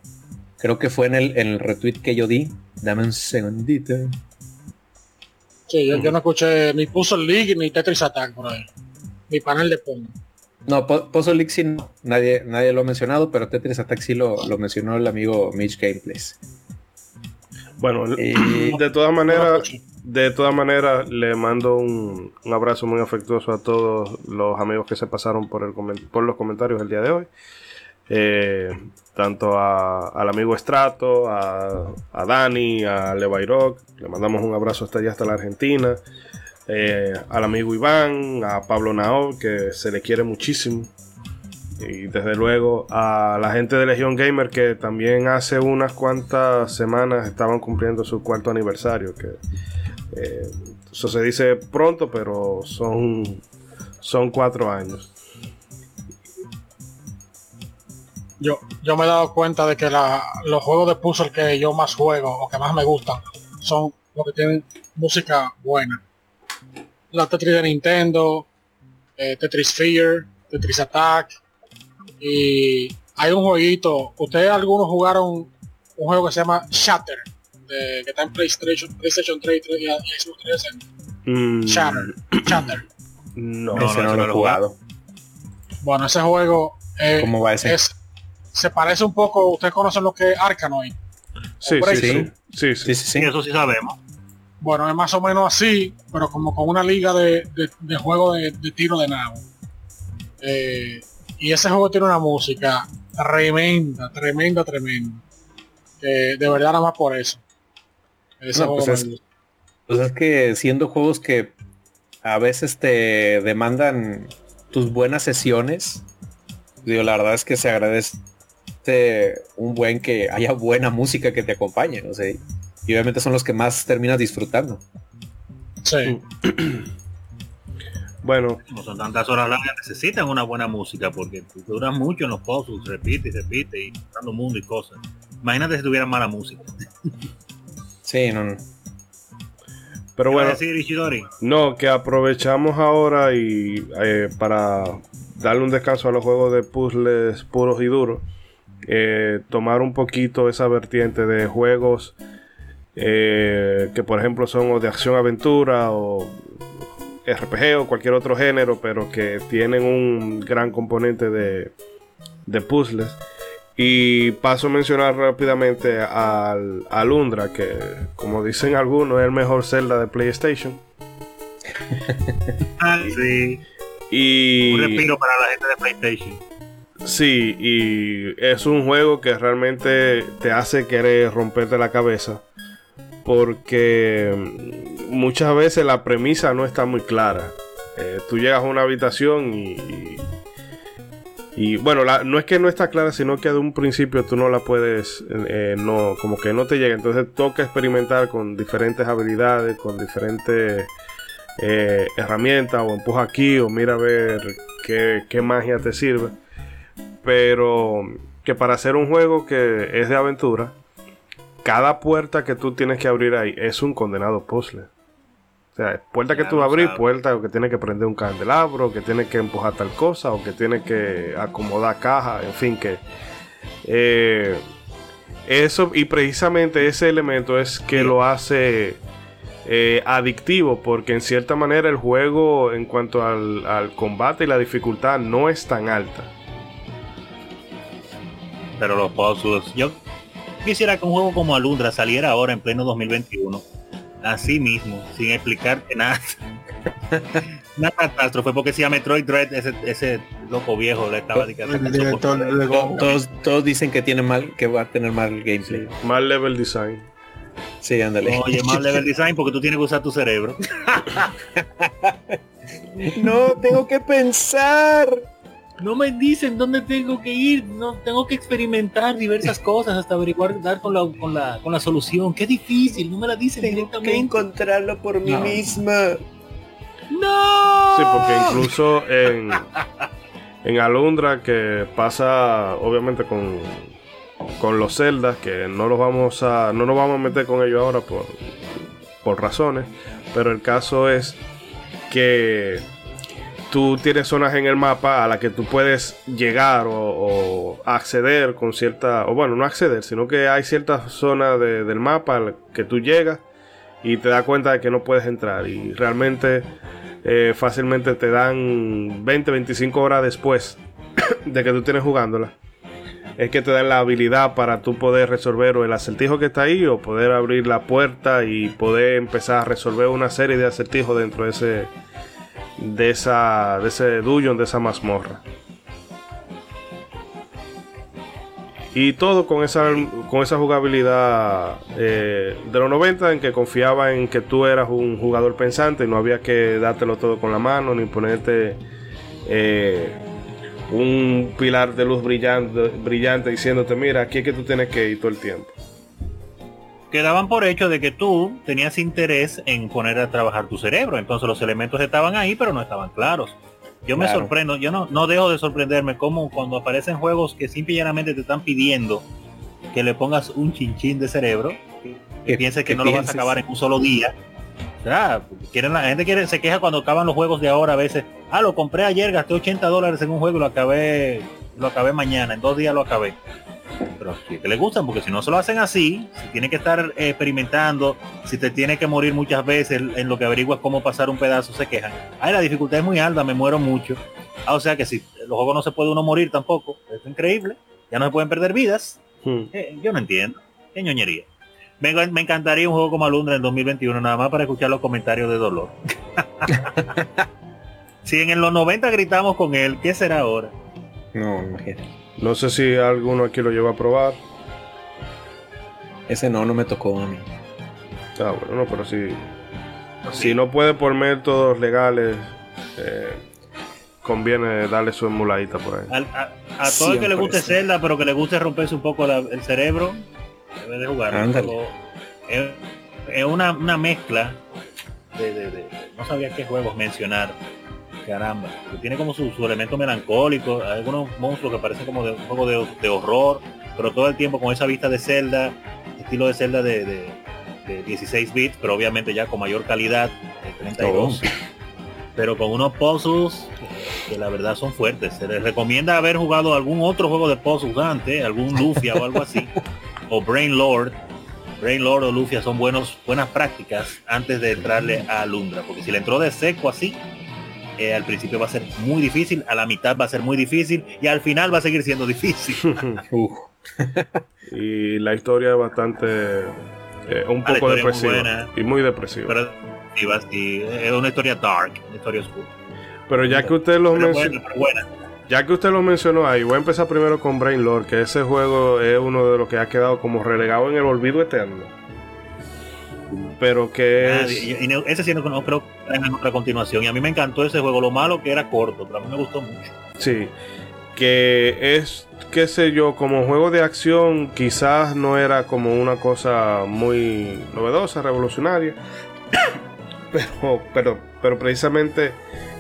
creo que fue en el, en el retweet que yo di. Dame un segundito. Sí, yo, no escuché ni Puzzle League ni Tetris Attack por ahí. Mi panel de Pong. No, Puzzle League sí nadie, nadie lo ha mencionado, pero Tetris Attack sí lo, lo mencionó el amigo Mitch Gameplays. Bueno, de todas maneras, de todas maneras, le mando un, abrazo muy afectuoso a todos los amigos que se pasaron por, el, por los comentarios el día de hoy. Eh, tanto al amigo Estrato, a, a Dani, a Levairok, le mandamos un abrazo hasta allá, hasta la Argentina. Eh, al amigo Iván, a Pablo Nao, que se le quiere muchísimo. Y desde luego a la gente de Legion Gamer que también hace unas cuantas semanas estaban cumpliendo su cuarto aniversario. Que eh, eso se dice pronto, pero son, son cuatro años. Yo, yo me he dado cuenta de que los juegos de puzzle que yo más juego o que más me gustan son los que tienen música buena. La Tetris de Nintendo, eh, Tetris Fear, Tetris Attack, y hay un jueguito, ustedes algunos jugaron un juego que se llama Shatter, de, que está en PlayStation, PlayStation 3 y Xbox 360. Mm. Shatter. Shatter. No, ese no, lo he jugado. Bueno, ese juego eh, ¿Cómo va ese? Es, se parece un poco, ustedes conocen lo que es Arkanoid. Sí, sí, sí, sí, sí, sí, Eso sí sabemos. Bueno, es más o menos así, pero como con una liga de, de, juego de, de, tiro de nave. Eh, y ese juego tiene una música tremenda, tremenda, tremenda. de verdad nada más por eso. Ese pues, es, pues es que siendo juegos que a veces te demandan tus buenas sesiones, digo, la verdad es que se agradece un buen que haya buena música que te acompañe, no sé. Y obviamente son los que más terminas disfrutando. Sí. Bueno, Como son tantas horas largas, necesitan una buena música porque tú duras mucho en los puzzles, repite y repite y buscando mundo y cosas. Imagínate si tuvieran mala música. Sí, no, no. pero ¿Qué va a bueno, no, que aprovechamos ahora y eh, para darle un descanso a los juegos de puzzles puros y duros, eh, tomar un poquito esa vertiente de juegos eh, que por ejemplo son o de acción-aventura o RPG o cualquier otro género, pero que tienen un gran componente de, de puzzles. Y paso a mencionar rápidamente al, al Undra, que como dicen algunos es el mejor Zelda de PlayStation. Ah, sí. Y Un respiro para la gente de PlayStation. Sí, y es un juego que realmente te hace querer romperte la cabeza. Porque mm, muchas veces la premisa no está muy clara. Eh, tú llegas a una habitación y. Y bueno, no es que no está clara, sino que de un principio tú no la puedes, eh, no, como que no te llega. Entonces toca experimentar con diferentes habilidades, con diferentes eh, herramientas, o empuja aquí, o mira a ver qué, qué magia te sirve. Pero que para hacer un juego que es de aventura, cada puerta que tú tienes que abrir ahí es un condenado puzzle. O sea, puerta que tú abrir, puerta o que tiene que prender un candelabro, o que tiene que empujar tal cosa, o que tiene que acomodar caja, en fin, que eh, eso y precisamente ese elemento es que lo hace eh, adictivo, porque en cierta manera el juego en cuanto al, al combate y la dificultad no es tan alta. Pero los puzzles. Yo quisiera que un juego como Alundra saliera ahora en pleno 2021. Así mismo, sin explicarte nada. Una catástrofe, porque si a Metroid Dread, ese, ese loco viejo le estaba diciendo El Todos, todos dicen que tiene mal, que va a tener mal gameplay. Mal level design. Sí, ándale. Oye, más level design porque tú tienes que usar tu cerebro. No, tengo que pensar. No me dicen dónde tengo que ir, no tengo que experimentar diversas cosas hasta averiguar, dar con la, con la, con la solución. Qué difícil, no me la dicen Tengo que directamente. encontrarlo por mí No. misma. ¡No! Sí, porque incluso en, en Alundra, que pasa obviamente con, con los celdas, que no los vamos a. no nos vamos a meter con ellos ahora por, por razones. Pero el caso es que tú tienes zonas en el mapa a las que tú puedes llegar o, acceder con cierta. O bueno, no acceder, sino que hay ciertas zonas de- del mapa a que tú llegas y te das cuenta de que no puedes entrar. Y realmente eh, fácilmente te dan 20, 25 horas después de que tú tienes jugándola. Es que te dan la habilidad para tú poder resolver el acertijo que está ahí o poder abrir la puerta y poder empezar a resolver una serie de acertijos dentro de ese de esa de ese dungeon, de esa mazmorra. Y todo con esa, con esa jugabilidad eh, de los 90 en que confiaba en que tú eras un jugador pensante y no había que dártelo todo con la mano ni ponerte eh, un pilar de luz brillante, brillante diciéndote, mira, aquí es que tú tienes que ir todo el tiempo. Quedaban por hecho de que tú tenías interés en poner a trabajar tu cerebro. Entonces los elementos estaban ahí, pero no estaban claros. Yo me sorprendo, yo no, no dejo de sorprenderme como cuando aparecen juegos que simple y llanamente te están pidiendo que le pongas un chinchín de cerebro, que, Que- pienses que, que no lo vas a acabar en un solo día. O sea, quieren, la gente quiere, se queja cuando acaban los juegos de ahora a veces. Ah, lo compré ayer, gasté 80 dólares en un juego y lo acabé, lo acabé mañana, en dos días lo acabé pero si que le gustan, porque si no se lo hacen así, si tiene que estar eh, experimentando, si te tiene que morir muchas veces en lo que averiguas cómo pasar un pedazo, se quejan. Ay, la dificultad es muy alta, me muero mucho. Ah, o sea que si los juegos no se puede uno morir tampoco, es increíble, ya no se pueden perder vidas. Hmm. Eh, yo no entiendo, qué ñoñería. Me, me encantaría un juego como Alundra en 2021, nada más para escuchar los comentarios de dolor. si en los 90 gritamos con él, ¿qué será ahora? No, imagínate. No sé si alguno aquí lo lleva a probar. Ese no, no me tocó a mí. Ah, bueno, no, pero si, si no puede por métodos legales, eh, conviene darle su emuladita por ahí. Al- a, a todo el que le guste 100%. Zelda, pero que le guste romperse un poco la- el cerebro, debe de jugar. Ándale. Pero Es, es una, una mezcla de, de- de- no sabía qué juegos mencionar. Caramba, tiene como su, su elemento melancólico, hay algunos monstruos que parecen como de un juego de, de horror, pero todo el tiempo con esa vista de Zelda, estilo de Zelda de, de- de 16 bits, pero obviamente ya con mayor calidad, de 32. Pero con unos puzzles que la verdad son fuertes. Se les recomienda haber jugado algún otro juego de puzzles antes, algún Lufia o algo así, o Brain Lord. Brain Lord o Lufia son buenos, buenas prácticas antes de entrarle a Lundra, porque si le entró de seco así, eh, al principio va a ser muy difícil, a la mitad va a ser muy difícil y al final va a seguir siendo difícil. Y la historia es bastante. eh, un Ah, poco muy depresiva. buena. y muy depresiva. Pero, pero va así, es una historia dark, una historia oscura. ya que usted lo Pero mencionó. pero. Ya que usted lo mencionó ahí, voy a empezar primero con Brain Lord, que ese juego es uno de los que ha quedado como relegado en el olvido eterno. Pero que es. y- y ese sí no, no creo que tenga otra continuación. Y a mí me encantó ese juego. Lo malo que era corto, pero a mí me gustó mucho. Sí. Que es, qué sé yo, como juego de acción, quizás no era como una cosa muy novedosa, revolucionaria. pero, pero, pero precisamente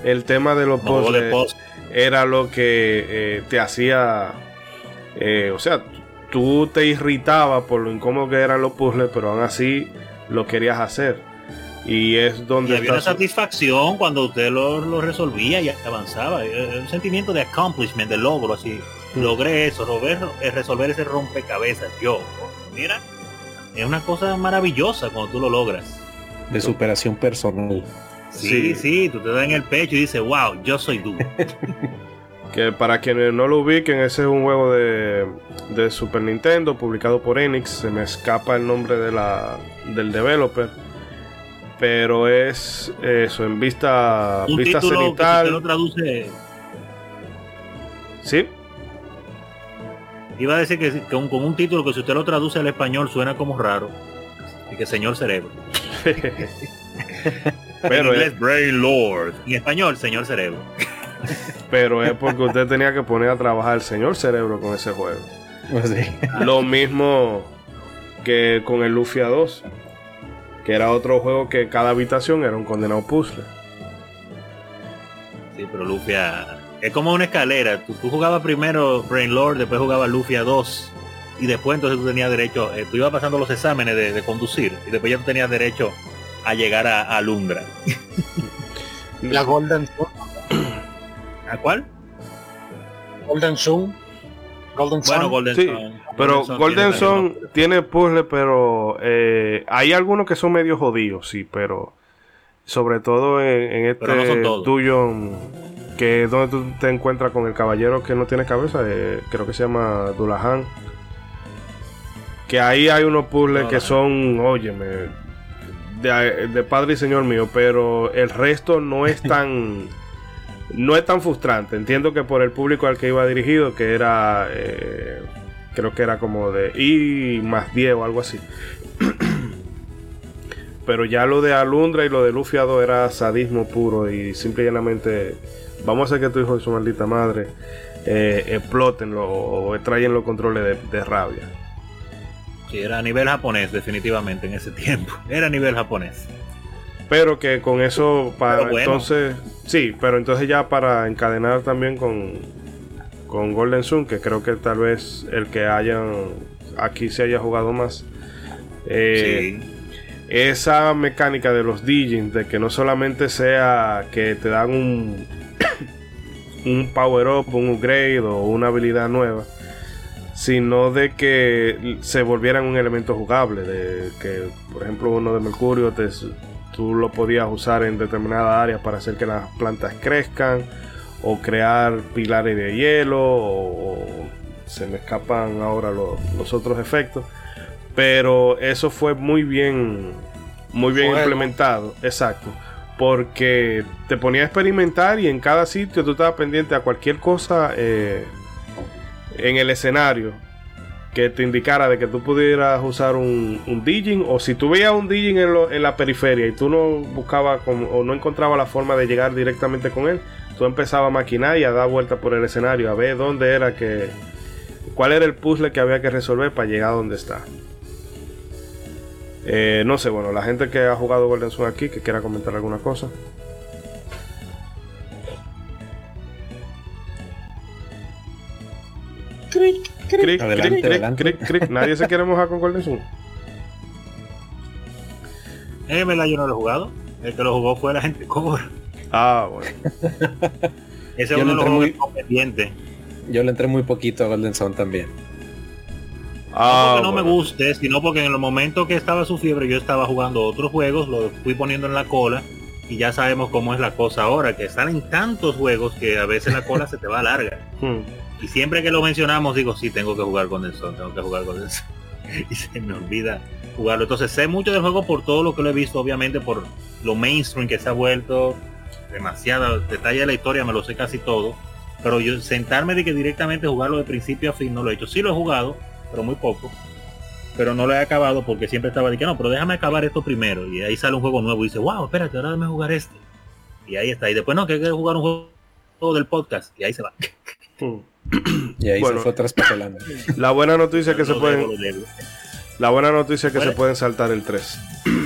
el tema de los No, puzzles post. era lo que eh, te hacía. eh, o sea, tú te irritaba por lo incómodo que eran los puzzles, pero aún así lo querías hacer. Y es Y donde había una su- satisfacción cuando usted lo, lo resolvía y avanzaba. Eh, Un sentimiento de accomplishment, de logro, así. Mm. Logré eso, logré eh, resolver ese rompecabezas. Yo, mira, es una cosa maravillosa cuando tú lo logras. De superación personal. Sí, Sí. sí, tú te das en el pecho y dices, wow, yo soy tú. Que para quienes no lo ubiquen, ese es un juego de, de Super Nintendo publicado por Enix. Se me escapa el nombre de la, del developer. Pero es eso, en vista, Un vista título que si cenital. lo traduce, Sí, iba a decir que, con, con un título que si usted lo traduce al español suena como raro. Y que señor cerebro. pero en es, Brain Lord. En español, señor cerebro. pero es porque usted tenía que poner a trabajar el señor cerebro con ese juego. Pues sí. Lo mismo que con el Lufia 2, que era otro juego que cada habitación era un condenado puzzle. Sí, pero Lufia es como una escalera. Tú, tú jugabas primero Brain Lord, después jugabas Lufia 2 y después entonces tú tenías derecho, eh, tú ibas pasando los exámenes de, de conducir y después ya tú tenías derecho a llegar a, a Lundra. Y a Golden. ¿A cuál? Golden Sun. Golden Sun. Bueno, Golden Sí, Sun. Pero Sun Golden tiene Sun también tiene puzzle, pero eh, hay algunos que son medio jodidos, sí, pero sobre todo en, en este no dungeon que es donde tú te encuentras con el caballero que no tiene cabeza, eh, creo que se llama Dulahan. Que ahí hay unos puzzles que son, óyeme, de, de padre y señor mío, pero el resto no es tan no es tan frustrante. Entiendo que por el público al que iba dirigido, que era eh, creo que era como de I más 10 o algo así. Pero ya lo de Alundra y lo de Lufiado era sadismo puro y simple y llanamente vamos a hacer que tu hijo y su maldita madre eh, explotenlo o extrayen los controles de, de rabia. Sí, era a nivel japonés, definitivamente, en ese tiempo. Era a nivel japonés. Pero que con eso para bueno. entonces sí, pero entonces ya para encadenar también con con Golden Sun, que creo que tal vez el que hayan aquí se haya jugado más. eh, sí. esa mecánica de los Digins, de que no solamente sea que te dan un, un power up, un upgrade o una habilidad nueva, sino de que se volvieran un elemento jugable, de que por ejemplo uno de Mercurio te, tú lo podías usar en determinadas áreas para hacer que las plantas crezcan o crear pilares de hielo o, se me escapan ahora los- los otros efectos. Pero eso fue muy bien muy bien implementado exacto. Porque te ponía a experimentar y en cada sitio tú estabas pendiente a cualquier cosa eh, en el escenario que te indicara de que tú pudieras usar un, un o si tú un Digin en, lo- en la periferia y tú no buscabas como- o no encontrabas la forma de llegar directamente con él, tú empezabas a maquinar y a dar vueltas por el escenario a ver dónde era que cuál era el puzzle que había que resolver para llegar a donde está. Eh, no sé, bueno, la gente que ha jugado Golden Sun aquí, que quiera comentar alguna cosa. Cric, Adelante, cric, adelante. cric, cric. Nadie se quiere mojar con Golden Sun. Eh, verdad, yo no lo he jugado. El que lo jugó fue la gente Cobra. Ah, bueno. Ese es uno de los muy- juegos pendientes. Yo le entré muy poquito a Golden Sun también. Ah, no porque no me guste, sino porque en el momento que estaba su fiebre yo estaba jugando otros juegos, lo fui poniendo en la cola y ya sabemos cómo es la cosa ahora, que salen tantos juegos que a veces la cola se te va larga. Y siempre que lo mencionamos digo, sí, tengo que jugar con el son, tengo que jugar con el son. Y se me olvida jugarlo. Entonces sé mucho del juego por todo lo que lo he visto, obviamente por lo mainstream que se ha vuelto, demasiado detalle de la historia, me lo sé casi todo. Pero yo sentarme de que directamente jugarlo de principio a fin no lo he hecho. Sí lo he jugado, pero muy poco. Pero no lo he acabado porque siempre estaba que no, pero déjame acabar esto primero. Y ahí sale un juego nuevo y dice, wow, espérate, ahora déjame jugar este. Y ahí está. Y después no, que hay que jugar un juego del podcast. Y ahí se va. Y ahí Bueno. se fue traspapelando. La buena noticia es que se pueden, debo, la buena noticia es que Bueno. se pueden saltar el 3.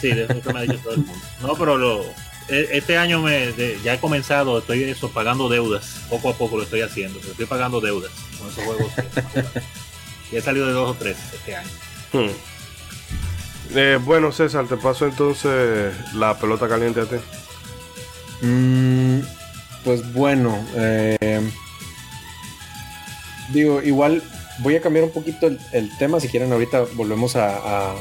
Sí, de eso que me ha dicho todo el mundo. No, pero lo, e- este año me, de- ya he comenzado, estoy eso, pagando deudas. Poco a poco lo estoy haciendo. pero Estoy pagando deudas con esos juegos. y he salido de dos o tres este año. Hmm. Eh, bueno, César, te paso entonces la pelota caliente a ti. Mm, pues bueno, eh, digo, igual voy a cambiar un poquito el, el tema. Si quieren, ahorita volvemos a, a-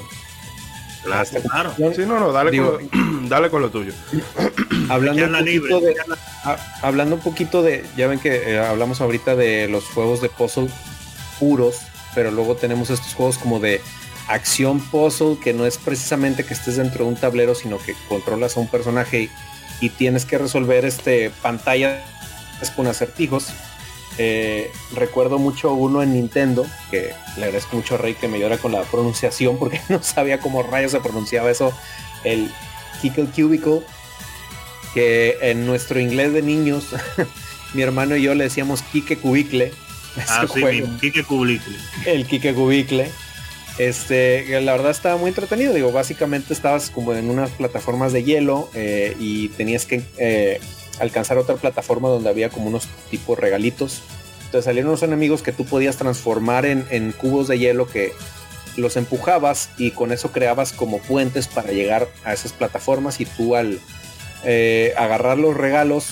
Claro. Sí, no, no, dale, Digo- con, lo, dale con lo tuyo. hablando, un Echarla poquito libre. de, a- hablando un poquito de, ya ven que eh, hablamos ahorita de los juegos de puzzle puros, pero luego tenemos estos juegos como de acción puzzle, que no es precisamente que estés dentro de un tablero, sino que controlas a un personaje y, y tienes que resolver este pantallas con acertijos. Eh, recuerdo mucho uno en Nintendo, que le agradezco mucho a Rey que me ayudara con la pronunciación, porque no sabía cómo rayos se pronunciaba eso, el Kickle Cubicle, que en nuestro inglés de niños, mi hermano y yo le decíamos Kike Cubicle. Ah, sí, mi Kike Kublicle. el Kike Cubicle. Este, la verdad estaba muy entretenido. Digo, básicamente estabas como en unas plataformas de hielo eh, y tenías que eh, alcanzar otra plataforma donde había como unos tipos regalitos. Entonces salieron unos enemigos que tú podías transformar en, en cubos de hielo que los empujabas y con eso creabas como puentes para llegar a esas plataformas y tú al eh, agarrar los regalos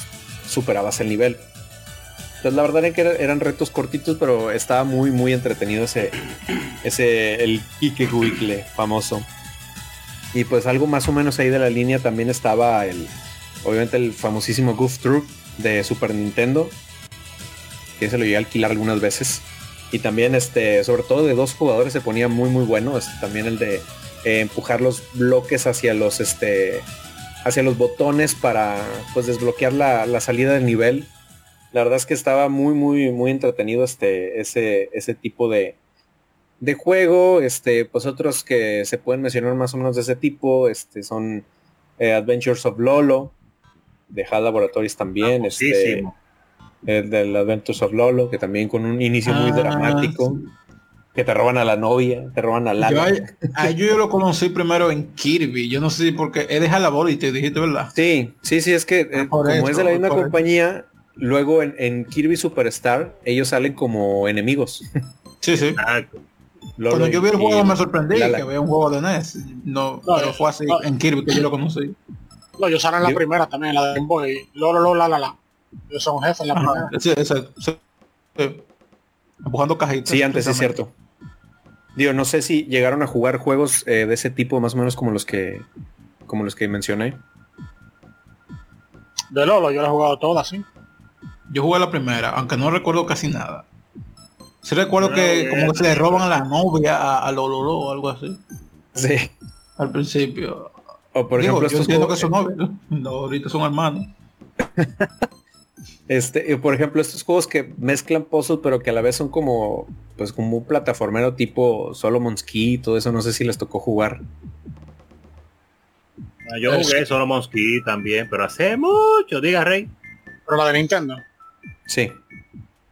superabas el nivel. Entonces la verdad es que era- eran retos cortitos, pero estaba muy, muy entretenido ese, ese, el Kike famoso. Y pues algo más o menos ahí de la línea también estaba el, obviamente el famosísimo Goof Troop de Super Nintendo, que se lo llegué a alquilar algunas veces. Y también este, sobre todo de dos jugadores se ponía muy, muy bueno. Este, también el de eh, empujar los bloques hacia los, este, hacia los botones para pues desbloquear la, la salida del nivel. La verdad es que estaba muy, muy, muy entretenido este, ese, ese tipo de, de juego. Este, pues otros que se pueden mencionar más o menos de ese tipo, este, son eh, Adventures of Lolo, de HAL Laboratories también, este, el del Adventures of Lolo, que también con un inicio muy Ah, dramático, que te roban a la novia, te roban a la Yo, a- a- yo, yo lo conocí primero en Kirby. Yo no sé si porque es de Jalabol y te dijiste, ¿verdad? Sí, sí, sí, es que eh, por como eso, es de la misma compañía, luego en, en Kirby Superstar, ellos salen como enemigos. Sí, sí. Exacto. Lolo Cuando yo vi el juego me sorprendí que había un juego de NES. No, No, pero fue así no. en Kirby que yo lo conocí. No, yo salí en la primera también, la de Game Boy. Lolo, lo, la, la, la. Yo soy un jefe en la primera. Sí, exacto, sí. Sí. Empujando cajitas. Sí, antes sí es cierto. Digo, no sé si llegaron a jugar juegos eh, de ese tipo, más o menos como los que como los que mencioné. De Lolo, yo la he jugado todas, sí. Yo jugué la primera, aunque no recuerdo casi nada. Sí recuerdo que como que se le eh. roban a la novia a, a Lololo o algo así. Sí. Al principio. O por Digo, ejemplo, yo estos entiendo que juegos, son novios. No, ahorita son hermanos. este, por ejemplo, estos juegos que mezclan puzzles, pero que a la vez son como, pues como un plataformero tipo Solomon's Key, todo eso, no sé si les tocó jugar. Ah, Yo jugué solo Mosquito también, pero hace mucho, diga Rey. Pero la de Nintendo. Sí.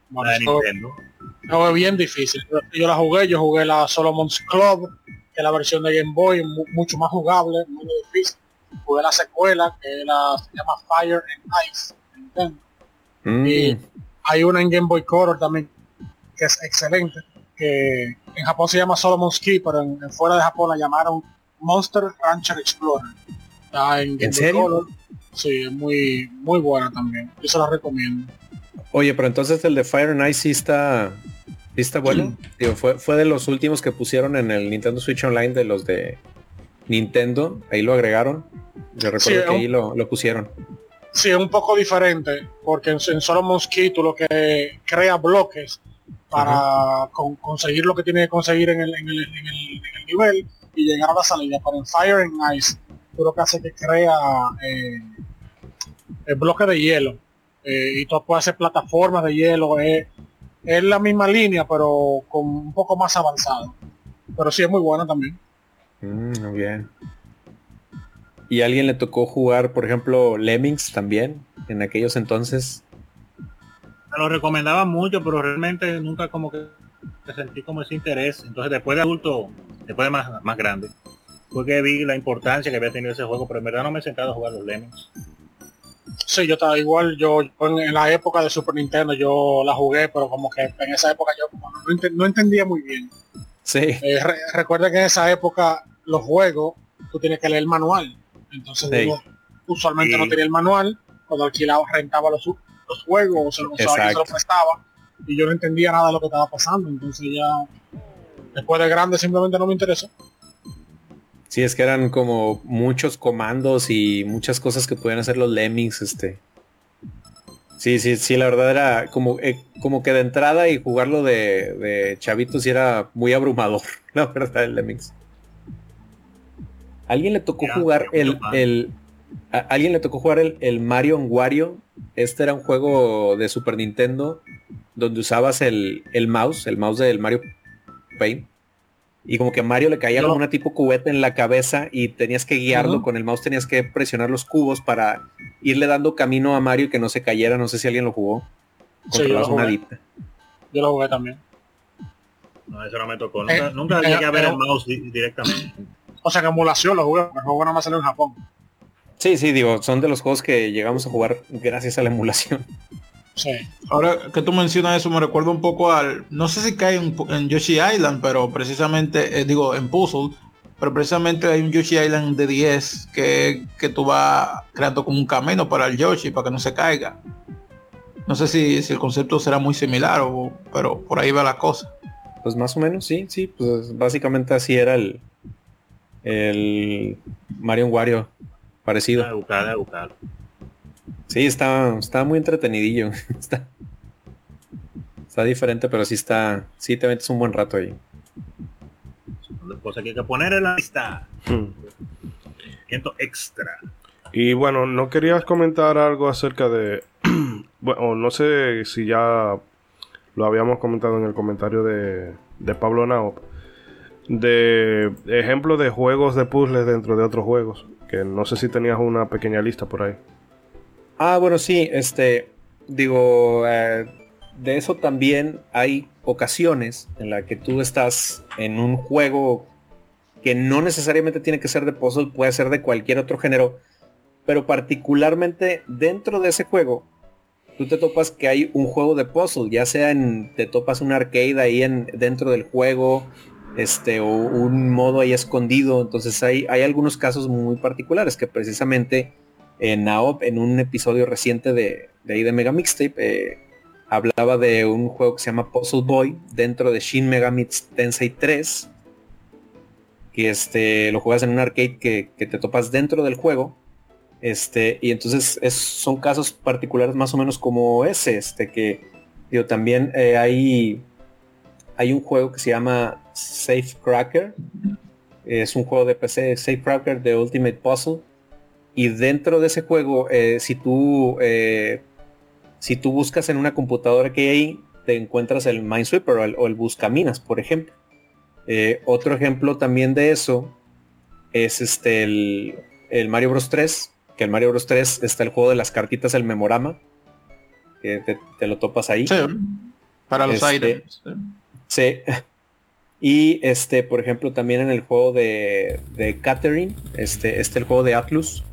Bueno, La de Nintendo. no es bien difícil. Yo, yo la jugué, yo jugué la Solomon's Club, que la versión de Game Boy, mucho más jugable, muy difícil. Jugué la secuela, que la, se llama Fire and Ice. Mm. Y hay una en Game Boy Color también, que es excelente, que en Japón se llama Solomon Ski, pero en, fuera de Japón la llamaron Monster Rancher Explorer. en, serio? Sí, es muy, muy buena también. Yo se la recomiendo. Oye, pero entonces el de Fire and Ice sí está, está bueno. fue, fue de los últimos que pusieron en el Nintendo Switch Online de los de Nintendo. Ahí lo agregaron. Yo recuerdo que ahí lo, pusieron. Sí, es un poco diferente, porque en, solo Mosquito lo que crea bloques para conseguir lo que tiene que conseguir en el, en, el, nivel y llegar a la salida. Pero en Fire and Ice, tú lo que hace que crea eh, el bloque de hielo. Eh, y tú puedes hacer plataformas de hielo. Es la misma línea, pero con un poco más avanzado. Pero sí es muy buena también. Mm, muy bien. ¿Y a alguien le tocó jugar, por ejemplo, Lemmings también en aquellos entonces? Me lo recomendaba mucho, pero realmente nunca como que sentí como ese interés. Entonces después de adulto, después de más, más grande, fue que vi la importancia que había tenido ese juego, pero en verdad no me he sentado a jugar los Lemmings. Sí, yo estaba igual, yo en, la época de Super Nintendo yo la jugué, pero como que en esa época yo no, entendía muy bien. Sí. Eh, recuerda que en esa época los juegos, tú tienes que leer el manual. Entonces usualmente no tenía el manual, cuando alquilaba, rentaba los, los juegos, o se, los prestaba, y yo no entendía nada de lo que estaba pasando. Entonces ya después de grande simplemente no me interesó. Sí, es que eran como muchos comandos y muchas cosas que podían hacer los lemmings, este. Sí, sí, sí, la verdad era como, eh, como que de entrada y jugarlo de, de chavitos sí era muy abrumador, la verdad, el lemmings. ¿Alguien le tocó jugar el, el alguien le tocó jugar el, el Mario Wario? Este era un juego de Super Nintendo donde usabas el, el mouse, el mouse del Mario Paint y como que a Mario le caía como una tipo cubeta en la cabeza y tenías que guiarlo con el mouse, tenías que presionar los cubos para irle dando camino a Mario y que no se cayera. No sé si alguien lo jugó. Sí, yo, lo jugué. yo lo jugué también. No, eso no me tocó. Nunca, eh, nunca llegué a ver el mouse directamente. O sea que emulación lo jugué, el juego nada más salió en Japón. Sí, sí, digo, son de los juegos que llegamos a jugar gracias a la emulación. Ahora que tú mencionas eso, me recuerda un poco al. No sé si cae en, Yoshi Island, pero precisamente, eh, digo, en Puzzle, pero precisamente hay un Yoshi Island de 10 que, que tú vas creando como un camino para el Yoshi, para que no se caiga. No sé si, el concepto será muy similar, o, pero por ahí va la cosa. Pues más o menos, sí, sí, pues básicamente así era el, el Mario Wario parecido. Sí, está, está muy entretenidillo. está, está diferente, pero sí está. Sí te metes un buen rato ahí. cosas que hay que poner en la lista. Hmm. extra. Y bueno, ¿no querías comentar algo acerca de... bueno, no sé si ya lo habíamos comentado en el comentario de, de Pablo Nao. De ejemplos de juegos de puzzles dentro de otros juegos. Que no sé si tenías una pequeña lista por ahí. Ah, bueno, sí, este, digo, eh, de eso también hay ocasiones en la que tú estás en un juego que no necesariamente tiene que ser de puzzle, puede ser de cualquier otro género, pero particularmente dentro de ese juego, tú te topas que hay un juego de puzzle, ya sea en, te topas un arcade ahí en, dentro del juego, este, o un modo ahí escondido, entonces hay, hay algunos casos muy particulares que precisamente en en un episodio reciente de, ahí de Mega Mixtape, eh, hablaba de un juego que se llama Puzzle Boy dentro de Shin Megami Tensei 3. Que este, lo juegas en un arcade que, te topas dentro del juego. Este, y entonces son casos particulares más o menos como ese. Este, que digo, también eh, hay, hay un juego que se llama Safe Cracker. Es un juego de PC, Safe Cracker de Ultimate Puzzle y dentro de ese juego, eh, si tú eh, si tú buscas en una computadora que hay ahí, te encuentras el Minesweeper o el, o el Buscaminas, por ejemplo. Eh, otro ejemplo también de eso es este el, Mario Bros 3, que el Mario Bros 3 está el juego de las cartitas, el memorama, que te, lo topas ahí. para los este, aires. Sí. Y este, por ejemplo, también en el juego de, de Catherine, este, este el juego de Atlus.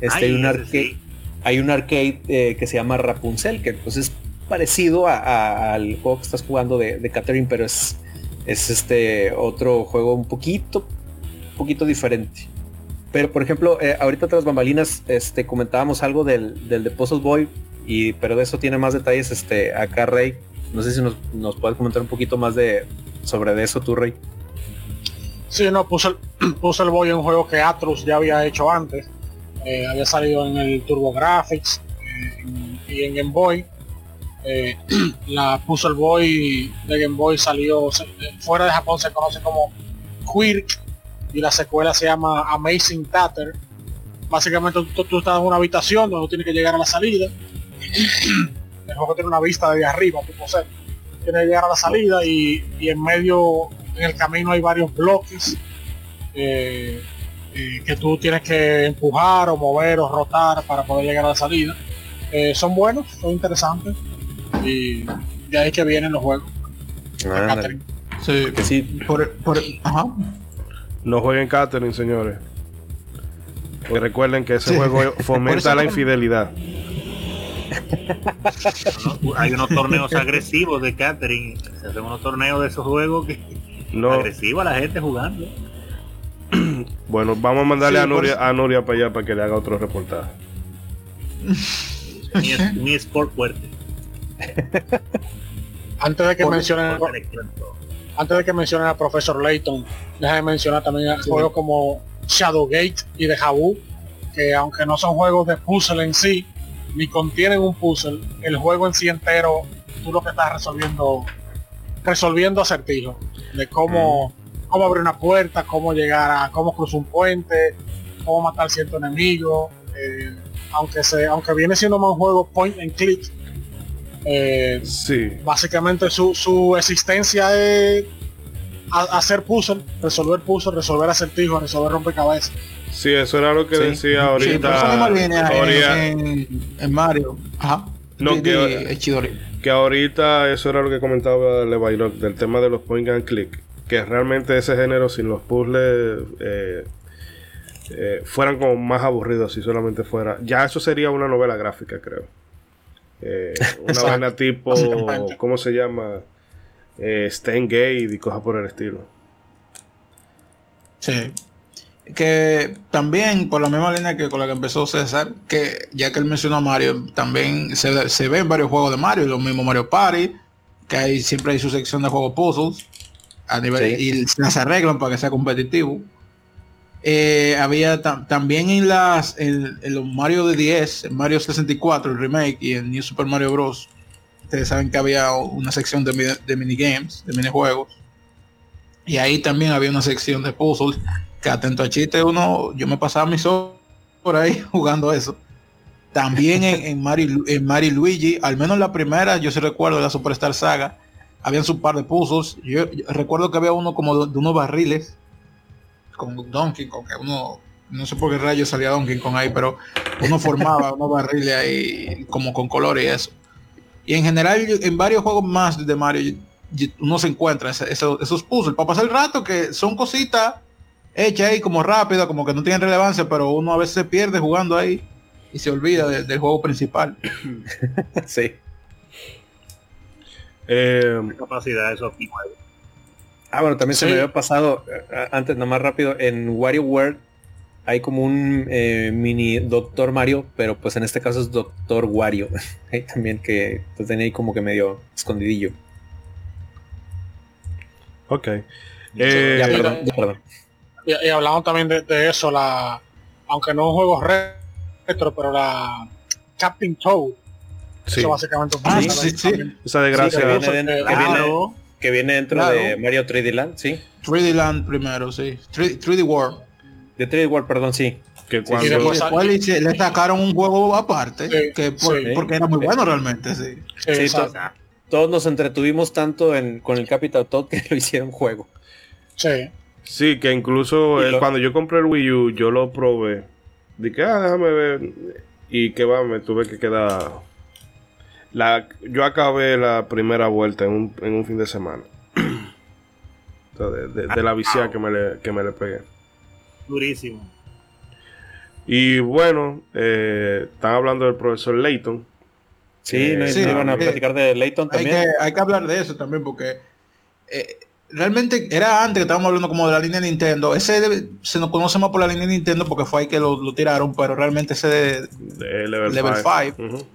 Este Ay, hay un arcade, sí. hay un arcade eh, que se llama Rapunzel, que pues es parecido a- a- al juego que estás jugando de, de Catherine, pero es, es este otro juego un poquito, un poquito diferente. Pero por ejemplo, eh, ahorita tras bambalinas, este, comentábamos algo del, del de Puzzle Boy, y, pero de eso tiene más detalles este, acá Rey. No sé si nos, nos puedes comentar un poquito más de sobre de eso tú, Rey. Sí, no, puse el, puse el Boy en un juego que Atlus ya había hecho antes. Eh, había salido en el Turbo Graphics eh, y en Game Boy. Eh, la Puzzle Boy de Game Boy salió eh, fuera de Japón se conoce como Quirk y la secuela se llama Amazing Tatter. Básicamente tú, tú estás en una habitación donde tú tienes que llegar a la salida. El juego tiene una vista desde arriba, tipo ser. Tienes que llegar a la salida y, y en medio, en el camino hay varios bloques eh, que tú tienes que empujar o mover o rotar para poder llegar a la salida. Eh, son buenos, son interesantes y de ahí que vienen los juegos. Catherine. Sí. Por, por- ajá. No jueguen Catherine, señores. Porque recuerden que ese Sí. juego fomenta la infidelidad. ¿no? Hay unos torneos agresivos de Catherine. Se hacen unos torneos de esos juegos que No, agresivo a la gente jugando. bueno, vamos a mandarle Sí, a, Nuria, a Nuria para allá para que le haga otro reportaje. Mi, es- mi fuerte. Antes de que mencionen antes de que mencionen a Profesor Layton, déjame mencionar también juegos como Shadowgate y The Jabu, que aunque no son juegos de puzzle en sí, ni contienen un puzzle, el juego en sí entero, tú lo que estás resolviendo, resolviendo acertijos, de cómo, cómo abrir una puerta, cómo llegar a, cómo cruzar un puente, cómo matar cierto enemigo, eh, aunque se, aunque viene siendo más un juego point and click, eh, Sí. básicamente su, su existencia es a- hacer puzzle, resolver puzzle, resolver acertijos, resolver rompecabezas. Sí, eso era lo que Sí. decía Sí, ahorita. línea en- en, en Mario. Ajá. No, que- que ahorita eso era lo que comentaba Levailok del tema de los point and click. Que realmente ese género sin los puzzles eh, eh, fueran como más aburridos si solamente fuera. Ya eso sería una novela gráfica, creo. Eh, una vaina tipo. ¿cómo se llama? Eh, Stain Gate y cosas por el estilo. Sí. Que también, por la misma línea que con la que empezó César, que ya que él mencionó a Mario, también se, se ve en varios juegos de Mario, lo mismo Mario Party, que hay, siempre hay su sección de juegos puzzles, a nivel, Sí. y las arreglan para que sea competitivo. Eh, había tam- también en las en, en los Mario de 10, en Mario 64, el remake y en New Super Mario Bros. Ustedes saben que había una sección de, mini- de minigames, de minijuegos. Y ahí también había una sección de puzzles que atento a chiste uno, yo me pasaba mis horas por ahí jugando eso. También en, en, Mario, en Mario Luigi, al menos la primera, yo sí recuerdo de la Superstar Saga, habían su par de puzzles. Yo, yo recuerdo que había uno como de, de unos barriles con Donkey Kong, que uno, no sé por qué rayos salía Donkey Kong ahí, pero uno formaba unos barriles ahí como con colores y eso. Y en general, en varios juegos más de Mario, uno se encuentra ese- esos, esos puzzles para pasar el rato que son cositas hechas ahí como rápido, como que no tienen relevancia, pero uno a veces se pierde jugando ahí y se olvida de- del juego principal. sí. Eh, Capacidad juegos. Ah, bueno, también se me había pasado eh, antes, nomás rápido, en WarioWare hay como un eh, mini Doctor Mario, pero pues en este caso es Doctor Wario. Ahí también que lo tenía ahí como que medio escondidillo. ok. Eh, ya, perdón, ya, perdón. Y, y hablamos también de, de eso, la aunque no es un juego retro, pero la Captain Toad, sí, eso básicamente Ah, sí, sí. esa desgracia. Sí, que viene, que- que viene- claro, que viene dentro Claro. de Mario 3D Land, sí. 3D Land primero, sí. 3D, 3D World. De 3D World, perdón, sí. que cuando, Y después- le, hice- le sacaron un juego aparte, Sí, que por- sí. porque era muy bueno realmente, sí. sí, Sí, exacto. to- todos nos entretuvimos tanto en, con el Capital Todd que lo hicieron juego. Sí. Sí, que incluso eh, lo- cuando yo compré el Wii U, yo lo probé. Dije, ah, déjame ver. Y que va, me tuve que quedar. La, yo acabé la primera vuelta en un, en un fin de semana. O sea, de, de- de la viciada que me le, que me le pegué. Durísimo. Y bueno, eh, están hablando del profesor Layton. Sí, no, Sí, iban a eh, platicar de Layton Hay también. que, hay que hablar de eso también porque eh, realmente era antes que estábamos hablando como de la línea de Nintendo. Ese debe- se nos conoce más por la línea de Nintendo porque fue ahí que lo, lo tiraron, pero realmente ese de, De Level Level 5.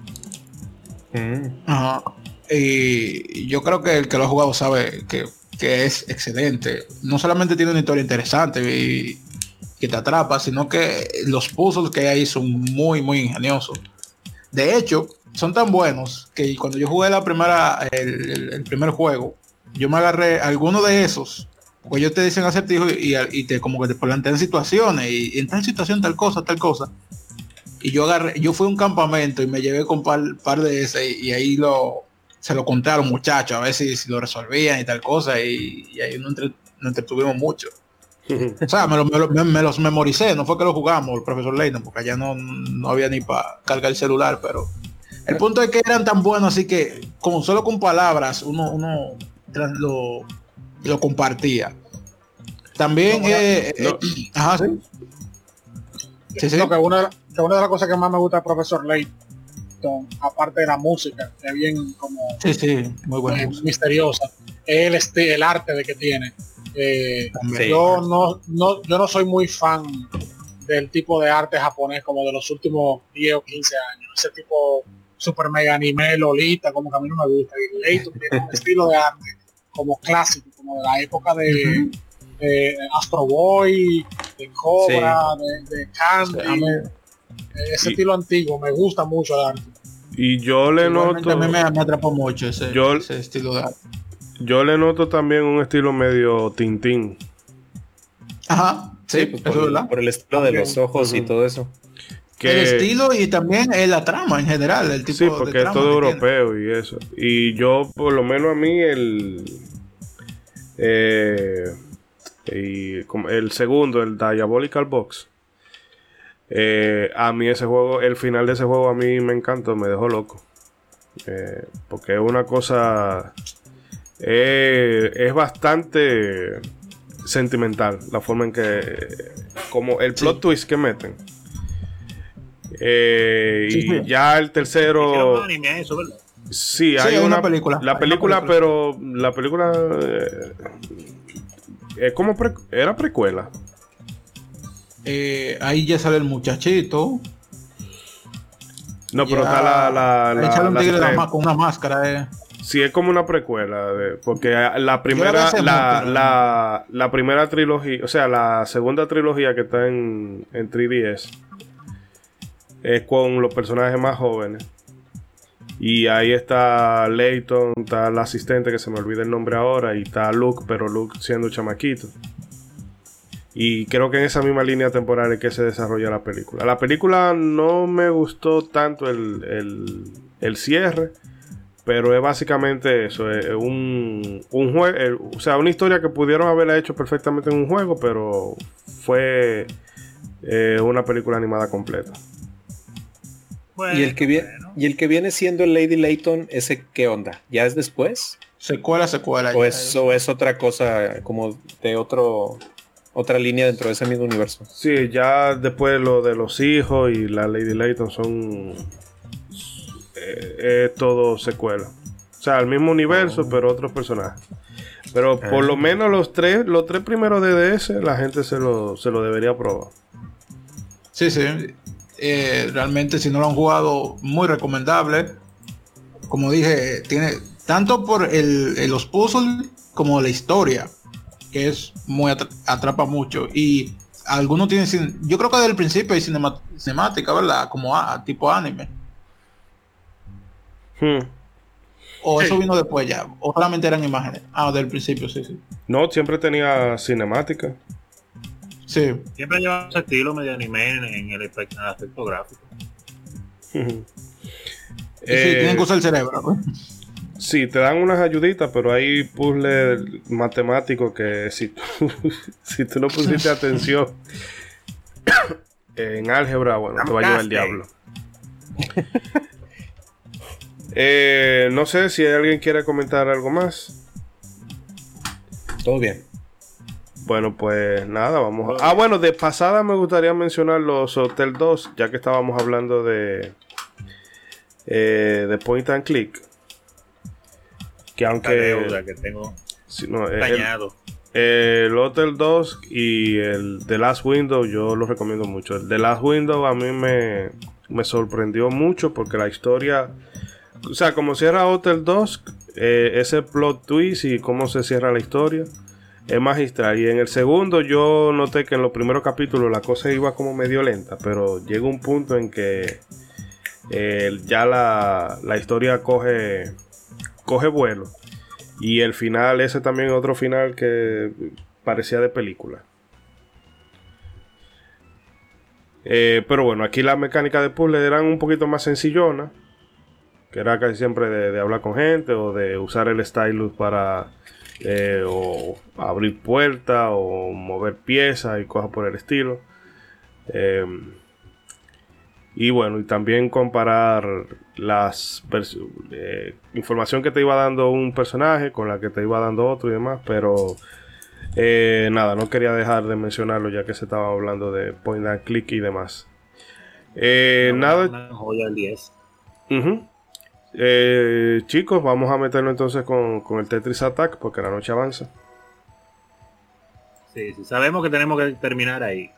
Y yo creo que el que lo ha jugado sabe que, que es excelente. No solamente tiene una historia interesante y que te atrapa, sino que los puzzles que hay ahí son muy, muy ingeniosos. De hecho, son tan buenos que cuando yo jugué la primera, el, primer juego, yo me agarré alguno de esos. Pues ellos te dicen acertijos y, y te como que te plantean situaciones y, en tal situación tal cosa, tal cosa. Y yo agarré, yo fui a un campamento y me llevé con par, par de ese y, y ahí lo se lo conté a los muchachos a ver si, si lo resolvían y tal cosa y, y ahí nos, entre- nos entretuvimos mucho. O sea, me, lo- me lo- me- me los memoricé, no fue que lo jugamos el profesor Layton, porque allá no, no había ni para cargar el celular, pero el punto es que eran tan buenos, así que con solo con palabras uno, uno lo, lo compartía. También, No, eh, no. eh, ajá, sí. Sí, sí. Lo que una, que una de las cosas que más me gusta del profesor Layton, aparte de la música, que es bien como Sí, sí, muy eh, buena música. misteriosa, es el, este, el arte de que tiene. Eh, Sí. yo no, no, yo no soy muy fan del tipo de arte japonés como de los últimos 10 o 15 años. Ese tipo super mega anime, lolita, como que a mí no me gusta. Y Layton tiene un estilo de arte como clásico, como de la época de, de Astro Boy, de Cobra, de, de Candy. Ese Y- estilo antiguo, me gusta mucho el arte. Y yo le Igualmente noto. a mí me, me atrapó mucho ese, Yo- ese estilo de arte. Yo le noto también un estilo medio Tintín. Ajá, sí, Sí, pues por, el estilo de los ojos y todo eso. Que, El estilo y también eh, la trama en general, el tipo sí, de porque es todo tiene. europeo y eso. Y yo, por lo menos a mí, el. eh, y como el segundo, el Diabolical Box. Eh, a mí ese juego, el final de ese juego a mí me encantó, me dejó loco. Eh, porque es una cosa. eh, es bastante sentimental la forma en que. Como el plot twist que meten. Eh, Sí, y sí. ya el tercero. eso, ¿verdad? Sí, Sí, hay, hay una, una película. La película, una película. pero la película eh, es como pre- era precuela. Eh, ahí ya sale el muchachito. No, pero Ya- está la, la, la- un la tigre la con una máscara. eh. Sí, es como una precuela, de- porque la primera, la, la, la primera trilogía, o sea, la segunda trilogía que está en, en 3DS es con los personajes más jóvenes. Y ahí está Layton, está el asistente que se me olvida el nombre ahora, y está Luke, pero Luke siendo chamaquito. Y creo que en esa misma línea temporal es que se desarrolla la película. La película no me gustó tanto el, el, el cierre, pero es básicamente eso, es un, un juego, o sea, una historia que pudieron haberla hecho perfectamente en un juego, pero fue eh, una película animada completa. Bueno, y el que viene bueno. y el que viene siendo el Lady Layton, ese qué onda? ¿Ya es después? Secuela, secuela. ¿O ya. es, o es otra cosa como de otro otra línea dentro de ese mismo universo? Sí, ya después lo de los hijos y la Lady Layton son eh, es todo secuela. O sea, el mismo universo, pero otros personajes. Pero por Ah. lo menos los tres, los tres primeros de DS, la gente se lo, se lo debería probar. Sí, sí. Eh, realmente, si no lo han jugado, muy recomendable. Como dije, tiene tanto por el- los puzzles como la historia, que es muy atra- atrapa mucho. Y algunos tienen, yo creo que desde el principio hay cinema- cinemática, ¿verdad? Como a, tipo anime. Hmm. O Sí. eso vino después ya. O solamente eran imágenes. Ah, del principio, sí, sí. No, siempre tenía cinemática. Sí. Siempre lleva ese estilo medio anime en, en el, aspecto, en el aspecto gráfico. Y sí, Eh, tienen que usar el cerebro. ¿no? Sí, te dan unas ayuditas, pero hay puzzles matemáticos que si tú, si tú no pusiste atención en álgebra, bueno, te va a llevar el diablo. Eh, no sé si alguien quiere comentar algo más. Todo bien. Bueno, pues nada, vamos a... Ah, bueno, de pasada me gustaría mencionar los Hotel 2, ya que estábamos hablando de... Eh, de Point and Click. Que aunque... deuda que tengo sí, no, el- dañado. El Hotel 2 y el The Last Window yo lo recomiendo mucho. El The Last Window a mí me, me sorprendió mucho porque la historia... O sea, como cierra Hotel 2, eh, ese plot twist y cómo se cierra la historia es magistral. Y en el segundo yo noté que en los primeros capítulos la cosa iba como medio lenta, pero llega un punto en que eh, ya la, la historia coge, coge vuelo. Y el final, ese también otro final que parecía de película. Eh, pero bueno, aquí las mecánicas de puzzle eran un poquito más sencillonas. Que era casi siempre de, hablar con gente o de usar el stylus para eh, o abrir puertas o mover piezas y cosas por el estilo. Eh, y bueno, y también comparar las eh, información que te iba dando un personaje con la que te iba dando otro y demás, pero eh, nada, no quería dejar de mencionarlo ya que se estaba hablando de point and click y demás. Eh, nada, Una joya del 10. Ujú. Eh, chicos, vamos a meternos entonces con, con el Tetris Attack porque la noche avanza. Sí, sí, sabemos que tenemos que terminar ahí.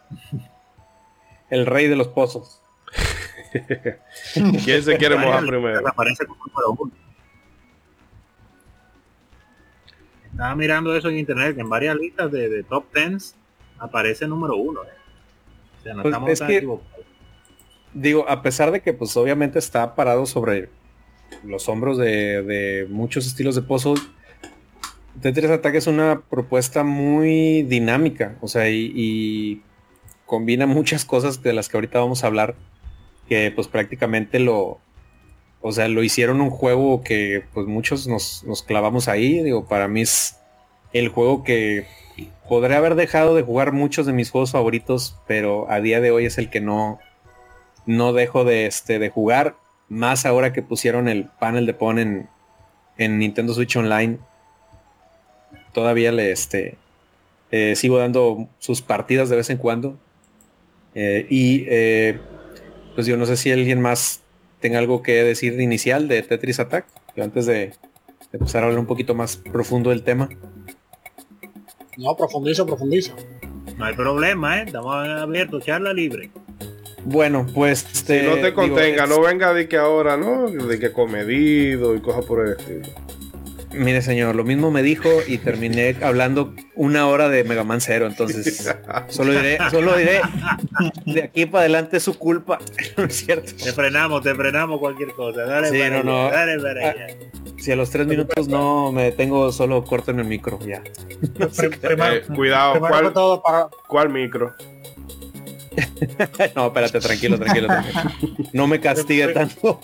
El rey de los pozos. ¿Quién se quiere mojar primero? Aparece como número uno. Estaba mirando eso en internet, que en varias listas de, de top 10 aparece número uno. eh. O sea, no Pues estamos es tan que- equivocados. Digo, a pesar de que pues obviamente está parado sobre los hombros de, de muchos estilos de puzzle, Tetris Attack es una propuesta muy dinámica, o sea, y, y combina muchas cosas de las que ahorita vamos a hablar, que pues prácticamente lo, o sea, lo hicieron un juego que pues muchos nos, nos clavamos ahí, digo, para mí es el juego que podré haber dejado de jugar muchos de mis juegos favoritos, pero a día de hoy es el que no, no dejo de, este, de jugar, más ahora que pusieron el panel de Pon en, en Nintendo Switch Online. Todavía le este, eh, sigo dando sus partidas de vez en cuando. Eh, y eh, pues yo no sé si alguien más tenga algo que decir de inicial de Tetris Attack, yo antes de, de empezar a hablar un poquito más profundo del tema. No, profundizo, profundizo. No hay problema, ¿eh? Estamos abiertos, charla libre. Bueno, pues este, Si no te digo, contenga, es- no venga de que ahora, ¿no? De que comedido y cosas por el estilo. Mire señor, lo mismo me dijo y terminé hablando una hora de Mega Man Zero, entonces solo diré, solo diré, de aquí para adelante es su culpa, no es cierto. Te frenamos, te frenamos cualquier cosa. Dale, Sí, para no, no. dale para Ah. Si a los tres minutos no me detengo, solo corto en el micro, ya. Prim- primero- Eh, cuidado, ¿cuál, todo, para, ¿cuál micro? No, espérate, tranquilo, tranquilo, tranquilo. No me castigue tanto.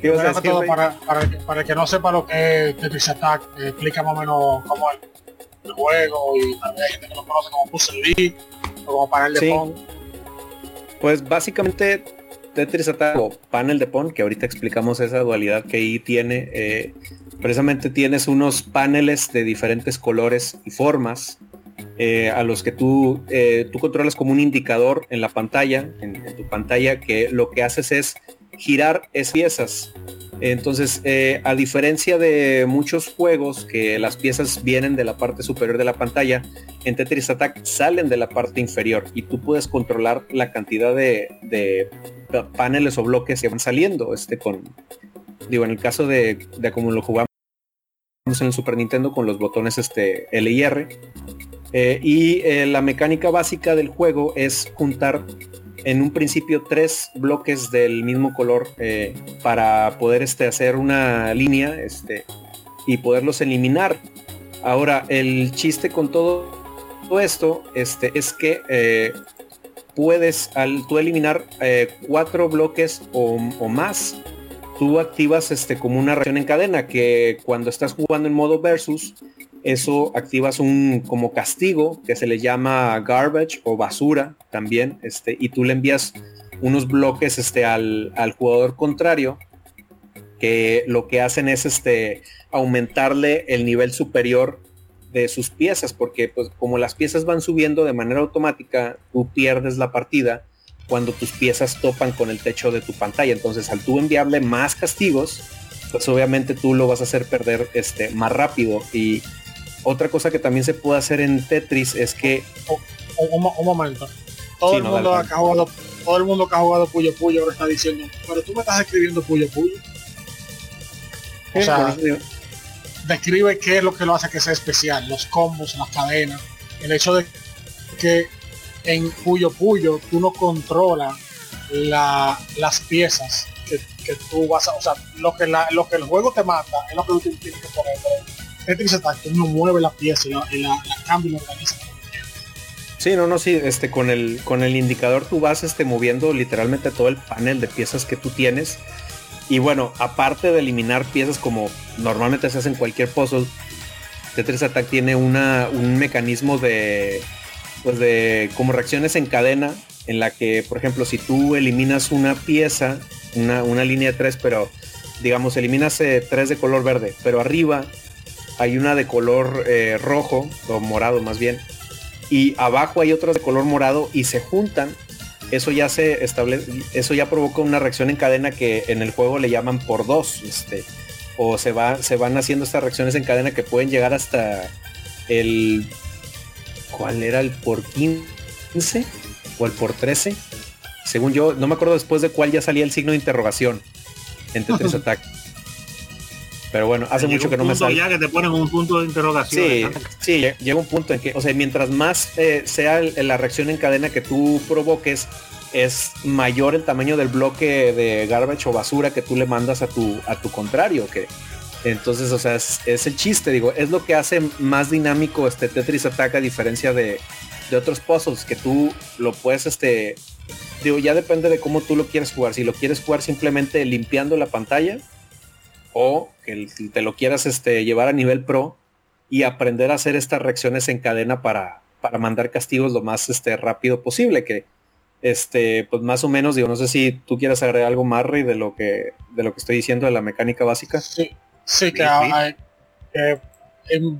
¿Qué ibas a primero que decir, todo, Rey? para, para, el para el que no sepa lo que es Tetris Attack, explica más o menos cómo es el juego y también hay gente que lo conoce como Puzzle League o como panel de Sí. Pong. Pues básicamente Tetris Attack o panel de Pon, que ahorita explicamos esa dualidad que ahí tiene, eh, precisamente tienes unos paneles de diferentes colores y formas eh, a los que tú, eh, tú controlas como un indicador en la pantalla, en, en tu pantalla, que lo que haces es girar esas piezas. Entonces, eh, a diferencia de muchos juegos que las piezas vienen de la parte superior de la pantalla, en Tetris Attack salen de la parte inferior y tú puedes controlar la cantidad de, de pa- paneles o bloques que van saliendo. Este con, digo, en el caso de, de como lo jugamos en el Super Nintendo con los botones este L y R. Eh, y eh, la mecánica básica del juego es juntar en un principio tres bloques del mismo color eh, para poder este, hacer una línea este, y poderlos eliminar. Ahora, el chiste con todo, todo esto este, es que eh, puedes, al tú eliminar eh, cuatro bloques o, o más, tú activas este, como una reacción en cadena que cuando estás jugando en modo versus, eso activas un como castigo que se le llama garbage o basura también, este, y tú le envías unos bloques este, al, al jugador contrario que lo que hacen es este, aumentarle el nivel superior de sus piezas, porque pues como las piezas van subiendo de manera automática, tú pierdes la partida cuando tus piezas topan con el techo de tu pantalla. Entonces, al tú enviarle más castigos, pues obviamente tú lo vas a hacer perder este más rápido. Y otra cosa que también se puede hacer en Tetris es que. Un, momento. Todo el mundo ha jugado, todo el mundo que ha jugado Puyo Puyo ahora está diciendo, pero tú me estás escribiendo Puyo Puyo. O sea, describe qué es lo que lo hace que sea especial, los combos, las cadenas, el hecho de que en Puyo Puyo tú no controlas las piezas que, tú vas a, o sea, lo que, lo que el juego te manda es lo que tú tienes que poner. Tetris Attack, uno mueve la pieza y la, cambia y la organiza. Sí, no, no, sí, este, con el, con el indicador tú vas este, moviendo literalmente todo el panel de piezas que tú tienes. Y bueno, aparte de eliminar piezas como normalmente se hace en cualquier puzzle, Tetris Attack tiene una, un mecanismo de, pues de como reacciones en cadena en la que, por ejemplo, si tú eliminas una pieza, una, una línea de tres, pero digamos, eliminas eh, tres de color verde, pero arriba hay una de color eh, rojo, o morado más bien, y abajo hay otras de color morado y se juntan, eso ya se establece, eso ya provoca una reacción en cadena que en el juego le llaman por dos, este, o se, va, se van haciendo estas reacciones en cadena que pueden llegar hasta el, ¿cuál era el por 15? o el por 13? Según yo, no me acuerdo después de cuál ya salía el signo de interrogación en Tetris Attack. Pero bueno, hace mucho que no me sale. ya que te ponen un punto de interrogación. Sí, sí, llega un punto en que, o sea, mientras más eh, sea la reacción en cadena que tú provoques, es mayor el tamaño del bloque de garbage o basura que tú le mandas a tu, a tu contrario. Que, entonces, o sea, es, el chiste, digo, es lo que hace más dinámico este Tetris Attack a diferencia de, de otros puzzles, que tú lo puedes, este, digo, ya depende de cómo tú lo quieres jugar. Si lo quieres jugar simplemente limpiando la pantalla, o que te lo quieras este, llevar a nivel pro y aprender a hacer estas reacciones en cadena para, para mandar castigos lo más este, rápido posible, que este, pues más o menos, digo, no sé si tú quieras agregar algo más, Rey, de lo que, de lo que estoy diciendo de la mecánica básica. Sí, sí, que,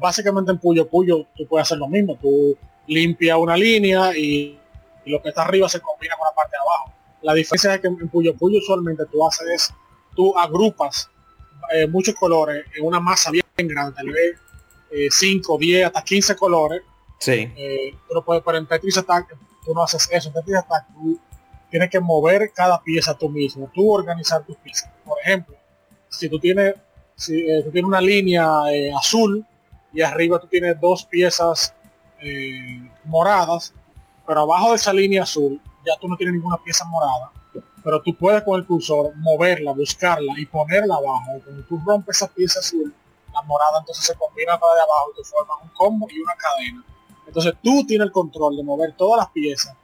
básicamente en Puyo Puyo tú puedes hacer lo mismo, tú limpias una línea y, lo que está arriba se combina con la parte de abajo. La diferencia es que en Puyo Puyo usualmente tú haces, tú agrupas eh, muchos colores en una masa bien grande, tal vez 5, 10, hasta 15 colores. Sí. Eh, pero, puedes, pero en Tetris Attack tú no haces eso. En Tetris Attack tú tienes que mover cada pieza tú mismo, tú organizar tus piezas. Por ejemplo, si tú tienes, si, eh, tú tienes una línea azul y arriba tú tienes dos piezas moradas, pero abajo de esa línea azul ya tú no tienes ninguna pieza morada pero tú puedes con el cursor moverla, buscarla y ponerla abajo. Cuando tú rompes esa pieza azul, la morada entonces se combina para de abajo y te formas un combo y una cadena. Entonces tú tienes el control de mover todas las piezas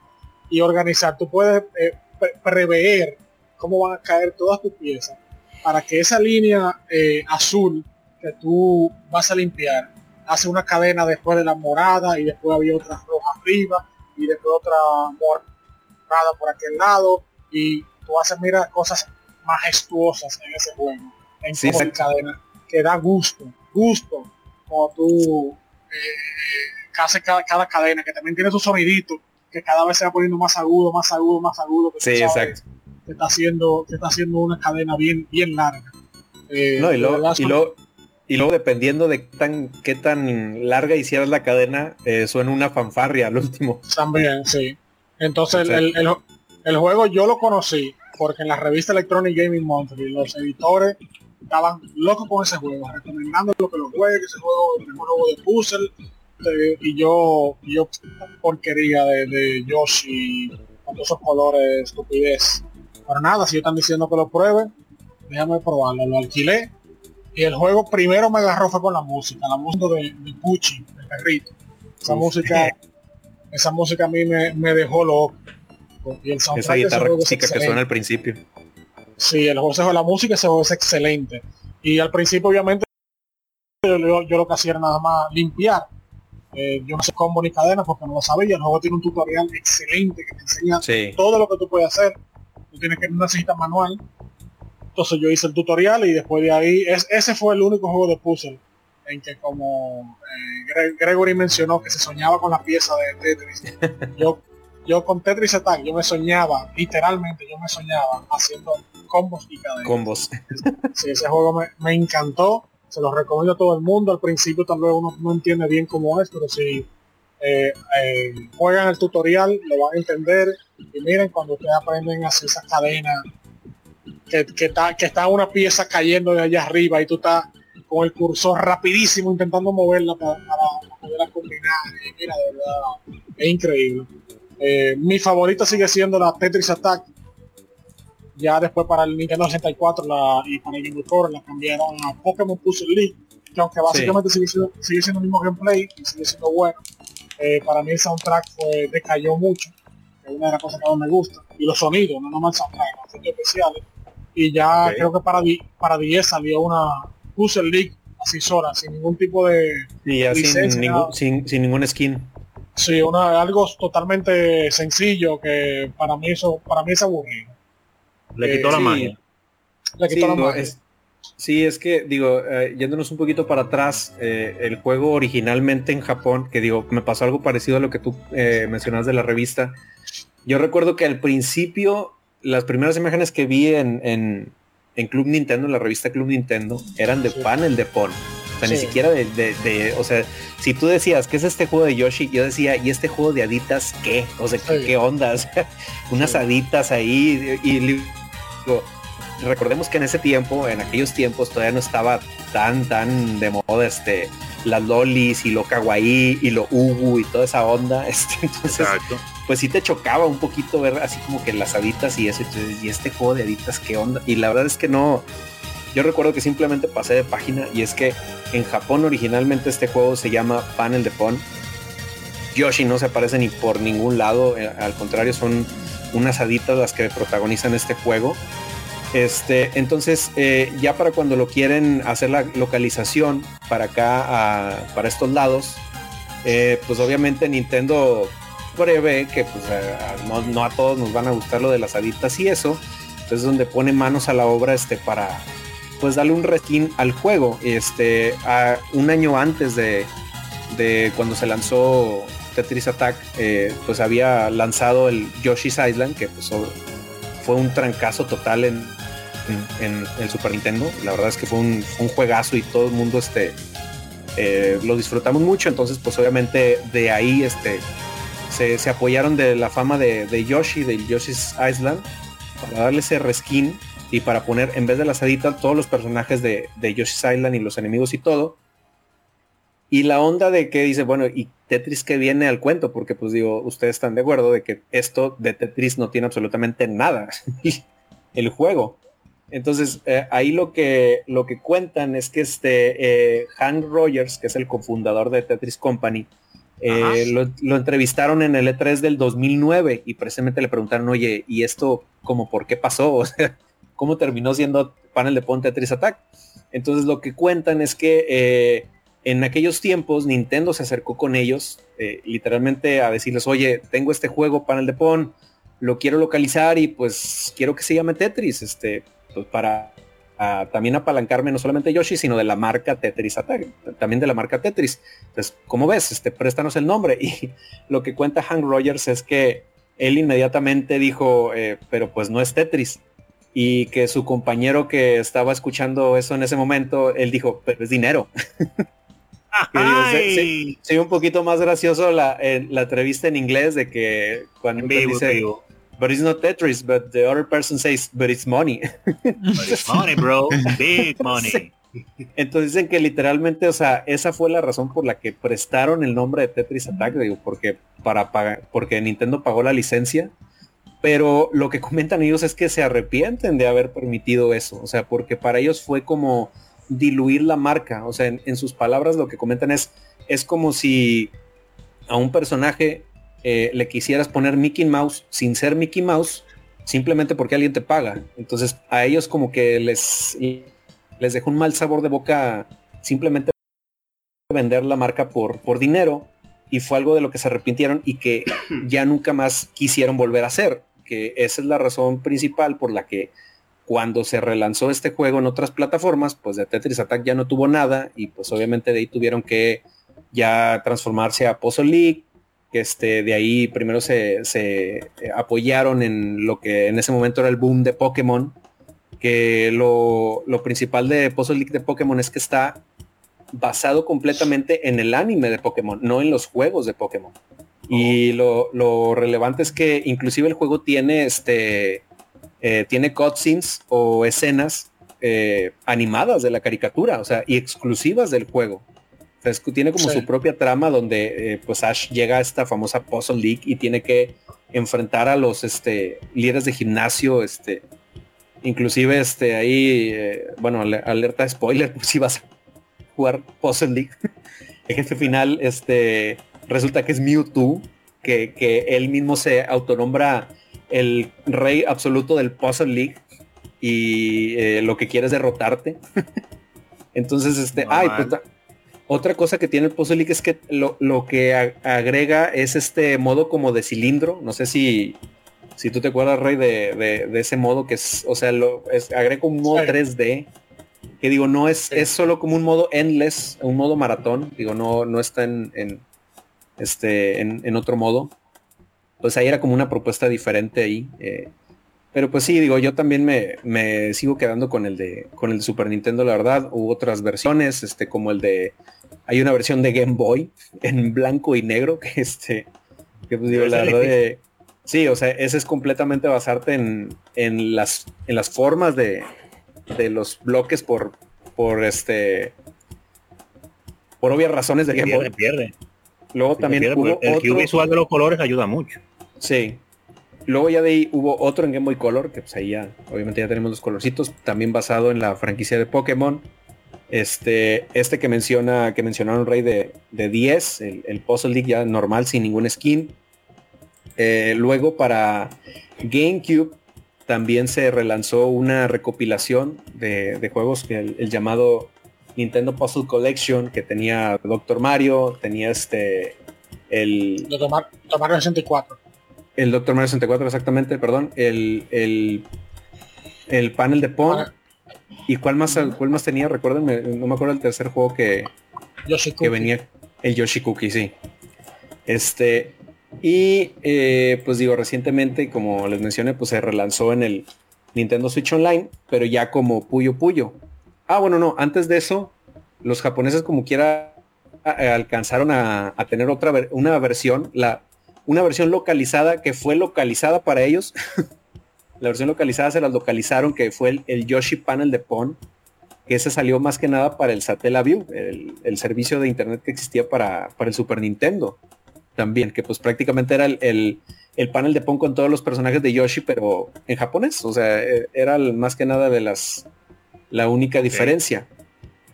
y organizar. Tú puedes eh, prever cómo van a caer todas tus piezas para que esa línea eh, azul que tú vas a limpiar hace una cadena después de la morada y después había otra roja arriba y después otra morada por aquel lado y tú haces, mira, cosas majestuosas en ese juego, en sí, cadena, que da gusto, gusto, como tú eh, haces cada, cadena, que también tiene su sonidito, que cada vez se va poniendo más agudo, más agudo, más agudo, que sí, exacto. Que está haciendo, que está haciendo una cadena bien, bien larga. Eh, no, y, y, luego, dependiendo de tan, qué tan larga hicieras la cadena, eh, suena una fanfarria al último. También, sí. Entonces, el, el, el juego yo lo conocí porque en la revista Electronic Gaming Monthly los editores estaban locos con ese juego, recomendando lo que lo juegue, que ese juego es el juego de puzzle, eh, y yo, yo porquería de, de Yoshi con todos esos colores estupidez. Pero nada, si están diciendo que lo pruebe, déjame probarlo, lo alquilé. Y el juego primero me agarró fue con la música, la música de, de Pucci, de perrito. Esa música, esa música a mí me, me dejó loco. Esa guitarra acústica que suena al principio. Sí, el juego, la música ese juego es excelente. Y al principio obviamente yo, lo que hacía era nada más limpiar. Eh, yo no sé combo ni cadena porque no lo sabía. El juego tiene un tutorial excelente que te enseña todo lo que tú puedes hacer. Tú tienes que necesitar manual. Entonces yo hice el tutorial y después de ahí, es, ese fue el único juego de puzzle en que como eh, Gregory mencionó que se soñaba con la pieza de Tetris, yo, yo con Tetris Attack yo me soñaba, literalmente yo me soñaba haciendo combos y cadenas. Combos. Sí, ese juego me, me, encantó, se lo recomiendo a todo el mundo, al principio tal vez uno no entiende bien cómo es, pero si eh, eh, juegan el tutorial lo van a entender y miren cuando ustedes aprenden a hacer esas cadenas que, que, está, que está una pieza cayendo de allá arriba y tú estás con el cursor rapidísimo intentando moverla para, para poderla combinar. Y mira, de verdad, es increíble. Eh, mi favorita sigue siendo la Tetris Attack. Ya después para el Nintendo 64 la, y para el Game Boy la cambiaron a Pokémon Puzzle League, que aunque básicamente sigue, siendo, sigue siendo el mismo gameplay y sigue siendo bueno, eh, para mí el soundtrack fue, decayó mucho, que es una de las cosas que más me gusta. Y los sonidos, no nomás el soundtrack, los sonidos especiales. Y ya okay. creo que para, para 10 salió una Puzzle League así sola, sin ningún tipo de y ya sin, ningún, sin, sin, ningún skin. Sí, una, algo totalmente sencillo que para mí eso, para mí es aburrido. Le quitó eh, la sí, magia. Le quitó sí, la no, magia. es, sí, es que, digo, eh, yéndonos un poquito para atrás, eh, el juego originalmente en Japón, que digo, me pasó algo parecido a lo que tú eh, mencionas de la revista. Yo recuerdo que al principio, las primeras imágenes que vi en, en, en Club Nintendo, en la revista Club Nintendo, eran de Sí. panel de Pon. O sea, ni siquiera de, de- de- o sea, si tú decías, ¿qué es este juego de Yoshi? Yo decía, ¿y este juego de haditas qué? O sea, ¿qué, Sí. qué onda? O sea, unas Sí. haditas ahí y, y digo, recordemos que en ese tiempo, en aquellos tiempos, todavía no estaba tan, tan de moda este las lolis y lo kawaii y lo ugu y toda esa onda. Este, entonces, Exacto. pues sí te chocaba un poquito ver así como que las haditas y eso. Entonces, y este juego de haditas, ¿qué onda? Y la verdad es que no. Yo recuerdo que simplemente pasé de página y es que en Japón originalmente este juego se llama Panel de Pon. Yoshi no se aparece ni por ningún lado, eh, al contrario son unas haditas las que protagonizan este juego. Este, entonces, eh, ya para cuando lo quieren hacer la localización para acá, para estos lados, eh, pues obviamente Nintendo prevé que pues, no a todos nos van a gustar lo de las haditas y eso. Entonces donde pone manos a la obra este, para pues darle un reskin al juego. Este, a- un año antes de, de cuando se lanzó Tetris Attack, eh, pues había lanzado el Yoshi's Island, que pues fue un trancazo total en, en, el Super Nintendo. La verdad es que fue un, un juegazo y todo el mundo este, eh, lo disfrutamos mucho. Entonces, pues obviamente de ahí este, se, se apoyaron de la fama de, de Yoshi, del Yoshi's Island, para darle ese reskin y para poner en vez de las haditas todos los personajes de, de Yoshi's Island y los enemigos y todo. Y la onda de que dice, bueno, y Tetris que viene al cuento, porque pues digo, ustedes están de acuerdo de que esto de Tetris no tiene absolutamente nada, el juego. Entonces, eh, ahí lo que, lo que cuentan es que este eh, Hank Rogers, que es el cofundador de Tetris Company, eh, lo entrevistaron en el E3 del 2009 y precisamente le preguntaron, oye, ¿y esto como por qué pasó? O sea, ¿cómo terminó siendo panel de Pon Tetris Attack? Entonces lo que cuentan es que eh, en aquellos tiempos Nintendo se acercó con ellos eh, literalmente a decirles, oye, tengo este juego panel de Pon, lo quiero localizar y pues quiero que se llame Tetris, este, pues para también apalancarme no solamente Yoshi, sino de la marca Tetris Attack, también de la marca Tetris. Entonces, como ves, este, préstanos el nombre. Y lo que cuenta Hank Rogers es que él inmediatamente dijo, eh, pero pues no es Tetris. Y que su compañero que estaba escuchando eso en ese momento, él dijo, pero es dinero. Sí, un poquito más gracioso la, eh, la entrevista en inglés de que cuando vivo, dice, vivo. but it's not Tetris, but the other person says, but it's money. But it's money, bro. Big money. Sí. Entonces dicen que literalmente, o sea, esa fue la razón por la que prestaron el nombre de Tetris Attack, digo, porque para pagar, porque Nintendo pagó la licencia, pero lo que comentan ellos es que se arrepienten de haber permitido eso, o sea, porque para ellos fue como diluir la marca, o sea, en, sus palabras lo que comentan es, es como si a un personaje eh, le quisieras poner Mickey Mouse sin ser Mickey Mouse, simplemente porque alguien te paga. Entonces a ellos como que les, les dejó un mal sabor de boca simplemente vender la marca por, por dinero y fue algo de lo que se arrepintieron y que ya nunca más quisieron volver a hacer, que esa es la razón principal por la que cuando se relanzó este juego en otras plataformas, pues de Tetris Attack ya no tuvo nada y pues obviamente de ahí tuvieron que ya transformarse a Puzzle League, que este, de ahí primero se, se eh, apoyaron en lo que en ese momento era el boom de Pokémon, que lo, lo principal de Puzzle League de Pokémon es que está basado completamente en el anime de Pokémon, no en los juegos de Pokémon. Y lo, lo relevante es que inclusive el juego tiene este eh, tiene cutscenes o escenas eh, animadas de la caricatura, o sea, y exclusivas del juego. O sea, tiene como su propia trama donde eh, pues Ash llega a esta famosa Puzzle League y tiene que enfrentar a los este, líderes de gimnasio, este, inclusive este, ahí, bueno, alerta spoiler, pues si vas a jugar Puzzle League. el jefe final, este, resulta que es Mewtwo, que, que él mismo se autonombra el rey absoluto del Puzzle League y eh, lo que quiere es derrotarte. Entonces, este, ay, pues, otra cosa que tiene el Puzzle League es que lo, que agrega es este modo como de cilindro. No sé si, si tú te acuerdas, Rey, de, ese modo que es, o sea, lo, es, agrega un modo 3D. Que digo, no es, es solo como un modo endless, un modo maratón. Digo, no, no está en, este, en otro modo pues ahí era como una propuesta diferente ahí. Eh, pero pues sí, digo, yo también me, sigo quedando con el de con el Super Nintendo, la verdad. Hubo otras versiones, este, como el de. Hay una versión de Game Boy en blanco y negro, que este. Que pues digo, la verdad de, Sí, o sea, ese es completamente basarte en, en las, en las formas de, de los bloques por, por este. Por obvias razones de Game Boy. Pierde. Luego también hubo el, el visual de los colores ayuda mucho. Sí. Luego ya de ahí hubo otro en Game Boy Color, que pues ahí ya, obviamente ya tenemos los colorcitos, también basado en la franquicia de Pokémon. Este, este que menciona, que mencionaron Rey de, de 10, el, Puzzle League ya normal, sin ningún skin. Eh, luego para GameCube también se relanzó una recopilación de, juegos que el, llamado Nintendo Puzzle Collection, que tenía Doctor Mario, tenía este el Doctor, Mario 64 el Doctor Mario 64, exactamente, perdón. El, el, el panel de Pong. Ah. ¿Y cuál más, cuál más tenía? Recuérdenme, no me acuerdo el tercer juego que, que venía. El Yoshi Cookie, sí. Este. Y eh, pues digo, recientemente, como les mencioné, pues se relanzó en el Nintendo Switch Online, pero ya como Puyo Puyo. Ah, bueno, no, antes de eso, los japoneses como quiera alcanzaron a, tener otra una versión, una versión localizada que fue localizada para ellos. la versión localizada se las localizaron, que fue el, Yoshi Panel de Pon, que ese salió más que nada para el Satellaview, el, el servicio de internet que existía para, para, el Super Nintendo. También, que pues prácticamente era el, panel de Pon con todos los personajes de Yoshi, pero en japonés. O sea, e, era más que nada de las la única diferencia.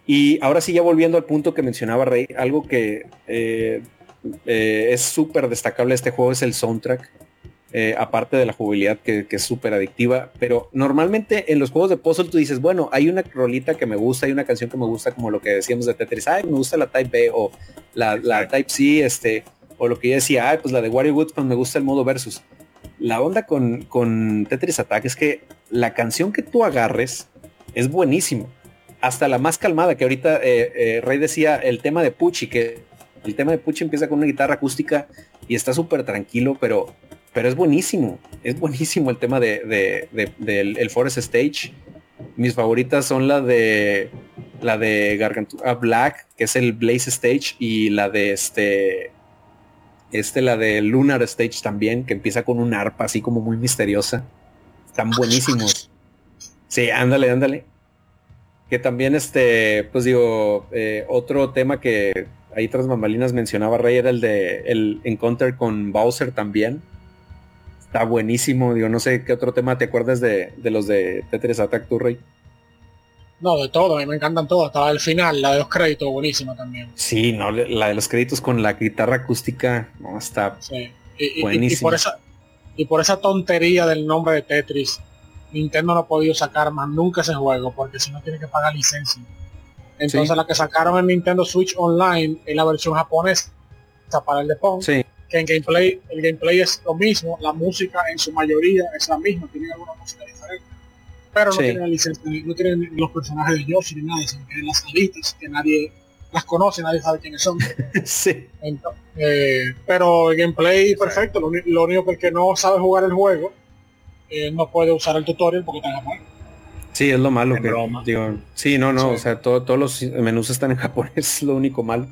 Y ahora sí, ya volviendo al punto que mencionaba Rey, algo que eh, eh, es súper destacable este juego, es el soundtrack. Eh, aparte de la jugabilidad que, es súper adictiva, pero normalmente en los juegos de puzzle tú dices, bueno, hay una rolita que me gusta, hay una canción que me gusta, como lo que decíamos de Tetris, ay, me gusta la Type B o la, Type C, este, o lo que yo decía, ay, pues la de Wario Woods, pues me gusta el modo versus. La onda con, con Tetris Attack es que la canción que tú agarres es buenísimo. Hasta la más calmada, que ahorita eh, Rey decía el tema de Pucci, que el tema de Pucci empieza con una guitarra acústica y está súper tranquilo, pero, pero es buenísimo. Es buenísimo el tema de, del Forest Stage. Mis favoritas son la de la de Gargantua Black, que es el Blaze Stage, y la de este este, la de Lunar Stage también, que empieza con un arpa así como muy misteriosa. Están buenísimos. Sí, ándale, ándale. Que también, este, pues digo, eh, otro tema que ahí tras bambalinas mencionaba Rey era el de el encounter con Bowser también. Está buenísimo, digo, no sé qué otro tema te acuerdas de, los de Tetris Attack tu Rey. No, de todo, a mí me encantan todos, hasta el final, la de los créditos, buenísima también. Sí, no, la de los créditos con la guitarra acústica, no, está buenísimo. Y, por esa, y por esa tontería del nombre de Tetris, Nintendo no ha podido sacar más nunca ese juego, porque si no tiene que pagar licencia. Entonces la que sacaron en Nintendo Switch Online es la versión japonesa para el de Pong. Que en gameplay, el gameplay es lo mismo, la música en su mayoría es la misma, tiene alguna música diferente. Pero no Sí. tienen la licencia, no tienen los personajes de Yoshi ni nada, sino que tienen las alitas que nadie las conoce, nadie sabe quiénes son. sí. Ento- eh, pero el gameplay perfecto, lo, lo único que no sabe jugar el juego eh, no puede usar el tutorial porque está en japonés. Sí, es lo malo Es que broma. digo. Sí, no, no, Sí. o sea, todo- todos los menús están en japonés, es lo único malo.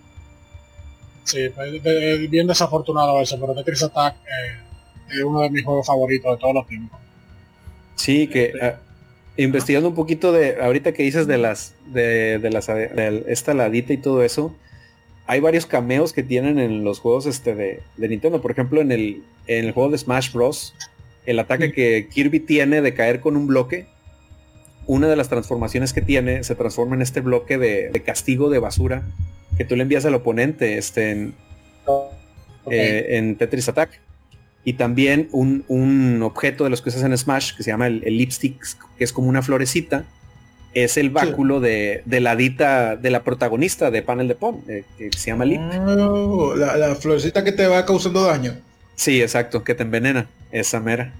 Sí, pues, de- de- bien desafortunado eso, pero Tetris Attack eh, es uno de mis juegos favoritos de todos los tiempos. Sí, que ah, investigando un poquito de ahorita que dices de las de, de las de esta ladita y todo eso, hay varios cameos que tienen en los juegos este de, de Nintendo. Por ejemplo, en el, en el juego de Smash Bros. El ataque que Kirby tiene de caer con un bloque, una de las transformaciones que tiene se transforma en este bloque de, de castigo de basura que tú le envías al oponente este, en, eh, en Tetris Attack. Y también un, un objeto de los que usas en Smash, que se llama el, el lipstick, que es como una florecita, es el báculo de, de la dita de la protagonista de Panel de Pon, eh, que se llama Lip. Oh, la, la florecita que te va causando daño. Sí, exacto, que te envenena, esa mera.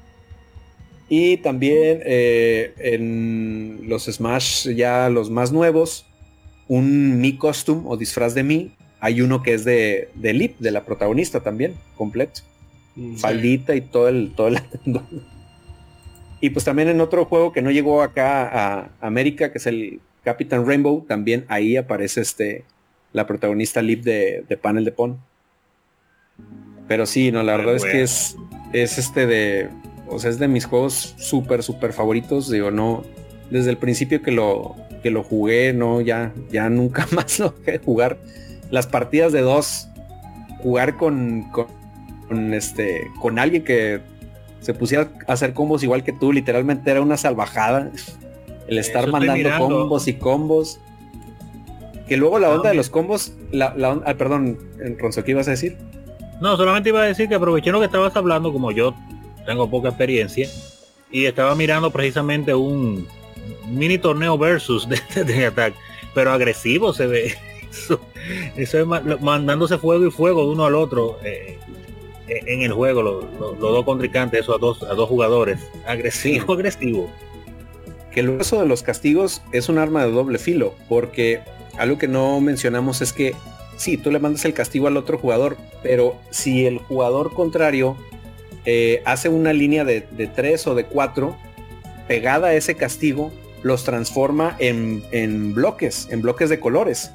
Y también eh, en los Smash ya los más nuevos, un Mi Costume o disfraz de Mi, hay uno que es de, de Lip, de la protagonista también, completo. Faldita y todo el, todo el. Y pues también en otro juego que no llegó acá a América, que es el Captain Rainbow, también ahí aparece este la protagonista Lip de, de Panel de Pon. Pero sí, no, la verdad es que es, es este de. O sea, es de mis juegos súper, súper favoritos. Digo, no. Desde el principio que lo, que lo jugué, no, ya, ya nunca más lo dejé de jugar. Las partidas de dos, jugar con, con, con, este, con alguien que se pusiera a hacer combos igual que tú, literalmente era una salvajada. El estar Eso mandando combos y combos. Que luego la onda de los combos, la, la on- ah, perdón, Ronzo, ¿qué ibas a decir? No, solamente iba a decir que aproveché lo que estabas hablando, como yo tengo poca experiencia, y estaba mirando precisamente un mini torneo versus de, de Attack, pero agresivo se ve. Eso, eso es mandándose fuego y fuego de uno al otro eh, eh, en el juego, lo- lo- los dos contrincantes, esos a dos, a dos jugadores. Agresivo, agresivo. que el uso de los castigos es un arma de doble filo, porque algo que no mencionamos es que sí, tú le mandas el castigo al otro jugador, pero si el jugador contrario eh, hace una línea de, de tres o de cuatro, pegada a ese castigo, los transforma en, en bloques, en bloques de colores.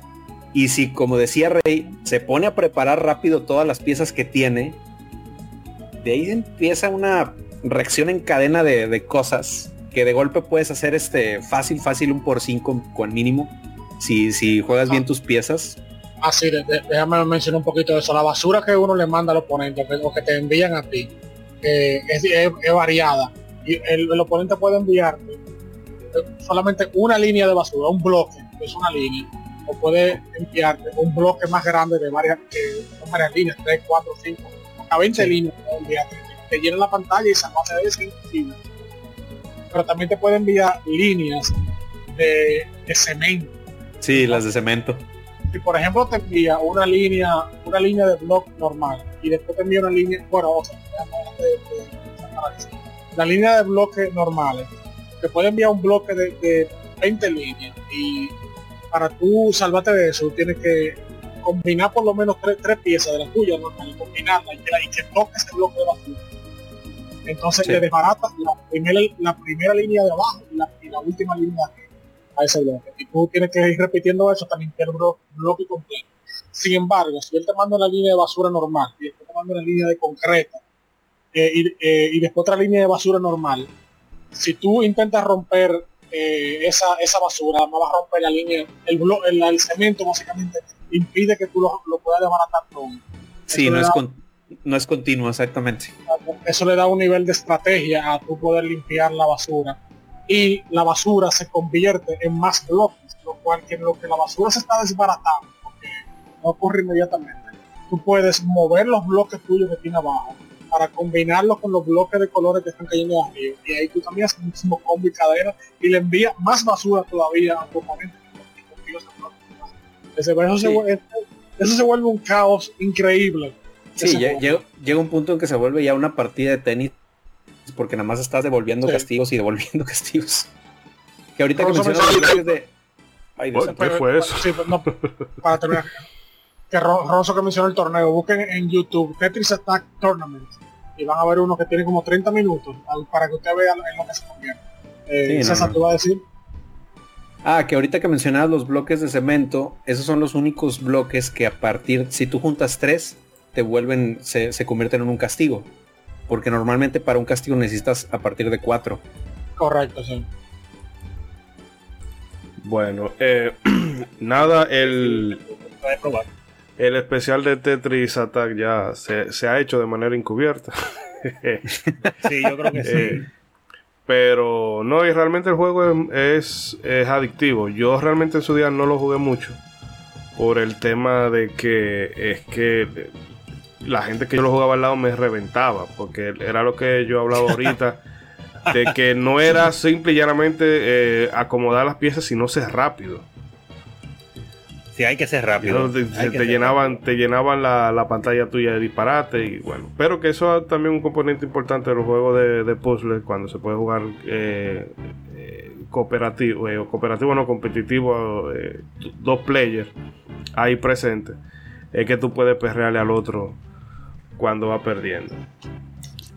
Y si, como decía Rey, se pone a preparar rápido todas las piezas que tiene, de ahí empieza una reacción en cadena de, de cosas que de golpe puedes hacer este fácil, fácil un por cinco con mínimo. Si, si juegas bien tus piezas. Ah, sí, de- de- déjame mencionar un poquito de eso. La basura que uno le manda al oponente o que te envían a ti eh, es, es- es variada. Y el, el oponente puede enviar eh, solamente una línea de basura, un bloque, que es una línea, o puede enviarte un bloque más grande de varias, eh, varias líneas, 3, 4, 5, hasta 20 líneas puede enviarte. Te llena la pantalla y salvarse de eso. Pero también te puede enviar líneas de, de cemento Sí, las de cemento. Si por ejemplo te envía una línea una línea de blog normal y después te envía una línea bueno de- la línea de bloques normales te puede enviar un bloque de, de 20 líneas y para tú salvarte de eso tienes que combinar por lo menos tres, tres piezas de la tuya normal combinarla y que, la- y que toque ese bloque de basura. Entonces Sí. le desbaratas la primera la primera línea de abajo y la, y la última línea de arriba a ese bloque. Y tú tienes que ir repitiendo eso hasta limpiar el blo- bloque completo. Sin embargo, si él te manda una línea de basura normal y después te manda una línea de concreta eh, y, eh, y después otra línea de basura normal, si tú intentas romper eh, esa, esa basura, no vas a romper la línea, el, blo- el, el cemento básicamente impide que tú lo, lo puedas desbaratar todo. Sí, no es, da- con- no es continuo, exactamente. eso le da un nivel de estrategia a tu poder limpiar la basura y la basura se convierte en más bloques lo cual que lo que la basura se está desbaratando porque no ocurre inmediatamente tú puedes mover los bloques tuyos que tiene abajo para combinarlos con los bloques de colores que están cayendo arriba y ahí tú también haces muchísimo combo y cadena y le envías más basura todavía a tu oponente se. Ese- eso, se, Sí. vuelve- eso se vuelve un caos increíble Sí, llega un punto en que se vuelve ya una partida de tenis porque nada más estás devolviendo Sí. castigos y devolviendo castigos. Que ahorita que mencionas los mencionó- bloques de... Ay, santo. ¿Qué fue eso? Sí, pues, no, para terminar. Que Ro- Rosso que mencionó el torneo, busquen en YouTube Tetris Attack Tournament y van a ver uno que tiene como 30 minutos para que usted vea en lo que se convierte. Eh, Sí, no, no. a decir, Ah, que ahorita que mencionabas los bloques de cemento, esos son los únicos bloques que a partir, si tú juntas tres, te vuelven, se, se convierten en un castigo. Porque normalmente para un castigo necesitas a partir de cuatro. correcto, sí. Bueno, eh, nada, el, el especial de Tetris Attack ya se, se ha hecho de manera encubierta. Sí, yo creo que sí. Eh, pero no, y realmente el juego es, es, es adictivo. Yo realmente en su día no lo jugué mucho. Por el tema de que es que la gente que yo lo jugaba al lado me reventaba. Porque era lo que yo hablaba ahorita. de que no era simple y llanamente eh, acomodar las piezas, sino ser rápido. Sí, hay que ser rápido. Te, te ser llenaban, te llenaban la, la pantalla tuya de disparate y bueno. Pero que eso es también un componente importante de los juegos de, de puzzle cuando se puede jugar eh, eh, cooperativo, o cooperativo no competitivo, dos players ahí presentes. Es que tú puedes perrearle al otro cuando va perdiendo.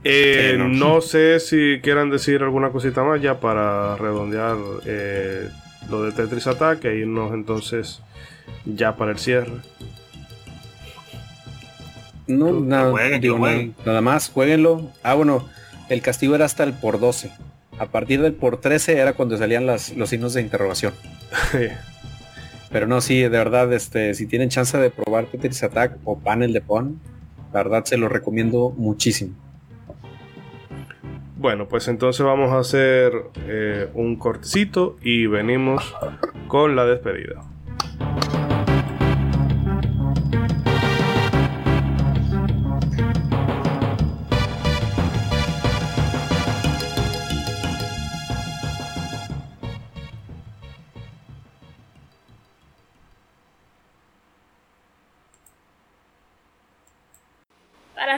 Eh, no. no sé si quieran decir alguna cosita más ya para redondear eh, lo de Tetris Attack e irnos entonces ya para el cierre. No, Que nada, jueguen, digo, nada más, jueguenlo. Ah, bueno, el castigo era hasta el por 12. A partir del por 13 era cuando salían las, los signos de interrogación. Pero no, sí, de verdad, este, si tienen chance de probar Tetris Attack o Panel de Pon, la verdad se lo recomiendo muchísimo. Bueno, pues entonces vamos a hacer eh, un cortecito y venimos con la despedida.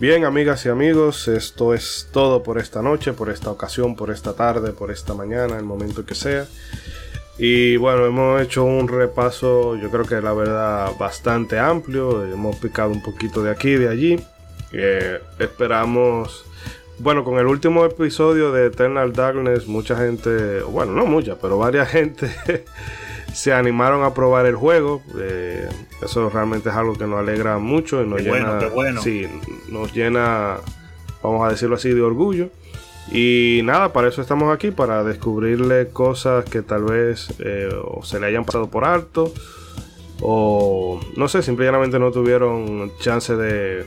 Bien, amigas y amigos, esto es todo por esta noche, por esta ocasión, por esta tarde, por esta mañana, el momento que sea. Y bueno, hemos hecho un repaso, yo creo que la verdad bastante amplio, hemos picado un poquito de aquí y de allí. Eh, esperamos, bueno, con el último episodio de Eternal Darkness, mucha gente, bueno, no mucha, pero varias gente se animaron a probar el juego. Eh, eso realmente es algo que nos alegra mucho y nos Qué llena, bueno, qué bueno. sí, nos llena, vamos a decirlo así, de orgullo. Y nada, para eso estamos aquí, para descubrirle cosas que tal vez eh, o se le hayan pasado por alto, o no sé, simplemente no tuvieron chance de,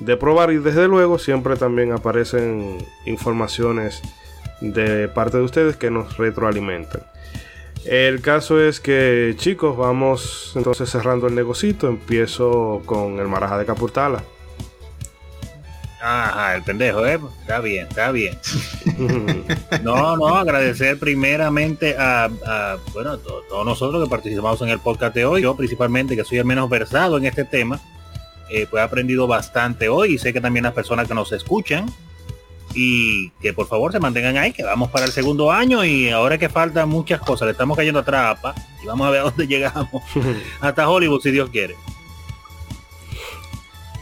de probar. Y desde luego siempre también aparecen informaciones de parte de ustedes que nos retroalimentan. El caso es que, chicos, vamos entonces cerrando el negocito. Empiezo con el Maraja de Capurtala. Ajá, el pendejo, ¿eh? Está bien, está bien. No, no, agradecer primeramente a, a, bueno, a to- todos nosotros que participamos en el podcast de hoy. Yo principalmente, que soy el menos versado en este tema, eh, pues he aprendido bastante hoy y sé que también las personas que nos escuchan y que por favor se mantengan ahí, que vamos para el segundo año y ahora que faltan muchas cosas, le estamos cayendo atrás apa, y vamos a ver a dónde llegamos. Hasta Hollywood, si Dios quiere.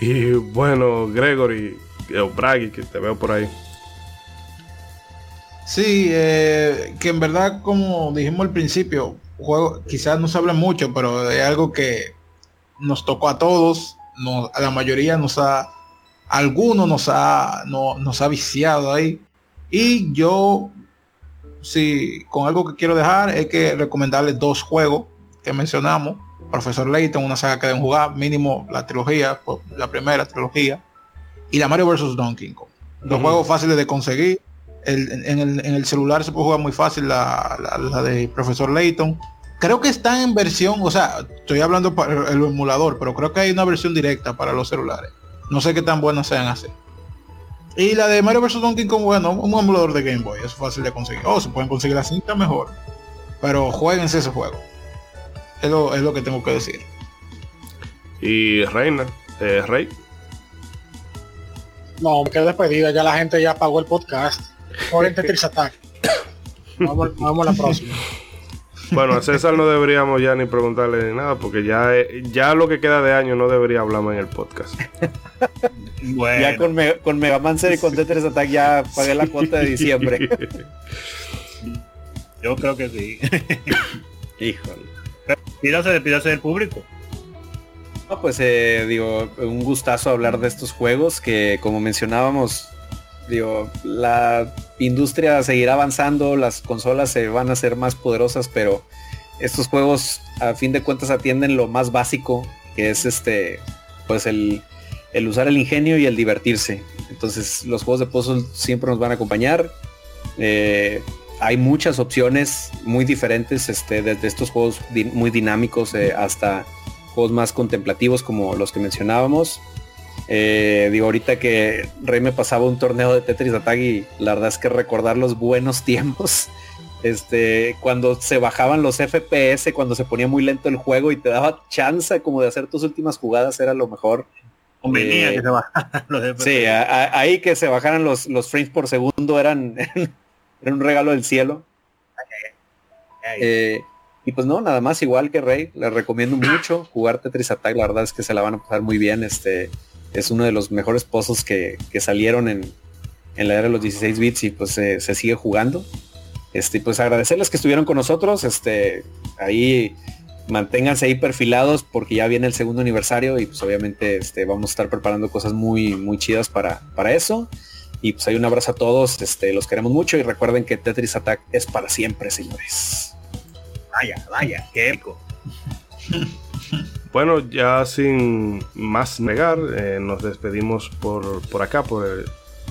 y bueno, Gregory, o Bragi, que te veo por ahí. Sí, eh, que en verdad, como dijimos al principio, juego, quizás no se habla mucho, pero es algo que nos tocó a todos, nos- a la mayoría nos ha alguno nos ha, no, nos ha viciado ahí. Y yo, sí, con algo que quiero dejar es que recomendarles dos juegos que mencionamos. Profesor Layton, una saga que deben jugar, mínimo la trilogía, la primera trilogía. Y la Mario vs. Donkey Kong. Dos juegos fáciles de conseguir. en, el, celular se puede jugar muy fácil la, la de Profesor Layton creo que está en versión, o sea, estoy hablando para el emulador, pero creo que hay una versión directa para los celulares. No sé qué tan buenas sean así. Y la de Mario vs. Donkey Kong, bueno, un emulador de Game Boy, es fácil de conseguir. Oh, se pueden conseguir la cinta mejor. Pero jueguense ese juego. Es lo, es lo que tengo que decir. Y Reina, eh, Rey. No, qué despedida, ya la gente ya pagó el podcast. Por el Tetris Attack. Vamos, vamos a la próxima. Bueno, a César no deberíamos ya ni preguntarle ni nada, porque ya, ya lo que queda de año no debería hablarme en el podcast. Ya con, con Mega Man y con Tetris Attack ya pagué la cuota de diciembre. Yo creo que sí. Híjole. Pídase, pídase del público. No, pues eh, digo, un gustazo hablar de estos juegos que como mencionábamos, digo, la industria seguirá avanzando, las consolas se van a ser más poderosas, pero estos juegos a fin de cuentas atienden lo más básico, que es este, pues el, usar el ingenio y el divertirse. Entonces los juegos de puzzle siempre nos van a acompañar. Eh, hay muchas opciones muy diferentes, este, desde estos juegos muy dinámicos eh, hasta juegos más contemplativos como los que mencionábamos. Eh, digo, ahorita que Rey me pasaba un torneo de Tetris Attack y la verdad es que recordar los buenos tiempos. Este, cuando se bajaban los FPS, cuando se ponía muy lento el juego y te daba chance como de hacer tus últimas jugadas, era lo mejor. Convenía eh, que se bajaran los FPS. Sí, ahí que se bajaran los, los frames por segundo eran, un regalo del cielo. Eh, y pues no, nada más igual que Rey, les recomiendo mucho jugar Tetris Attack, la verdad es que se la van a pasar muy bien. Este, es uno de los mejores pozos que, salieron en, la era de los 16 bits y pues se sigue jugando. Este, pues agradecerles que estuvieron con nosotros. Este, ahí manténganse ahí perfilados porque ya viene el segundo aniversario y pues obviamente este, vamos a estar preparando cosas muy, muy chidas para, para eso. Y pues hay un abrazo a todos, este, los queremos mucho y recuerden que Tetris Attack es para siempre, señores. Vaya, vaya, qué eco. Bueno, ya sin más negar, eh, nos despedimos por, acá, por,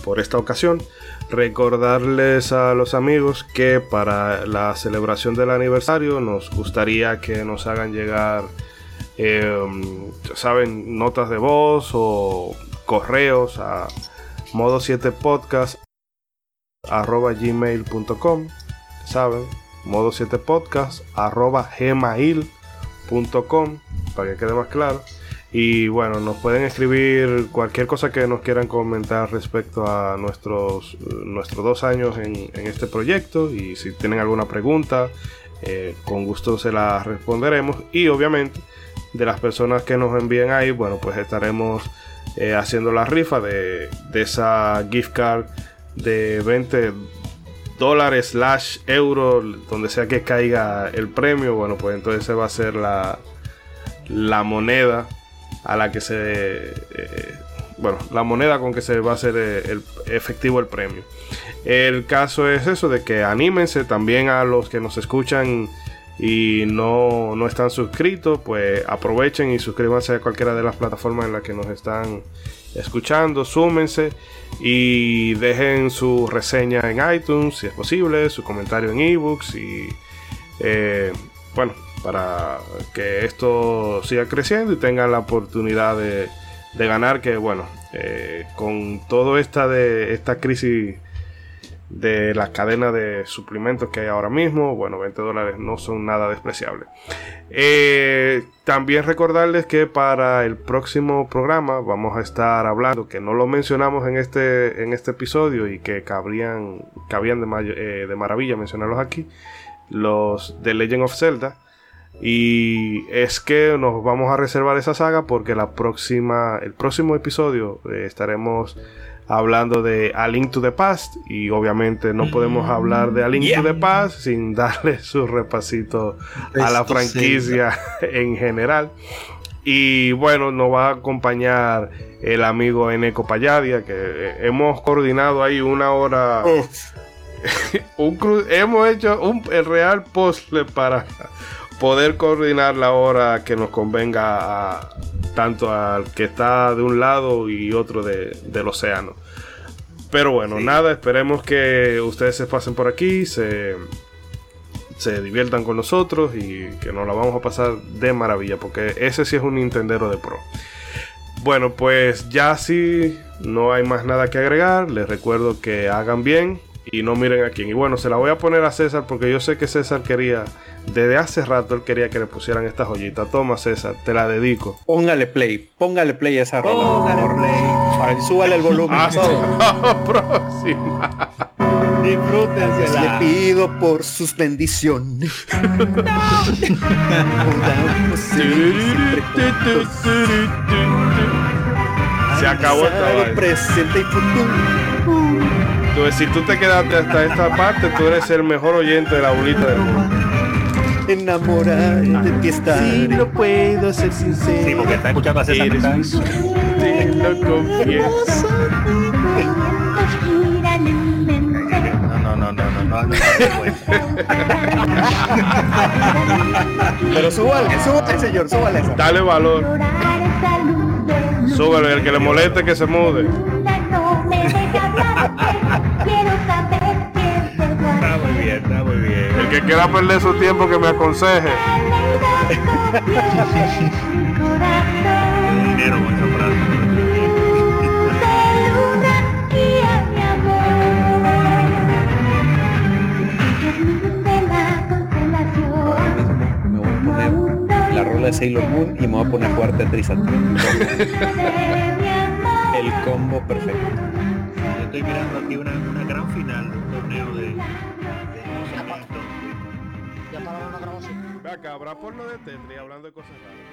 por esta ocasión. Recordarles a los amigos que para la celebración del aniversario nos gustaría que nos hagan llegar, em, saben, notas de voz o correos a modo 7 podcast arroba gmail.com saben modo 7 podcast arroba gmail.com para que quede más claro. Y bueno, nos pueden escribir cualquier cosa que nos quieran comentar respecto a nuestros, nuestros dos años en, este proyecto. Y si tienen alguna pregunta, eh, con gusto se la responderemos. Y obviamente, de las personas que nos envíen ahí, bueno, pues estaremos eh, haciendo la rifa de, de esa gift card de 20 dólares slash euro, donde sea que caiga el premio. Bueno, pues entonces se va a ser la la moneda a la que se... Eh, bueno, la moneda con que se va a hacer eh, el, efectivo el premio. El caso es eso, de que anímense también a los que nos escuchan y no, no están suscritos, pues aprovechen y suscríbanse a cualquiera de las plataformas en las que nos están escuchando, súmense y dejen su reseña en iTunes si es posible, su comentario en ebooks y eh, bueno, para que esto siga creciendo y tengan la oportunidad de, ganar que bueno eh, con toda esta de esta crisis de la cadena de suplimentos que hay ahora mismo bueno 20 dólares no son nada despreciables eh, también recordarles que para el próximo programa vamos a estar hablando que no lo mencionamos en este en este episodio y que cabrían cabían de, eh, de maravilla mencionarlos aquí los de Legend of Zelda y es que nos vamos a reservar esa saga porque la próxima, el próximo episodio eh, estaremos hablando de A Link to the Past y obviamente no podemos hablar de A Link to the Past sin darle su repasito a la franquicia en general. Y bueno, nos va a acompañar el amigo Eneco Payadia, que eh, hemos coordinado ahí una hora. un hemos hecho un, el real puzzle para poder coordinar la hora que nos convenga a, tanto al que está de un lado y otro de- del océano. Pero bueno, nada, esperemos que ustedes se pasen por aquí, se, se diviertan con nosotros y que nos la vamos a pasar de maravilla, porque ese sí es un Nintendero de Pro. Bueno, pues ya sí, no hay más nada que agregar. Les recuerdo que hagan bien y no miren a quién. Y bueno, se la voy a poner a César porque yo sé que César quería, desde hace rato él quería que le pusieran esta joyita. Toma César, te la dedico. Póngale play, póngale play a esa rola. Póngale play. Ay, súbale el volumen. Hasta próxima. Le Disfrútensela. pido por sus bendiciones. Se acabó esta vaina. presente y futuro. Entonces, si tú te quedaste hasta esta parte, tú eres el mejor oyente de la bolita del mundo. Enamorar de ti estaré. no puedo ser sincero. Sí, porque está escuchando a César. Eres mi suerte, lo confieso. No, no, no, no, no, no, pues. Pero súbale, súbale, señor, súbale esa. Dale valor. Súbele, el que le moleste que se mude. Está muy bien, está muy bien. Que quiera perder su tiempo que me aconseje. Dinero voy a poner la rola de Sailor Moon y me voy a poner a jugar Tetris. El combo perfecto. Yo estoy mirando aquí una, una gran final de un torneo de, acá, habrá porno de Tetris hablando de cosas raras.